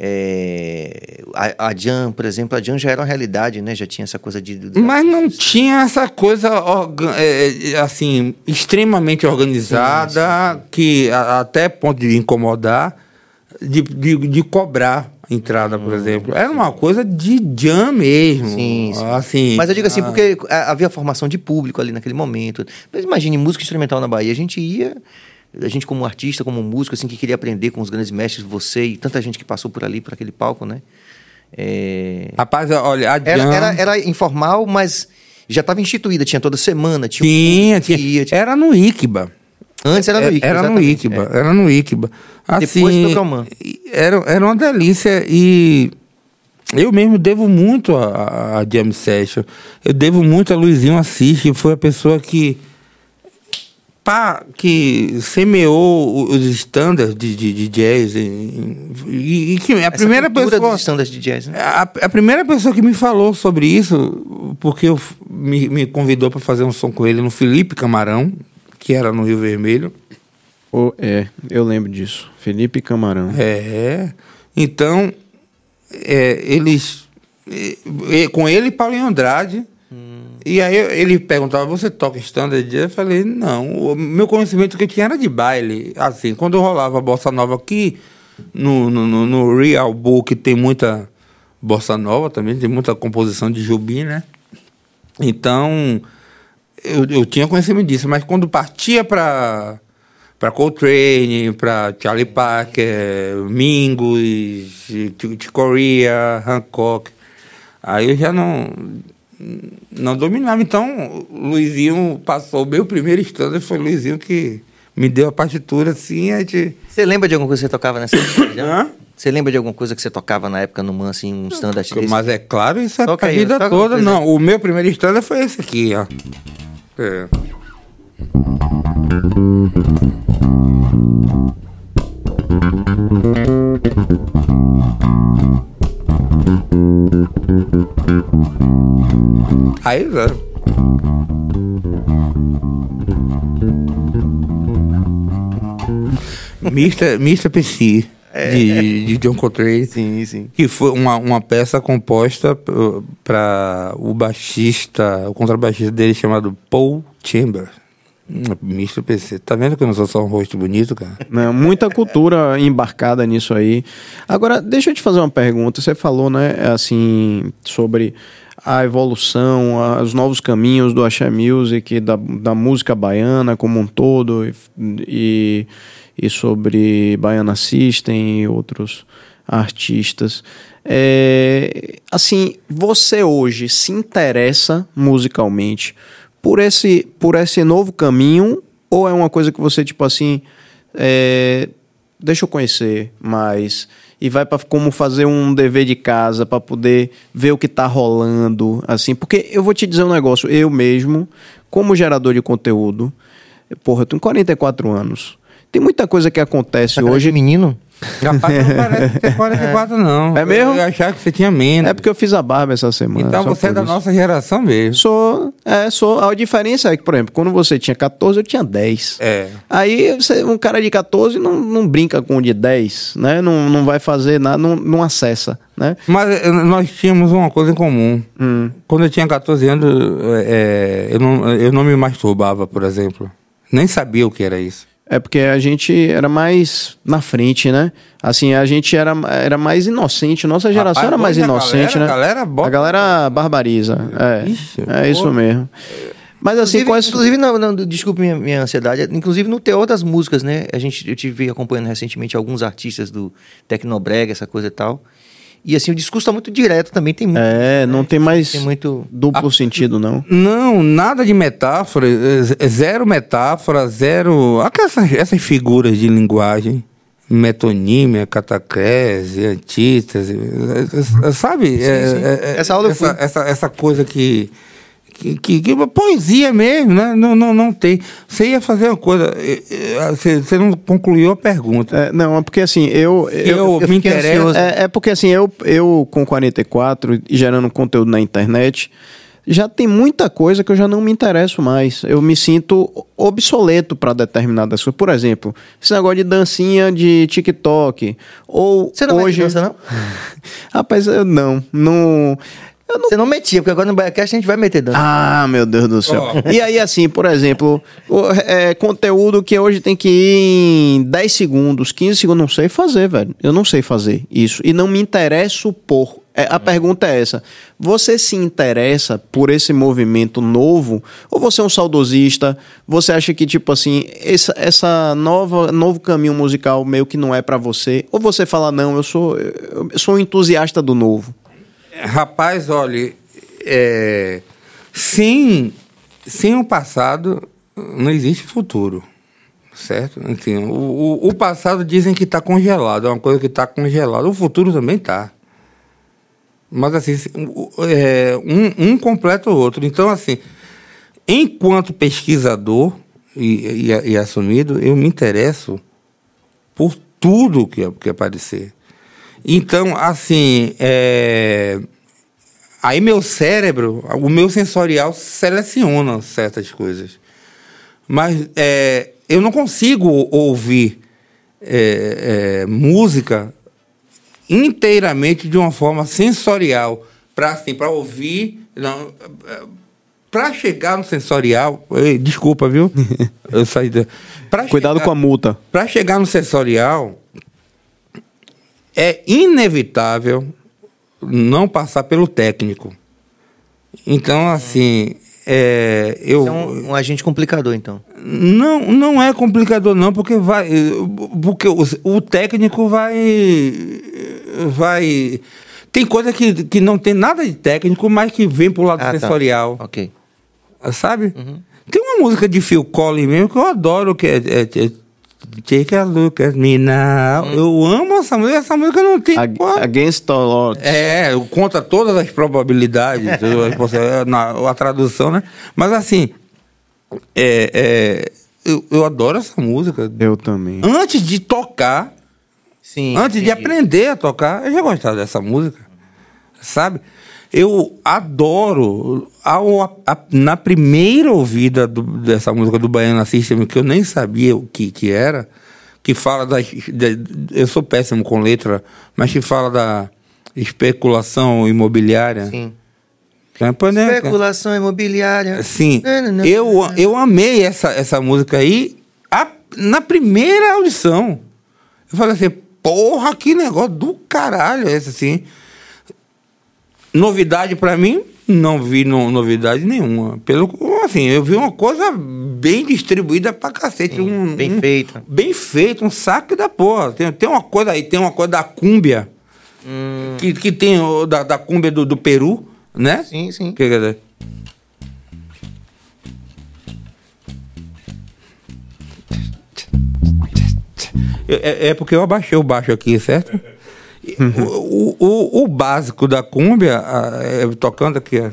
É, a, a Jam, por exemplo, a Jam já era uma realidade, né? Já tinha essa coisa de. de- Mas não tinha essa coisa orga- é, é, assim extremamente organizada que a- até ponto de incomodar, de, de, de cobrar entrada, por exemplo. Era uma coisa de jam mesmo. Hum. Sim, sim. Assim, Mas eu digo assim, ah, porque havia formação de público ali naquele momento. Mas imagine, música instrumental na Bahia, a gente ia, a gente como artista, como músico, assim, que queria aprender com os grandes mestres, você e tanta gente que passou por ali, por aquele palco, né? É, Rapaz, olha, a Era, era, era informal, mas já estava instituída, tinha toda semana, tinha, um tinha, ia, tinha- era no Iquiba. Antes era no IC. Era no Iquiba, era no Iquiba. Assim, Depois foi pro Calman. Era, era uma delícia e eu mesmo devo muito a, a, a Jam Session. Eu devo muito a Luizinho Assis, que foi a pessoa que pá, que semeou os standards de, de, de jazz e, e- e que a primeira pessoa dos standards de jazz, né? a, a primeira pessoa que me falou sobre isso, porque eu, me, me convidou para fazer um som com ele no Felipe Camarão, que era no Rio Vermelho. Oh, é, eu lembro disso. Felipe Camarão. É. Então, é, eles. é, é, com ele e Paulinho Andrade. E aí eu- ele perguntava, você toca standard? Eu falei, não. O meu conhecimento que eu tinha era de baile. Assim, quando rolava a bossa nova aqui, no, no, no- Real Book tem muita bossa nova também, tem muita composição de Jubim, né? Então, eu, eu tinha conhecimento disso, mas quando partia para para Coltrane, para Charlie Parker, Mingus, Corea, Hancock, aí eu já não não dominava. Então, o Luizinho passou o meu primeiro standard foi o Luizinho que me deu a partitura assim, a gente Você lembra de alguma coisa que você tocava nessa época? Você lembra de alguma coisa que você tocava na época no Man, assim, um standard desse? Mas é claro, isso é Toca a aí, vida toda. Não, o meu primeiro standard foi esse aqui, ó. É. Aí, velho. Mr. Mr. PC de, de John Coltrane. Sim, sim. Que foi uma, uma peça composta para o baixista, o contrabaixista dele chamado Paul Chamber. Mr. PC. Tá vendo que eu não sou só um rosto bonito, cara? Né, muita cultura embarcada nisso aí. Agora, deixa eu te fazer uma pergunta. Você falou, né, assim, sobre a evolução, a- os novos caminhos do Axé Music, da, da música baiana como um todo, e, e, e sobre Baiana System e outros artistas. É, assim, você hoje se interessa musicalmente por esse, por esse novo caminho ou é uma coisa que você, tipo assim, é, deixa eu conhecer mais e vai para como fazer um dever de casa para poder ver o que tá rolando, assim, porque eu vou te dizer um negócio, eu mesmo, como gerador de conteúdo, porra, eu tenho 44 anos. Tem muita coisa que acontece Hoje, hoje. menino? Rapaz, não parece ter 44, não. É mesmo? Eu achar que você tinha menos. É porque eu fiz a barba essa semana. Então você é da isso. nossa geração mesmo. Sou, é, sou. A diferença é que, por exemplo, quando você tinha 14, eu tinha 10. É. Aí você- um cara de 14 não, não brinca com um de 10, né? Não, não vai fazer nada, não, não acessa, né? Mas eh, nós tínhamos uma coisa em comum. Hum. Quando eu tinha 14 anos, eh, eu, não, eu não me masturbava, por exemplo. Nem sabia o que era isso. É porque a gente era mais na frente, né? Assim, a gente era, era mais inocente. Nossa geração Rapaz, era mais inocente, galera- né? a galera bota- a galera barbariza. É, Ixi, é isso mesmo. Mas assim, Inclusive, quais... inclusive não, não, desculpe minha, minha ansiedade, inclusive no teor das músicas, né? A gente, eu tive acompanhando recentemente alguns artistas do Tecnobrega, essa coisa e tal. E assim, o discurso tá muito direto também, tem muito. É, não tem mais Tem muito. duplo sentido, não. Não, nada de metáfora, é- é zero metáfora, zero. Aquelas essas figuras de linguagem. Metonímia, catacrese, antítese, é- sabe? É- é- é- Essa aula eu essa, fui. essa, essa coisa que, que, que, que poesia mesmo, né? Não, não, não tem. Você ia fazer uma coisa, eh, eh, você, você não concluiu a pergunta. É, não, é porque assim, eu. eu, eu me fiquei interesso. É, é porque assim, eu, eu com 44 e gerando conteúdo na internet, já tem muita coisa que eu já não me interesso mais. Eu me sinto obsoleto para determinadas coisas. Por exemplo, esse negócio de dancinha de TikTok. Ou Você não vai hoje. de dança, não? Rapaz, eu não. Não. Não Você não metia, porque agora no Biacast a gente vai meter dança. ah, meu Deus do céu. Ó. E aí, assim, por exemplo, o- é, conteúdo que hoje tem que ir em 10 segundos, 15 segundos, não sei fazer, velho. Eu não sei fazer isso. E não me interesso por. É, a pergunta é essa: você se interessa por esse movimento novo? Ou você é um saudosista? Você acha que, tipo assim, essa, essa nova novo caminho musical meio que não é pra você? Ou você fala, não, eu sou, eu sou um entusiasta do novo? Rapaz, olha, é, sem, sem o passado não existe futuro, certo? Assim, o, o, o passado dizem que está congelado, é uma coisa que está congelada. O futuro também está. Mas assim, é, um, um completa o outro. Então, assim, enquanto pesquisador e, e, e assumido, eu me interesso por tudo que, que aparecer. Então, assim, é, aí meu cérebro, o meu sensorial seleciona certas coisas. Mas é, eu não consigo ouvir é, é, música inteiramente de uma forma sensorial. Para assim, para ouvir. Não, para chegar no sensorial. ei, desculpa, viu? eu saí da, pra Cuidado chegar- com a multa. para chegar no sensorial, é inevitável não passar pelo técnico. Então, assim, é, eu. Você é um, um agente complicador, então. Não, não é complicador não, porque vai, porque o, o técnico vai, vai, tem coisa que, que não tem nada de técnico, mas que vem pro lado Ah, tá. sensorial, Ok. sabe? Tem uma música de Phil Collins mesmo que eu adoro, que é, é, é Take a Look at Me Now. Eu amo essa música, essa música não tem... Ag- pô, Against all odds. é, conta todas as probabilidades, eu- na a tradução, né? Mas assim, é, é, eu, eu adoro essa música. Eu também. Antes de tocar, Sim. antes de aprender a tocar, eu já gostava dessa música, sabe? Eu adoro, ao, a- na primeira ouvida do- dessa música do Baiana System, que eu nem sabia o que, que era, que fala da. de- eu sou péssimo com letra, mas que fala da especulação imobiliária. Sim. Campanha- Especulação imobiliária. Sim, Não, não, não. eu, eu amei essa, essa música aí a- na primeira audição. Eu falei assim, porra, que negócio do caralho é esse assim. Novidade pra mim, não vi no- novidade nenhuma. Pelo, assim, eu vi uma coisa bem distribuída pra cacete. um, bem um- feita. Bem feito, um saque da porra. Tem, tem uma coisa aí, tem uma coisa da cúmbia, que, que tem o da, da cúmbia do, do Peru, né? Sim, sim. Que, quer dizer, É, é porque eu abaixei o baixo aqui, certo? O, o, o, o básico da cúmbia, é, tocando aqui, ó.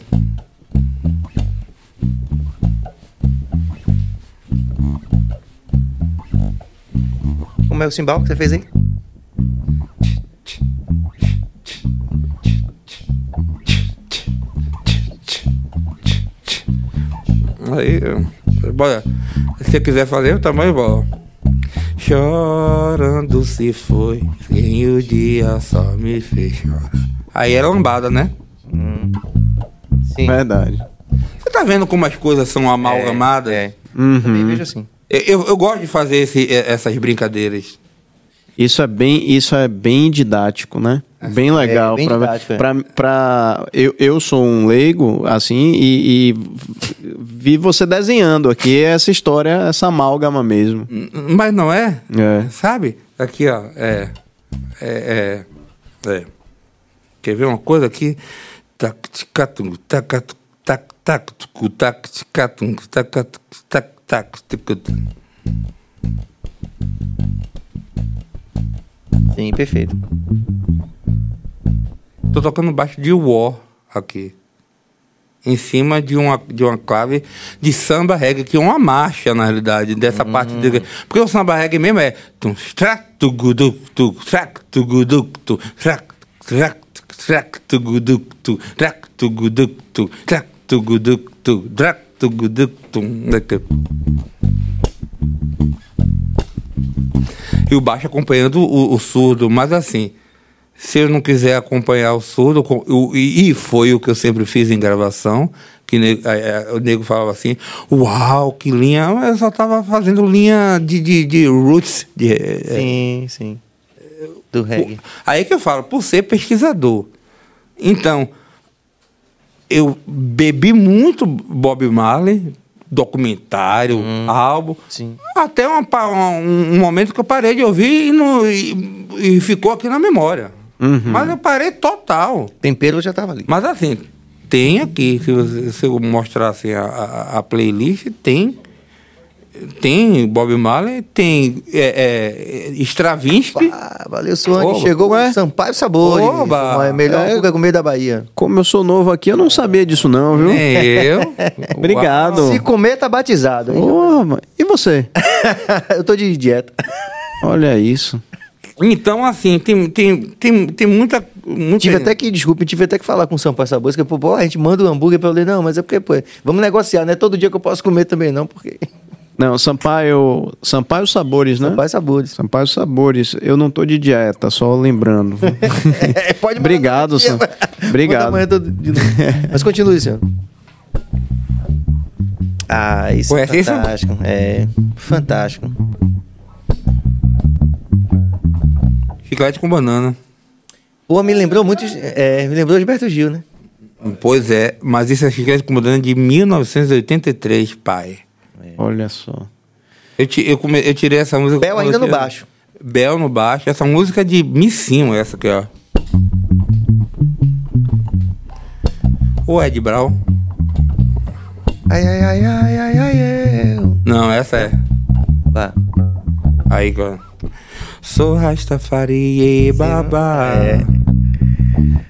Como é o cimbal que você fez aí? Aí, bora. Se você quiser fazer, eu também vou. Chorando se foi, quem o dia só me fez chorar. Aí é lambada, né? Sim. Verdade. Você tá vendo como as coisas são amalgamadas? É. Uhum. Também vejo assim. Eu, eu, eu gosto de fazer esse, essas brincadeiras. Isso é bem, isso é bem didático, né? Bem legal. bem pra, didático, é. pra, pra- eu, eu sou um leigo, assim, e, e vi você desenhando aqui essa história, essa amálgama mesmo. Mas não é? É. Sabe? Aqui, ó. É. É. É. é. Quer ver uma coisa aqui? Tac, ticatum, tacatum, tac, tac, tucu, tac, ticatum, tacatum, tac, tac, tucutum. Sim, perfeito. Tô tocando baixo de War aqui. Em cima de uma, de uma clave de samba reggae, que é uma marcha, na realidade, dessa parte. De, porque o samba reggae mesmo é. tum, strac, tuguduk, tu, strac, tuguduk, E o baixo acompanhando o, o surdo, mas assim. Se eu não quiser acompanhar o surdo, o- e, foi o que eu sempre fiz em gravação, que eh, eh, o nego falava assim, uau, que linha, eu só estava fazendo linha de, de, de roots. De, Sim, sim. Do reggae. Aí que eu falo, por ser pesquisador. Então, eu bebi muito Bob Marley, documentário, álbum. Sim. Até pa- um, um momento que eu parei de ouvir e, não- e- e ficou aqui na memória. Mas eu parei total. Tempero já tava ali. Mas assim, tem aqui, se, você- se eu mostrar assim, a, a- a playlist, tem. Tem Bob Marley, tem é, é, Stravinsky. Ah, valeu, Suane. Oba. Chegou Ué? o Sampaio Sabor. Oba. É melhor É. é. comer da Bahia. Como eu sou novo aqui, eu não sabia disso não, viu? Nem eu. Obrigado. Se comer, tá batizado. mano. e você? eu tô de dieta. Olha isso. Então, assim, tem, tem, tem, tem muita. muita Tive até que, desculpe, tive até que falar com o Sampaio Sabor. Que, pô, pô, a gente manda o hambúrguer pra eu ler. Não, mas é porque, pô, vamos negociar, não é todo dia que eu posso comer também, não, porque. Não, Sampaio. Sampaio Sabores, né? Sampaio Sabores. Sampaio Sabores. Eu não tô de dieta, só lembrando. É, pode Obrigado, mandar Sam. Obrigado. Mas continue, senhor. Ah, isso é isso? fantástico. É, fantástico. Chiclete com banana. Pô, me lembrou muito. É, me lembrou de Gilberto Gil, né? Pois é, mas isso é chiclete com banana de 1983, pai. Olha só. Eu, ti- eu, come- eu tirei essa música. Bel ainda no baixo. Bel no baixo. Essa música é de Missinho, essa aqui, ó. O Ed Brown. Ai, ai, ai, ai, ai, ai, eu. Não, essa é. Vá. Aí, ó. Sou Rastafari, babá. É.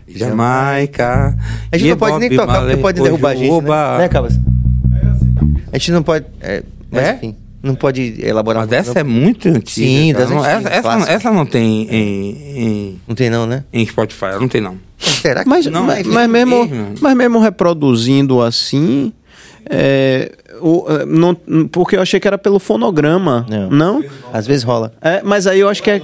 Jamaica. A gente não pode nem tocar porque pode derrubar a gente, né? Né, Cabas? A gente não pode. É, mas É? enfim, não pode elaborar. Mas essa é muito antiga. Sim, Não, antigas, essa, essa, essa não tem em, em, Não tem, não, né? em Spotify, ela não tem não. Será que Mas, Não, mas, é mas mesmo, mesmo. mas mesmo reproduzindo assim. é, o- é, não, porque eu achei que era pelo fonograma. Não. Não? Às vezes rola. É, mas aí eu acho que é.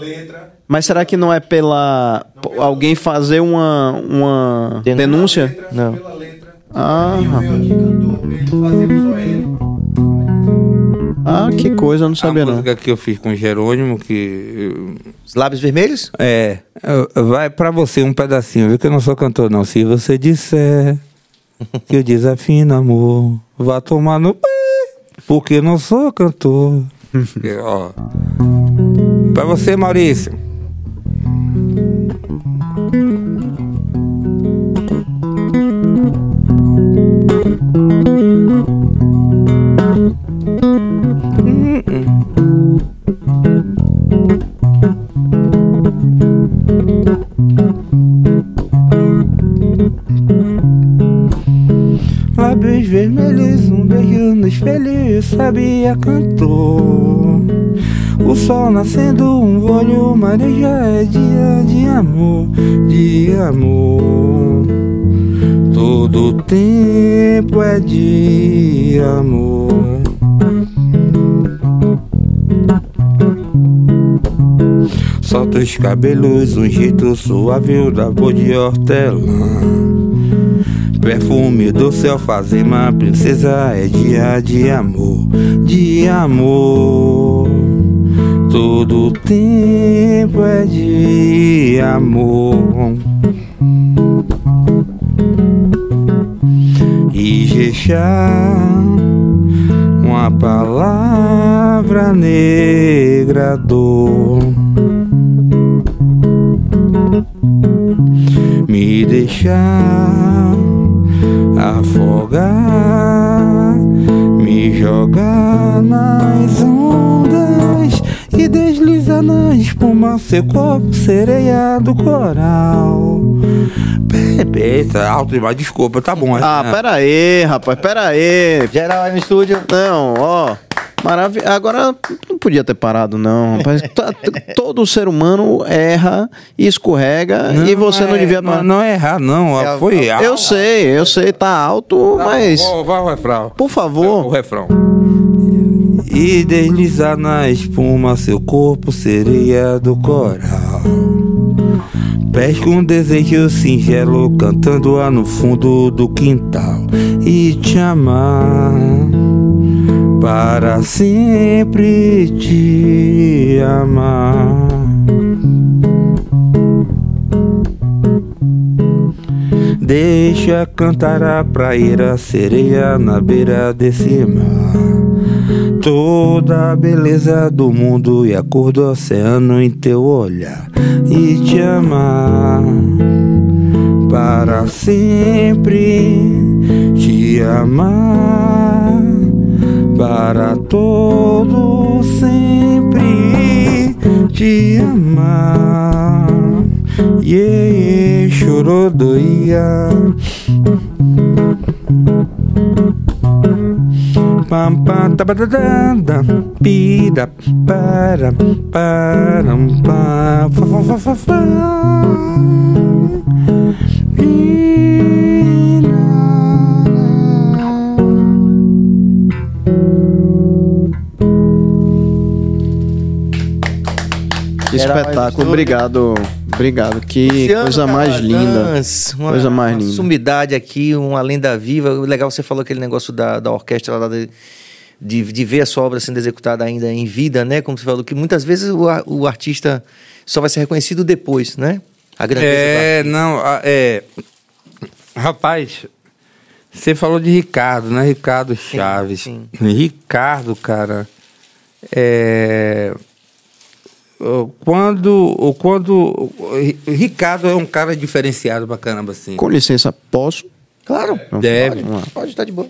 Mas será que não é pela. p- alguém fazer uma, uma Denúncia. denúncia? Não. Ah, ah, que coisa, eu não A sabia não. música que eu fiz com o Jerônimo, que. Os lábios vermelhos? É. Vai pra você um pedacinho, viu que eu não sou cantor, não. Se você disser que eu desafino amor, vá tomar no. pé, Porque eu não sou cantor. Ó. Pra você, Maurício. Lábios vermelhos, um beijo no espelho, sabia cantor. O sol nascendo, um olho mareja, é dia de amor, de amor. Todo tempo é de amor. Solta os cabelos, um jeito suave da cor de hortelã. Perfume do céu fazem uma princesa é dia de amor, de amor. Todo tempo é de amor. E Jexá, uma palavra negra dor. Me deixar afogar, me jogar nas ondas na espuma seu corpo sereia do coral. Eita, alto demais, desculpa, tá bom. Ah, pera aí, rapaz, pera aí. Geral aí no estúdio. Não, ó. Maravilha. Agora, não podia ter parado, não, rapaz. Tá- todo ser humano erra e escorrega e você não, é- devia Não, parar. não é errar, não. É, Foi alto. Eu sei, eu sei, tá alto, mas. Vai, vai o refrão. Por O favor. refrão. E deslizar na espuma seu corpo sereia do coral. Pés com desejo singelo cantando lá no fundo do quintal. E te amar para sempre te amar. Deixa cantar a praia sereia na beira desse mar. Toda a beleza do mundo e a cor do oceano em teu olhar. E te amar para sempre. Te amar para todo sempre. Te amar. Yeah, yeah, chorodoia. Pam pam ta ba da da da. Pi da para para pa fa fa fa fa fa. Espetáculo. Obrigado. Obrigado. Que Luciano coisa mais linda. Uma, Coisa mais uma linda. sumidade aqui, uma lenda viva. Legal, você falou aquele negócio da, da orquestra lá da- de, de ver a sua obra sendo executada ainda em vida, né? Como você falou, que muitas vezes o, o artista só vai ser reconhecido depois, né? A grandeza É, não, a- é. Rapaz, você falou de Ricardo, né? Ricardo Chaves. sim. Ricardo, cara. É. Quando. o- Quando. Ricardo é um cara diferenciado pra caramba, assim. Com licença, posso? Claro, Deve. pode, pode estar de boa.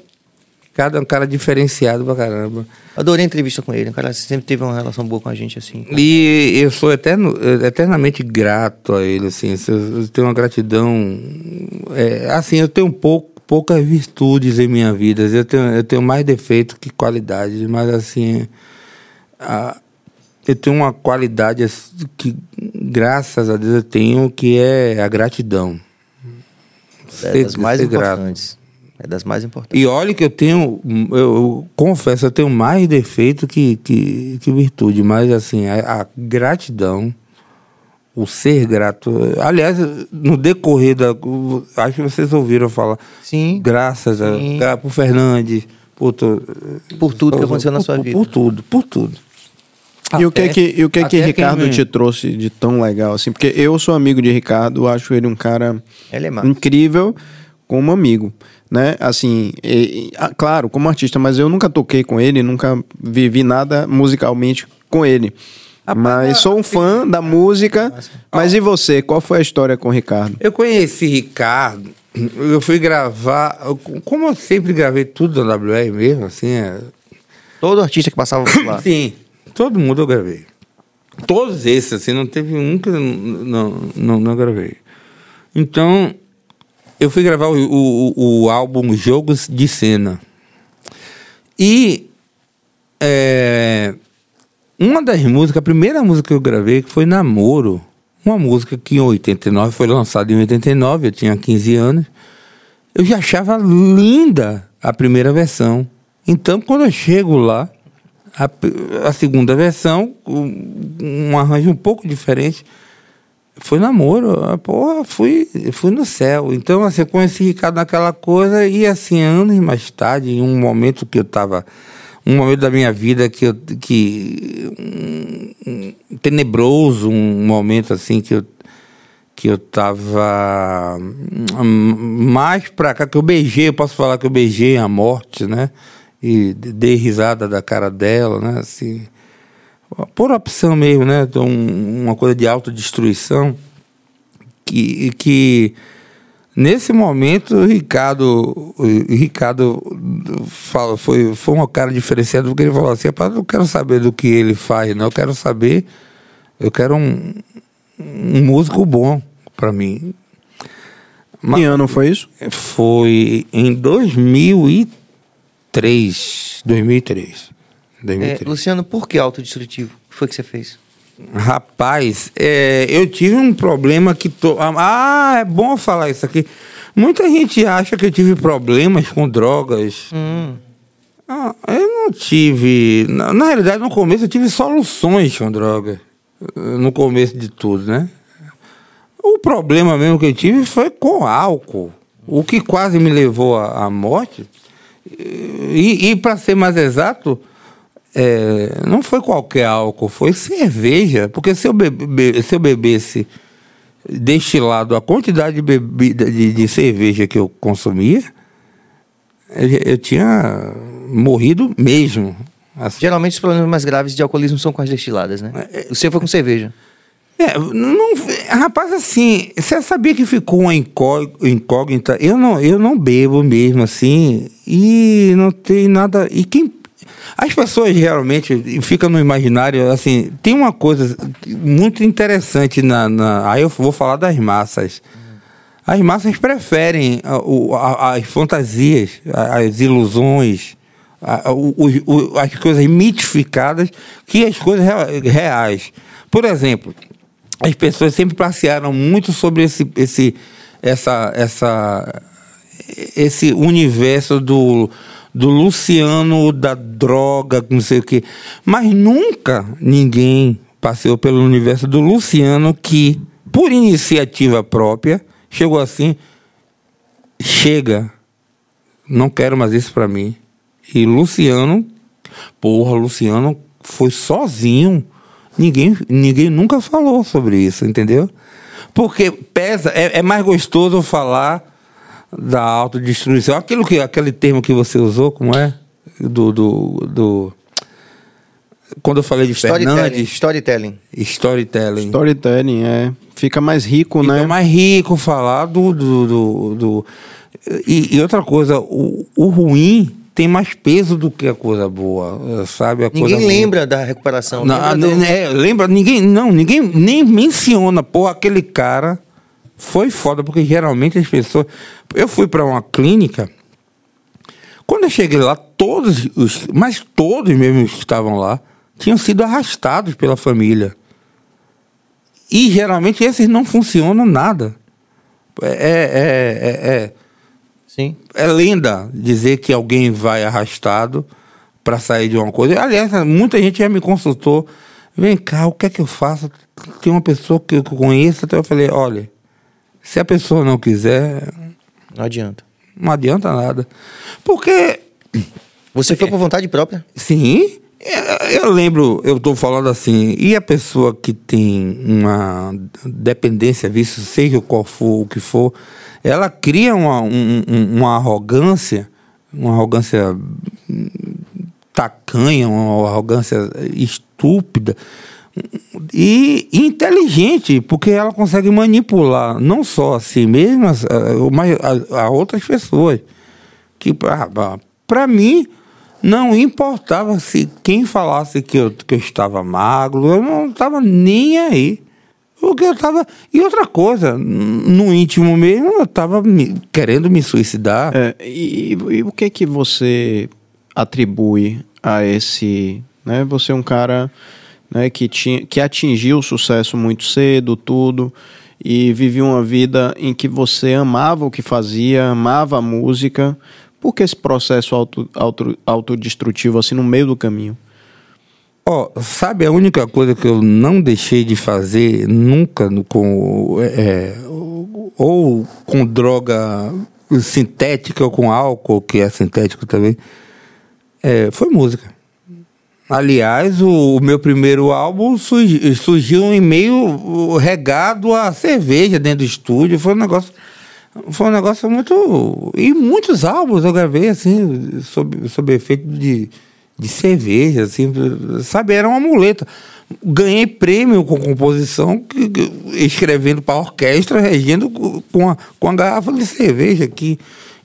Ricardo é um cara diferenciado pra caramba. Adorei a entrevista com ele, o cara sempre teve uma relação boa com a gente, assim. E eu sou eterno, eternamente grato a ele, assim, eu tenho uma gratidão, é, assim, eu tenho pouco, poucas virtudes em minha vida, eu tenho, eu tenho mais defeito que qualidade, mas assim, a- eu tenho uma qualidade assim, que, graças a Deus, eu tenho, que é a gratidão. É Ser- das mais ser grato. importantes. É das mais importantes. E olha que eu tenho, eu, eu confesso, eu tenho mais defeito que, que, que virtude, mas assim, a, a gratidão, o ser grato. Aliás, no decorrer da. Acho que vocês ouviram falar. Sim. Graças a, Sim. gra- por Fernandes, por, to- Por tudo que aconteceu na por- sua por- vida. Por tudo, por tudo. E o que é que, e o que, é que Ricardo quem te trouxe de tão legal, assim? Porque eu sou amigo de Ricardo, acho ele um cara Ele é incrível como amigo, né? Assim, e- e- ah, claro, como artista, mas eu nunca toquei com ele, nunca vivi nada musicalmente com ele. Mas sou um fã da música. Mas e você? Qual foi a história com o Ricardo? Eu conheci Ricardo, eu fui gravar, eu- como eu sempre gravei tudo na WR mesmo, assim, é, Todo artista que passava por lá. Sim, todo mundo eu gravei. Todos esses, assim, não teve um que eu não, não, não, gravei. Então, eu fui gravar o, o, o álbum Jogos de Cena. E é, uma das músicas, a primeira música que eu gravei que foi Namoro. Uma música que em 89 foi lançada em 89, eu tinha 15 anos. Eu já achava linda a primeira versão. Então, quando eu chego lá, a, a segunda versão, um, arranjo um pouco diferente, foi namoro. Porra, fui, fui no céu. Então, assim, eu conheci Ricardo naquela coisa e, assim, anos mais tarde, em um momento que eu estava um momento da minha vida que eu, que um, um, tenebroso, um momento assim que eu que eu tava hum, mais pra cá, que eu beijei, eu posso falar que eu beijei a morte, né? E dei risada da cara dela, né? Assim, por opção mesmo, né? Então, uma coisa de autodestruição que, que nesse momento o Ricardo, o Ricardo fala, foi, foi um cara diferenciado porque ele falou assim, eu não quero saber do que ele faz, não, eu quero saber, eu quero um, um músico bom para mim. Mas, que ano foi isso? Foi em 2003, 2003. 2003. É, Luciano, por que autodestrutivo? O que foi que você fez? Rapaz, é, eu tive um problema que. To... Ah, é bom falar isso aqui. Muita gente acha que eu tive problemas com drogas. Hum. Ah, eu não tive. Na, na, realidade, no começo eu tive soluções com drogas. No começo de tudo, né? O problema mesmo que eu tive foi com álcool. O que quase me levou à morte. E, e para ser mais exato, é, não foi qualquer álcool, foi cerveja. Porque se eu, bebe, se eu bebesse destilado a quantidade de, bebida, de, de cerveja que eu consumia, eu, eu tinha morrido mesmo. Assim. Geralmente os problemas mais graves de alcoolismo são com as destiladas, né? É, o seu foi com cerveja. É, não, rapaz, assim, você sabia que ficou uma incógnita? Eu não, eu não bebo mesmo, assim, e não tem nada. E quem as pessoas realmente ficam no imaginário, assim, tem uma coisa muito interessante na, na aí eu vou falar das massas. As massas preferem a, a, as fantasias, as ilusões, as coisas mitificadas que as coisas reais. Por exemplo, as pessoas sempre passearam muito sobre esse, esse, essa, essa, esse universo do do Luciano da droga, não sei o quê. Mas nunca ninguém passeou pelo universo do Luciano que, por iniciativa própria, chegou assim: chega, não quero mais isso para mim. E Luciano, porra, Luciano foi sozinho. Ninguém, ninguém nunca falou sobre isso, entendeu? Porque pesa, é, é mais gostoso falar da autodestruição. Aquilo que, aquele termo que você usou, como é? Do. do, do quando eu falei de storytelling, Fernandes. Storytelling. Storytelling. Storytelling, é. Fica mais rico, Fica né? Fica mais rico falar do. do, do, do... E, e, outra coisa, o, o ruim tem mais peso do que a coisa boa, sabe? A ninguém lembra da recuperação. Não, lembra, do... é, lembra, ninguém, não, ninguém nem menciona, pô, aquele cara foi foda, porque geralmente as pessoas. Eu fui para uma clínica. Quando eu cheguei lá, todos os. Mas todos mesmo que estavam lá tinham sido arrastados pela família. E geralmente esses não funcionam nada. É, é, é, é, Sim. é lenda dizer que alguém vai arrastado para sair de uma coisa. Aliás, muita gente já me consultou. Vem cá, o que é que eu faço? Tem uma pessoa que eu conheço, até eu falei, olha, se a pessoa não quiser. Não adianta. Não adianta nada. Porque. Você foi por vontade própria? Sim. Eu lembro, eu estou falando assim, e a pessoa que tem uma dependência, vício, seja qual for o que for, ela cria uma, um, uma arrogância, uma arrogância tacanha, uma arrogância estúpida, e inteligente, porque ela consegue manipular não só a si mesma, mas a, a outras pessoas. Que para mim não importava se quem falasse que eu, que eu estava magro, eu não estava nem aí. Porque eu estava. E outra coisa, no íntimo mesmo, eu estava querendo me suicidar. É, e, e, o que que você atribui a esse. Né? Você é um cara né, que, tinha, que atingiu o sucesso muito cedo, tudo, e vivia uma vida em que você amava o que fazia, amava a música. Por que esse processo auto, auto, autodestrutivo assim no meio do caminho? Ó, oh, sabe a única coisa que eu não deixei de fazer nunca com é, é ou com droga sintética ou com álcool que é sintético também é, foi música. Aliás, o, o meu primeiro álbum surgiu, surgiu em meio regado a cerveja dentro do estúdio. Foi um negócio. Foi um negócio muito. E muitos álbuns eu gravei, assim, sob, sob efeito de, de cerveja, assim, sabe? Era uma muleta. Ganhei prêmio com composição, que, que, escrevendo para orquestra, regendo com a, com a garrafa de cerveja aqui.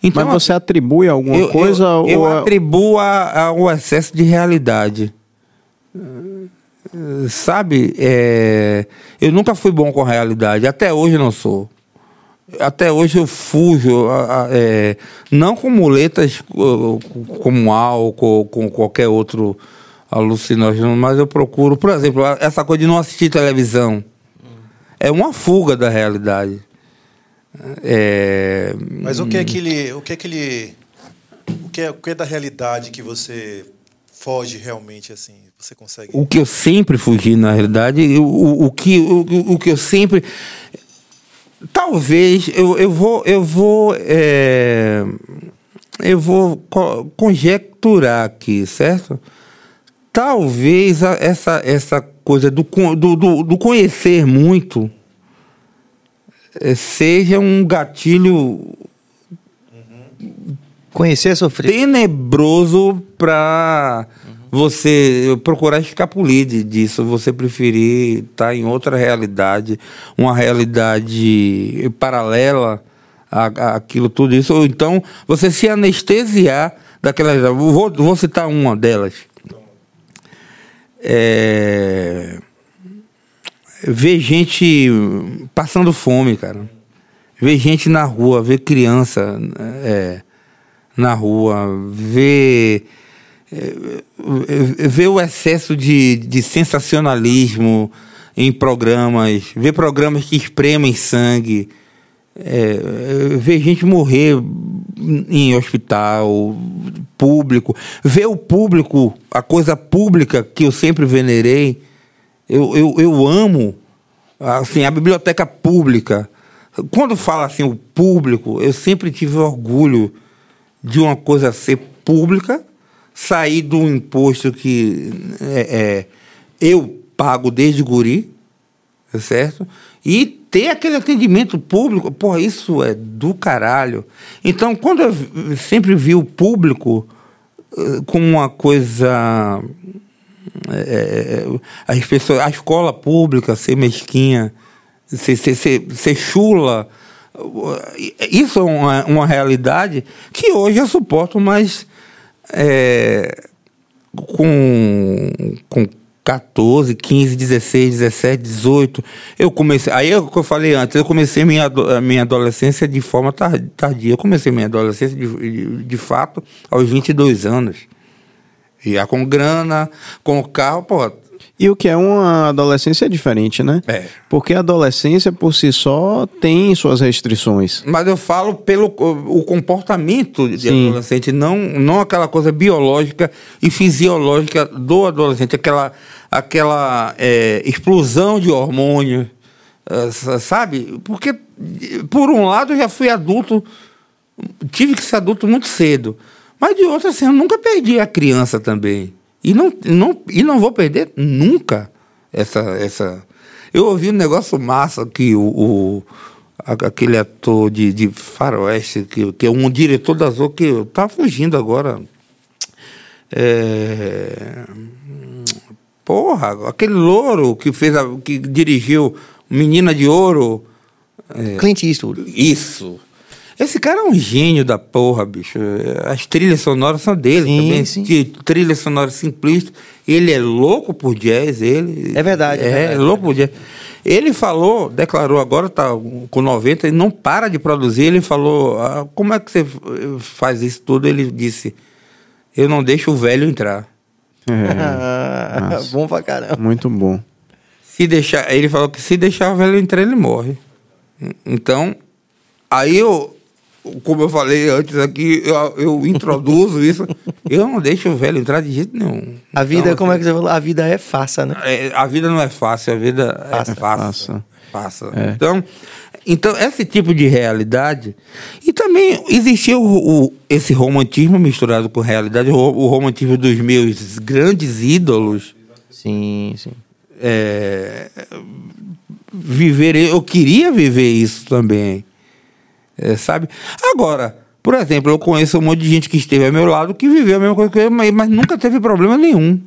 Então, Mas você atribui alguma eu, coisa? Eu, ou... eu atribuo ao excesso de realidade. Sabe, é, eu nunca fui bom com a realidade, até hoje não sou. Até hoje eu fujo, é, não com muletas como álcool, com qualquer outro alucinógeno, mas eu procuro, por exemplo, essa coisa de não assistir televisão. É uma fuga da realidade. É... Mas o que é que ele, o que é que ele, o que é, o que é da realidade que você foge realmente assim? Você consegue? O que eu sempre fugi na realidade, o, o que o, o que eu sempre talvez eu, eu vou eu vou é, eu vou conjecturar aqui, certo? Talvez essa essa coisa do, do, do, do conhecer muito é, seja um gatilho conhecer sofrer tenebroso para uhum. Você procurar escapulir disso, você preferir estar tá em outra realidade, uma realidade paralela à, àquilo tudo isso, ou então você se anestesiar daquela vou, vou citar uma delas. É ver gente passando fome, cara. Ver gente na rua, ver criança é, na rua, ver, ver o excesso de, de sensacionalismo em programas, ver programas que espremem sangue, é, ver gente morrer em hospital público, ver o público, a coisa pública que eu sempre venerei eu, eu, eu amo assim, a biblioteca pública. Quando fala assim o público, eu sempre tive orgulho de uma coisa ser pública, sair do imposto que é, é, eu pago desde guri, tá certo? E ter aquele atendimento público, pô, isso é do caralho. Então, quando eu sempre vi o público uh, como uma coisa é, as pessoas, a escola pública ser mesquinha, ser, ser, ser, ser chula. Isso é uma, uma realidade que hoje eu suporto, mas é, com, com 14, 15, 16, 17, 18, eu comecei. Aí é o que eu falei antes, eu comecei minha, minha adolescência de forma tardia. Eu comecei minha adolescência de, de, de fato aos 22 anos. Já com grana, com carro, pô. E o que é uma adolescência diferente, né? É. Porque a adolescência por si só tem suas restrições. Mas eu falo pelo o comportamento de Sim. adolescente, não, não aquela coisa biológica e fisiológica do adolescente, aquela, aquela é, explosão de hormônio, é, sabe? Porque, por um lado, eu já fui adulto, tive que ser adulto muito cedo. Mas de outra, assim, eu nunca perdi a criança também. E não, não, e não vou perder nunca essa. essa... Eu ouvi um negócio massa que o, o aquele ator de, de faroeste, que, que é um diretor da Zoe, que tá fugindo agora. É... Porra, aquele louro que fez a, que dirigiu Menina de Ouro. É... Clint Eastwood. Isso. Esse cara é um gênio da porra, bicho. As trilhas sonoras são dele sim, também. Sim. De trilha sonora simplista. Ele é louco por jazz, ele. É verdade. É, é verdade. louco por jazz. Ele falou, declarou agora, tá com 90, ele não para de produzir. Ele falou: ah, como é que você faz isso tudo? Ele disse: eu não deixo o velho entrar. É. bom pra caramba. Muito bom. Se deixar, ele falou que se deixar o velho entrar, ele morre. Então, aí eu, como eu falei antes aqui, eu, eu introduzo isso. Eu não deixo o velho entrar de jeito nenhum. A vida, então, como assim, é que você falou? A vida é fácil, né? É, a vida não é fácil, a vida é fácil. Passa. Então, então, esse tipo de realidade. E também existia o, o- esse romantismo misturado com realidade, o, o romantismo dos meus grandes ídolos. Sim, sim. é, viver, eu queria viver isso também, é, sabe? Agora, por exemplo, eu conheço um monte de gente que esteve ao meu lado que viveu a mesma coisa que eu, mas, mas nunca teve problema nenhum.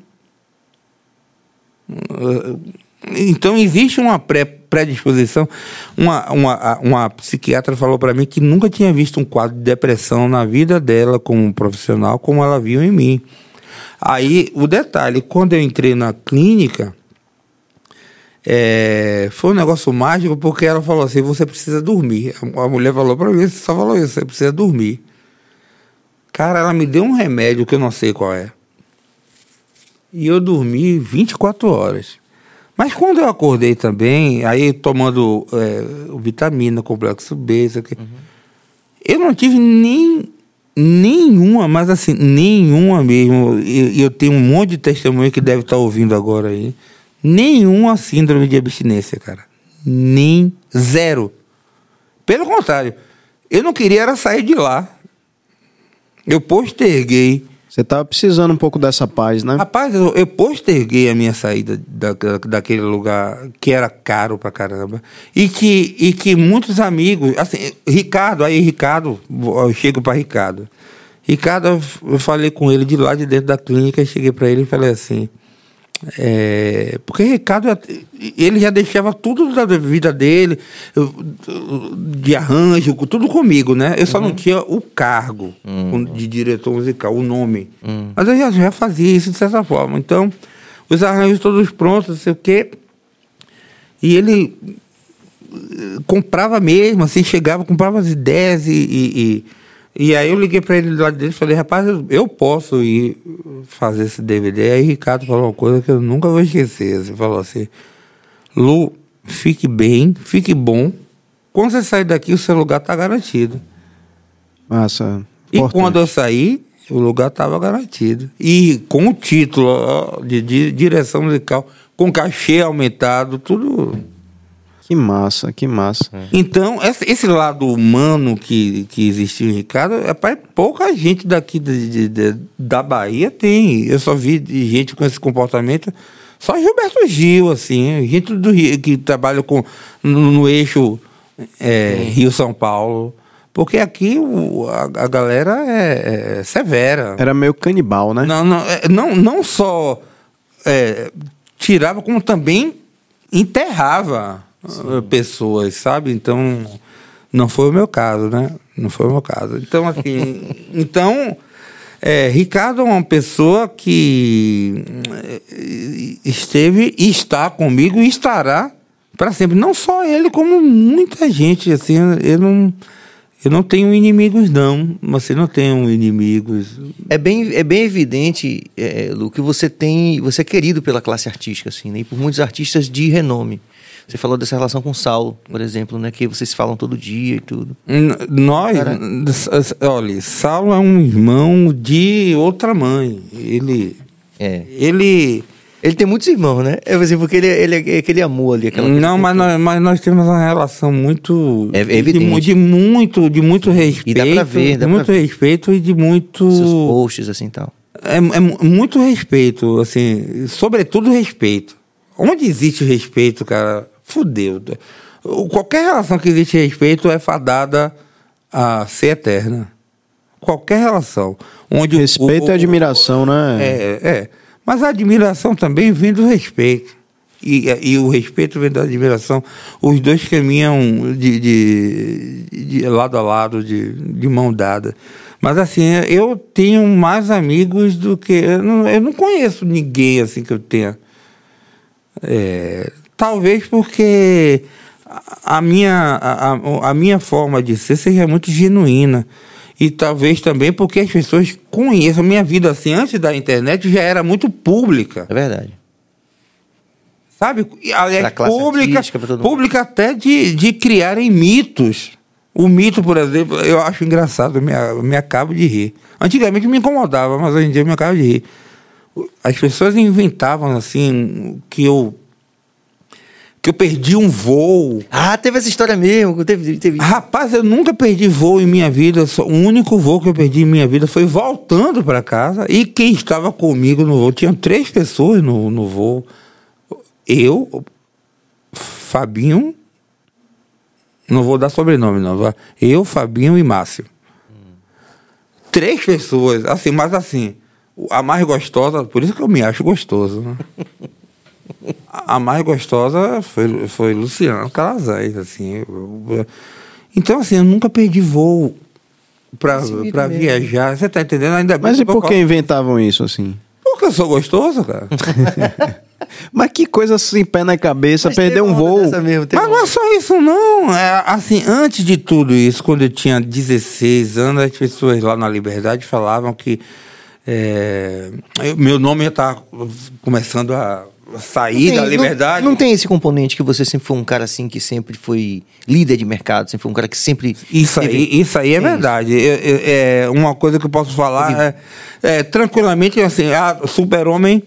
Então existe uma pré, predisposição. Uma, uma, uma psiquiatra falou para mim que nunca tinha visto um quadro de depressão na vida dela como profissional, como ela viu em mim. Aí o detalhe, quando eu entrei na clínica, é, foi um negócio mágico porque ela falou assim: você precisa dormir. A mulher falou para mim, só falou isso, você precisa dormir. Cara, ela me deu um remédio que eu não sei qual é. E eu dormi 24 horas. Mas quando eu acordei também, aí tomando é, vitamina, complexo B, isso aqui, eu não tive nem nenhuma, mas assim, nenhuma mesmo. E eu, tenho um monte de testemunho que deve estar ouvindo agora aí. Nenhuma síndrome de abstinência, cara. Nem zero. Pelo contrário, eu não queria era sair de lá. Eu posterguei. Você tava precisando um pouco dessa paz, né? Rapaz, eu, eu posterguei a minha saída da, da- daquele lugar que era caro pra caramba. E que, e que muitos amigos, assim, Ricardo, aí Ricardo, eu chego pra Ricardo. Ricardo, eu falei com ele de lá de dentro da clínica, cheguei pra ele e falei assim. É, porque Ricardo, ele já deixava tudo da vida dele, de arranjo, tudo comigo, né? Eu só não tinha o cargo de diretor musical, o nome. Mas eu já, já fazia isso de certa forma. Então, os arranjos todos prontos, não sei o quê. E ele eh, comprava mesmo, assim, chegava, comprava as ideias e. e, e- e aí eu liguei para ele lá de dentro e falei, rapaz, eu- posso ir fazer esse DVD. Aí Ricardo falou uma coisa que eu nunca vou esquecer. Ele falou assim, Lu, fique bem, fique bom. Quando você sair daqui, o seu lugar está garantido. Massa. E importante. quando eu saí, o lugar estava garantido. E com o título ó, de, de direção musical, com cachê aumentado, tudo. Que massa, que massa. Então, esse, lado humano que, que existiu em Ricardo, é pra- pouca gente daqui de- de- de- da Bahia tem. Eu só vi gente com esse comportamento. Só Gilberto Gil, assim, gente do Rio, que trabalha com, no, no eixo é, Rio-São Paulo. Porque aqui o- a, a galera é, é severa. Era meio canibal, né? Não, não, é, não, não só é, tirava, como também enterrava eh, pessoas, sabe? Então, não foi o meu caso, né? Não foi o meu caso. Então, assim, então, é, Ricardo é uma pessoa que eh, esteve e está comigo e estará para sempre. Não só ele, como muita gente, assim, eu não... Eu não tenho inimigos, não. Você não tem inimigos. É bem, é bem evidente, é, Lu, que você tem. Você é querido pela classe artística, assim, né? E por muitos artistas de renome. Você falou dessa relação com o Saulo, por exemplo, né? Que vocês falam todo dia e tudo. N- Nós, olha, Saulo é um irmão de outra mãe. Ele, É. ele, Ele tem muitos irmãos, né? É assim, porque ele, ele é aquele amor ali, aquela não, mas nós, mas nós temos uma relação muito, É de, evidente. mu- de muito, de muito respeito, E dá pra ver, dá de muito ver. respeito e de muito, Seus posts, assim e tal. é, é mu- muito respeito, assim, sobretudo respeito. Onde existe respeito, cara, fudeu. O- Qualquer relação que existe respeito é fadada a ser eterna. Qualquer relação. Onde o- Respeito o- e admiração, né? É, é. Mas a admiração também vem do respeito. E, e o respeito vem da admiração. Os dois caminham de, de- de lado a lado, de, de mão dada. Mas assim, eu tenho mais amigos do que. Eu não, eu não conheço ninguém assim que eu tenha. É, talvez porque a minha, a, a- minha forma de ser seja muito genuína. E talvez também porque as pessoas conheçam minha vida assim, antes da internet já era muito pública. É verdade. Sabe? Aliás, pública, artística, pública até de, de criarem mitos. O mito, por exemplo, eu acho engraçado, eu me, eu me acabo de rir. Antigamente me incomodava, mas hoje em dia eu me acabo de rir. As pessoas inventavam assim que eu que eu perdi um voo. Ah, teve essa história mesmo. Teve, teve... Rapaz, eu nunca perdi voo em minha vida. Só- O único voo que eu perdi em minha vida foi voltando para casa. E quem estava comigo no voo? Tinha três pessoas no, no voo. Eu, Fabinho. Não vou dar sobrenome, não. Eu, Fabinho e Márcio. Três pessoas, assim, mas assim, a mais gostosa, por isso que eu me acho gostoso, né? A mais gostosa foi, foi Luciano Calazés, assim. eu- eu- então, assim, eu nunca perdi voo pra, pra viajar. Você tá entendendo? Ainda bem Mas e por que inventavam isso assim? Porque eu sou gostoso, cara. Mas que coisa sem pé na cabeça, Mas perder um voo. mesmo, Mas não é só isso, não. É, assim, antes de tudo isso, quando eu tinha 16 anos, as pessoas lá na Liberdade falavam que é, eu- meu nome já tá começando a sair da Liberdade. Não, não tem esse componente que você sempre foi um cara assim que sempre foi líder de mercado, sempre foi um cara que sempre. Isso teve- aí, isso aí é Tem verdade. Eu- eu- é uma coisa que eu posso falar é, é, tranquilamente assim, a Super-Homem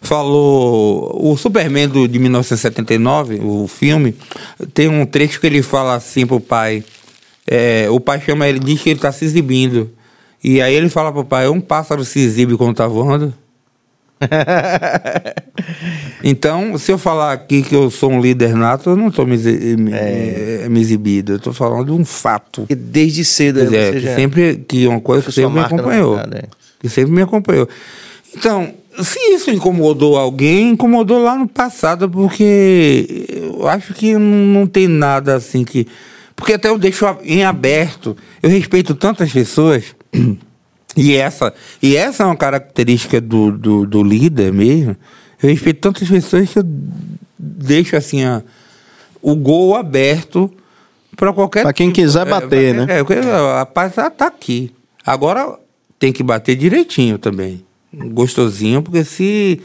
falou o Superman do, de 1979, o filme, tem um trecho que ele fala assim pro pai. é, o pai chama ele, diz que ele está se exibindo. E aí ele fala pro pai, um pássaro se exibe quando tá voando. Então, se eu falar aqui que eu sou um líder nato, eu não estou me, me, eh, me exibindo. Eu estou falando de um fato. Desde cedo Quer dizer, você que sempre que uma coisa que sempre me acompanhou. é. Que sempre me acompanhou. Então, se isso incomodou alguém, incomodou lá no passado, porque eu acho que não, não tem nada assim que. Porque até eu deixo em aberto. Eu respeito tantas pessoas. E essa, e essa é uma característica do, do, do líder mesmo. Eu respeito tantas pessoas que eu deixo assim a, o gol aberto para qualquer. Pra quem quiser bater, né? É, a paz tá aqui. Agora tem que bater direitinho também. Gostosinho, porque se.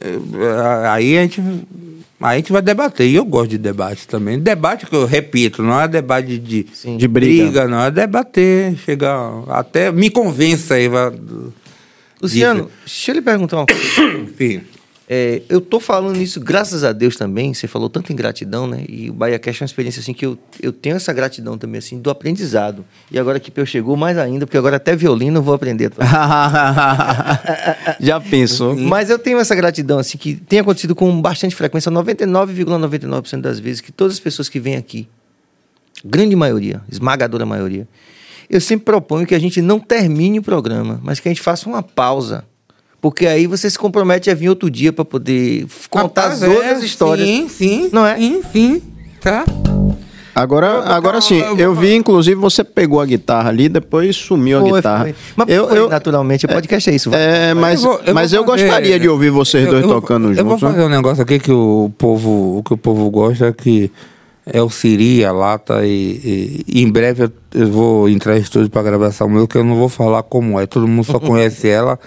Eh, Aí a gente, aí a gente vai debater. E eu gosto de debate também. Debate que eu repito, não é debate de, De briga. não. É debater. Chegar. Até me convença aí. Vai, Luciano, deixa eu lhe perguntar uma coisa. enfim. É, eu tô falando isso graças a Deus também. Você falou tanto em gratidão, né? E o Bahia Cash é uma experiência assim que eu, eu tenho essa gratidão também, assim, do aprendizado. E agora que eu chegou, mais ainda, porque agora até violino eu vou aprender. Já pensou? Mas eu tenho essa gratidão, assim, que tem acontecido com bastante frequência, 99,99% das vezes, que todas as pessoas que vêm aqui, grande maioria, esmagadora maioria, eu sempre proponho que a gente não termine o programa, mas que a gente faça uma pausa. Porque aí você se compromete a vir outro dia para poder contar Rapaz, as outras é, histórias. Sim, sim. Não é? Sim, sim. Tá? Agora, agora sim, eu vou eu vi, inclusive, você pegou a guitarra ali, depois sumiu a Foi, guitarra. foi. Mas eu, foi, eu, naturalmente, o podcast é isso. vai. é, mas Eu vou- eu mas vou eu fazer- gostaria de ouvir vocês eu- dois eu tocando Eu vou juntos. né? fazer um negócio aqui que o povo, o que o povo gosta, que é o Siri, a Lata, e, e- em breve eu, eu vou entrar em estúdio para gravação meu, que eu não vou falar como é. Todo mundo só conhece ela.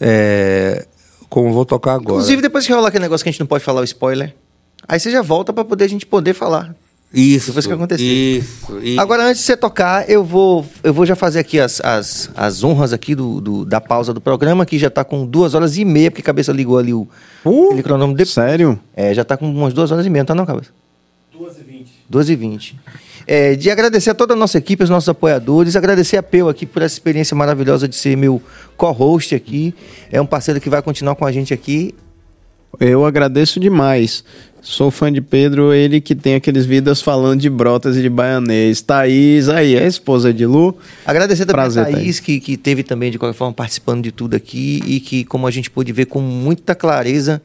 É, como vou tocar agora. Inclusive, depois que rolar aquele negócio que a gente não pode falar o spoiler, aí você já volta para poder a gente poder falar. isso. depois que acontecer. Isso. isso. Agora, antes de você tocar, eu vou, eu vou já fazer aqui as, as, as honras aqui do, do- da pausa do programa, que já tá com duas horas e meia, porque a cabeça ligou ali o Uh, cronômetro. De, Sério? é, já tá com umas duas horas e meia, não tá não, cabeça? 2 e 20. 12 e 20. É, de agradecer a toda a nossa equipe, os nossos apoiadores, agradecer a Peu aqui por essa experiência maravilhosa de ser meu co-host aqui. É um parceiro que vai continuar com a gente aqui. Eu agradeço demais. Sou fã de Pedro, ele que tem aqueles vídeos falando de brotas e de baianês. Thaís, aí, a esposa de Lu. Agradecer também Prazer, a Thaís, Thaís. que, que teve também, de qualquer forma, participando de tudo aqui e que, como a gente pôde ver com muita clareza,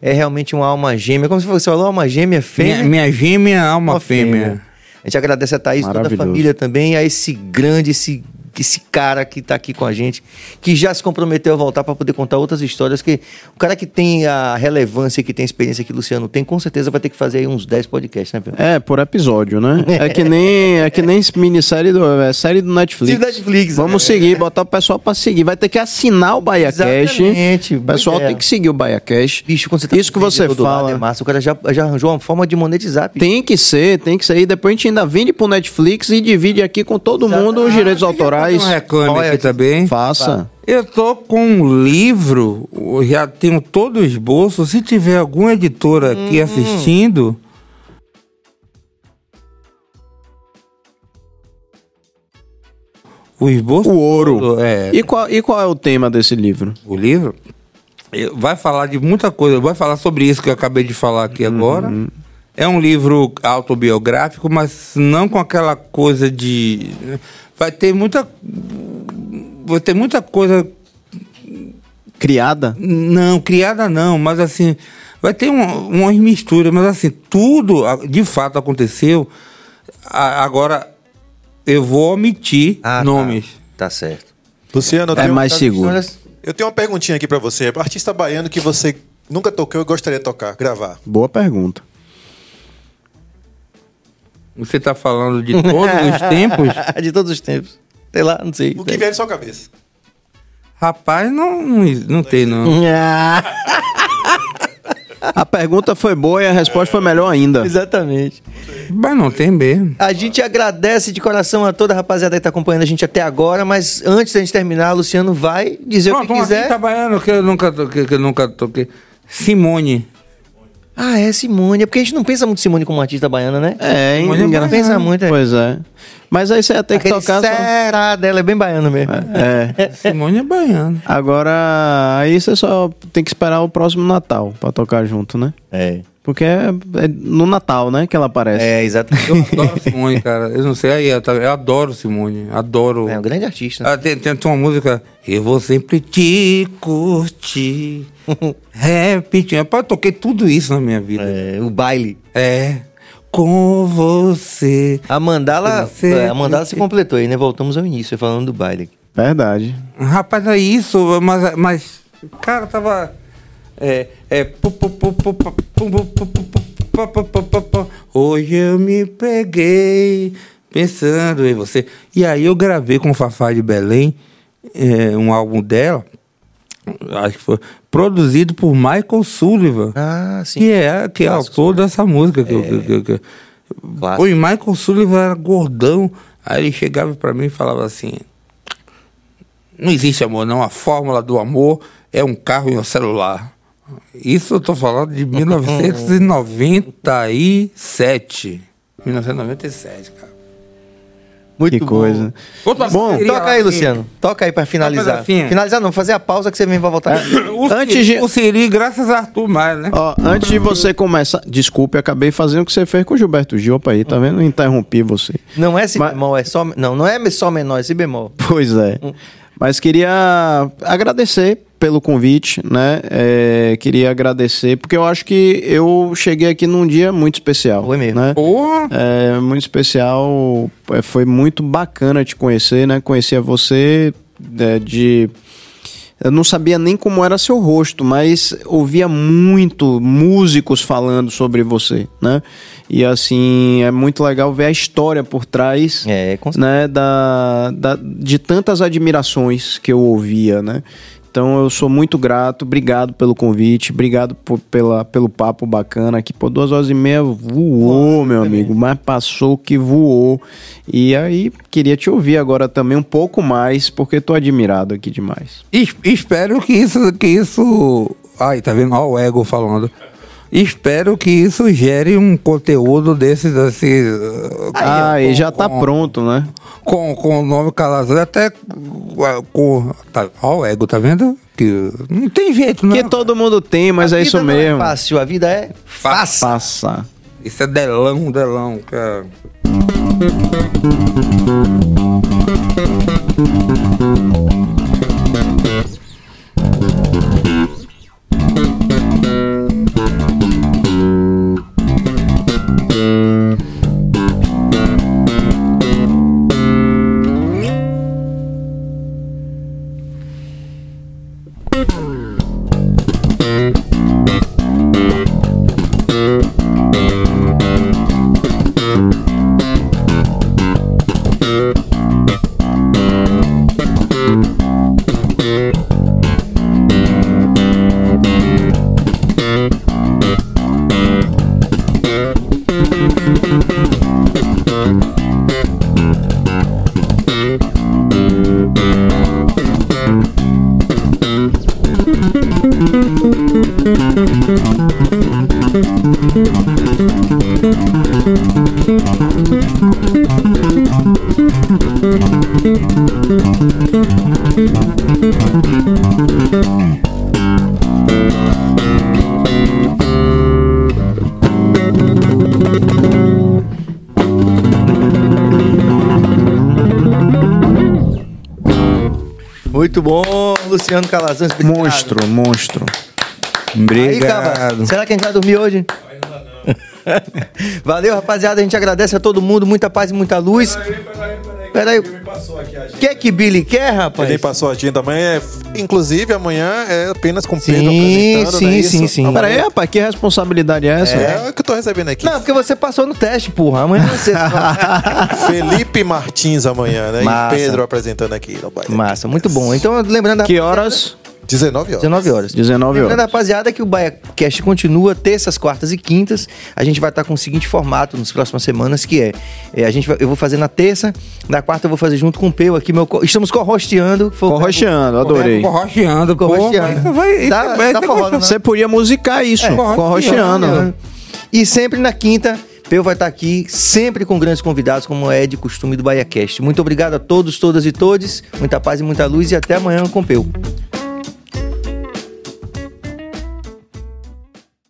é realmente uma alma gêmea. Como você falou, alma gêmea, fêmea. minha, minha gêmea, alma uma fêmea. A gente agradece a Thaís, toda a família também, a esse grande, esse, esse cara que está aqui com a gente, que já se comprometeu a voltar para poder contar outras histórias, que o cara que tem a relevância, que tem a experiência que o Luciano tem, com certeza vai ter que fazer aí uns 10 podcasts, né, Pedro? É, por episódio, né? É que nem, é que nem minissérie do, é série do Netflix. Netflix, Vamos é. seguir, botar o pessoal pra seguir. Vai ter que assinar o BaiaCast. Exatamente, O pessoal boa tem que seguir o BaiaCast. Bicho, quando você tá Isso que você do lado, fala. é massa. O cara já, já arranjou uma forma de monetizar. bicho. Tem que ser, tem que ser. E depois a gente ainda vende pro Netflix e divide aqui com todo mundo os direitos autorais. Um reclame Olha, aqui também. Faça. Eu tô com um livro, já tenho todo o esboço. Se tiver alguma editora aqui Uhum. assistindo. O esboço. O ouro. todo, É, E qual, e qual é o tema desse livro? o livro eh, vai falar de muita coisa. Vai falar sobre isso que eu acabei de falar aqui agora. É um livro autobiográfico, mas não com aquela coisa de. Vai ter muita. Vai ter muita coisa Criada? não, criada não, mas assim, vai ter uma, umas misturas, mas assim, tudo de fato aconteceu. Agora, eu vou omitir Ah, tá. nomes. Tá certo. Luciano, eu É tenho, mais seguro. eu tenho uma perguntinha aqui pra você. Artista baiano que você nunca tocou e gostaria de tocar, gravar. Boa pergunta. Você está falando de todos os tempos? De todos os tempos. Sei lá, não sei. O que vier em sua cabeça? Rapaz, não, não, não tem, não. A pergunta foi boa e a resposta foi melhor ainda. Exatamente. Mas não tem mesmo. A gente agradece de coração a toda a rapaziada que tá acompanhando a gente até agora, mas antes da gente terminar, Luciano vai dizer o Pronto, que quiser. artista baiano que eu nunca toquei, que eu nunca toquei. Simone. Ah, é Simone. É porque a gente não pensa muito Simone como artista baiana, né? É, é engra- Não pensa muito, é. Pois é. Mas aí você ia ter que tocar. só- será dela é bem baiano mesmo. É. Simone é baiana. Agora, aí você só tem que esperar o próximo Natal pra tocar junto, né? É. Porque é, é no Natal, né, que ela aparece. É, exatamente. Eu adoro Simone, cara. Eu não sei, aí, eu, eu adoro Simone. Adoro. É um grande artista. Ah, tem, tem, tem uma música. Eu vou sempre te curtir. Repetir. Rapaz, eu toquei tudo isso na minha vida. É, o baile. É. Com você. A mandala, Você- é, a mandala se completou aí, né? Voltamos ao início, falando do baile. Verdade. Rapaz, é isso, mas. mas cara, tava é, é Hoje eu me peguei pensando em você. E aí eu gravei com o Fafá de Belém é, um álbum dela, acho que foi produzido por Michael Sullivan. Ah, sim. Que é, que é autor dessa música. Que, é. que, que, que. O Michael Sullivan era gordão. Aí ele chegava para mim e falava assim: Não existe amor, não. A fórmula do amor é um carro e um celular. Isso eu tô falando de 1997. 1997, cara. Muito que bom. coisa. Outra Bom, Toca aí, assim. Luciano. Toca aí pra finalizar. Finalizar não, fazer a pausa que você mesmo vai voltar. O Antes Siri, de- o Siri, graças a Arthur mais, né? Ó, antes de você começar. Desculpe, acabei fazendo o que você fez com o Gilberto Gil. Opa aí, tá vendo? Interrompi você. Não é si Mas- bemol, é só. Não, não é só menor, é si bemol. Pois é. Mas queria agradecer pelo convite, né? É, queria agradecer, porque eu acho que eu cheguei aqui num dia muito especial. Foi mesmo. Né? Porra! É muito especial, é, foi muito bacana te conhecer, né? Conhecia você é, de. Eu não sabia nem como era seu rosto, mas ouvia muito músicos falando sobre você, né? E assim, é muito legal ver a história por trás É, né, da, da- de tantas admirações que eu ouvia, né? Então eu sou muito grato, obrigado pelo convite, obrigado por- pela, pelo papo bacana aqui. Pô, duas horas e meia voou, meu amigo, mas passou que voou. E aí, queria te ouvir agora também um pouco mais, porque tô admirado aqui demais. Es- espero que isso, que isso. Ai, tá vendo? Olha o ego falando. Espero que isso gere um conteúdo desses assim. Ah, e já tá com- pronto, né? Com, com o nome Calazans, até com. com tá, olha o ego, tá vendo? Que não tem jeito, né? Que todo mundo tem, mas A é isso não mesmo. É fácil, a vida é fácil. Passa. Isso é delão, delão, cara. Luciano Calazans. obrigado. Monstro, monstro. Aí, Obrigado. Caba, será que a gente vai dormir hoje? Valeu, rapaziada. A gente agradece a todo mundo. Muita paz e muita luz. Peraí. A agenda. O que que Billy quer, rapaz? Ele passou a agenda amanhã. É, inclusive, amanhã é apenas com Sim, Pedro apresentando, sim, é sim, sim. Amanhã- Peraí, rapaz, que responsabilidade é essa? É o que eu tô recebendo aqui. Não, porque você passou no teste, porra. Amanhã você. Felipe Martins amanhã, né? Massa. E Pedro apresentando aqui no baile. Massa, muito bom. Então, lembrando. Que horas? 19 horas. 19 horas. 19 Lembrando, horas. rapaziada, que o BaiaCast continua terças, quartas e quintas. A gente vai estar com o seguinte formato nas próximas semanas, que é, é, a gente vai- eu vou fazer na terça, na quarta eu vou fazer junto com o Peu aqui. Meu, co- estamos corrosteando. foi o Corrocheando, adorei. Dá isso forró, vai- né? Você podia musicar isso, É, corrocheando. E sempre na quinta, Peu vai estar aqui, sempre com grandes convidados, como é de costume do BaiaCast. Muito obrigado a todos, todas e todes. Muita paz e muita luz e até amanhã com Peu.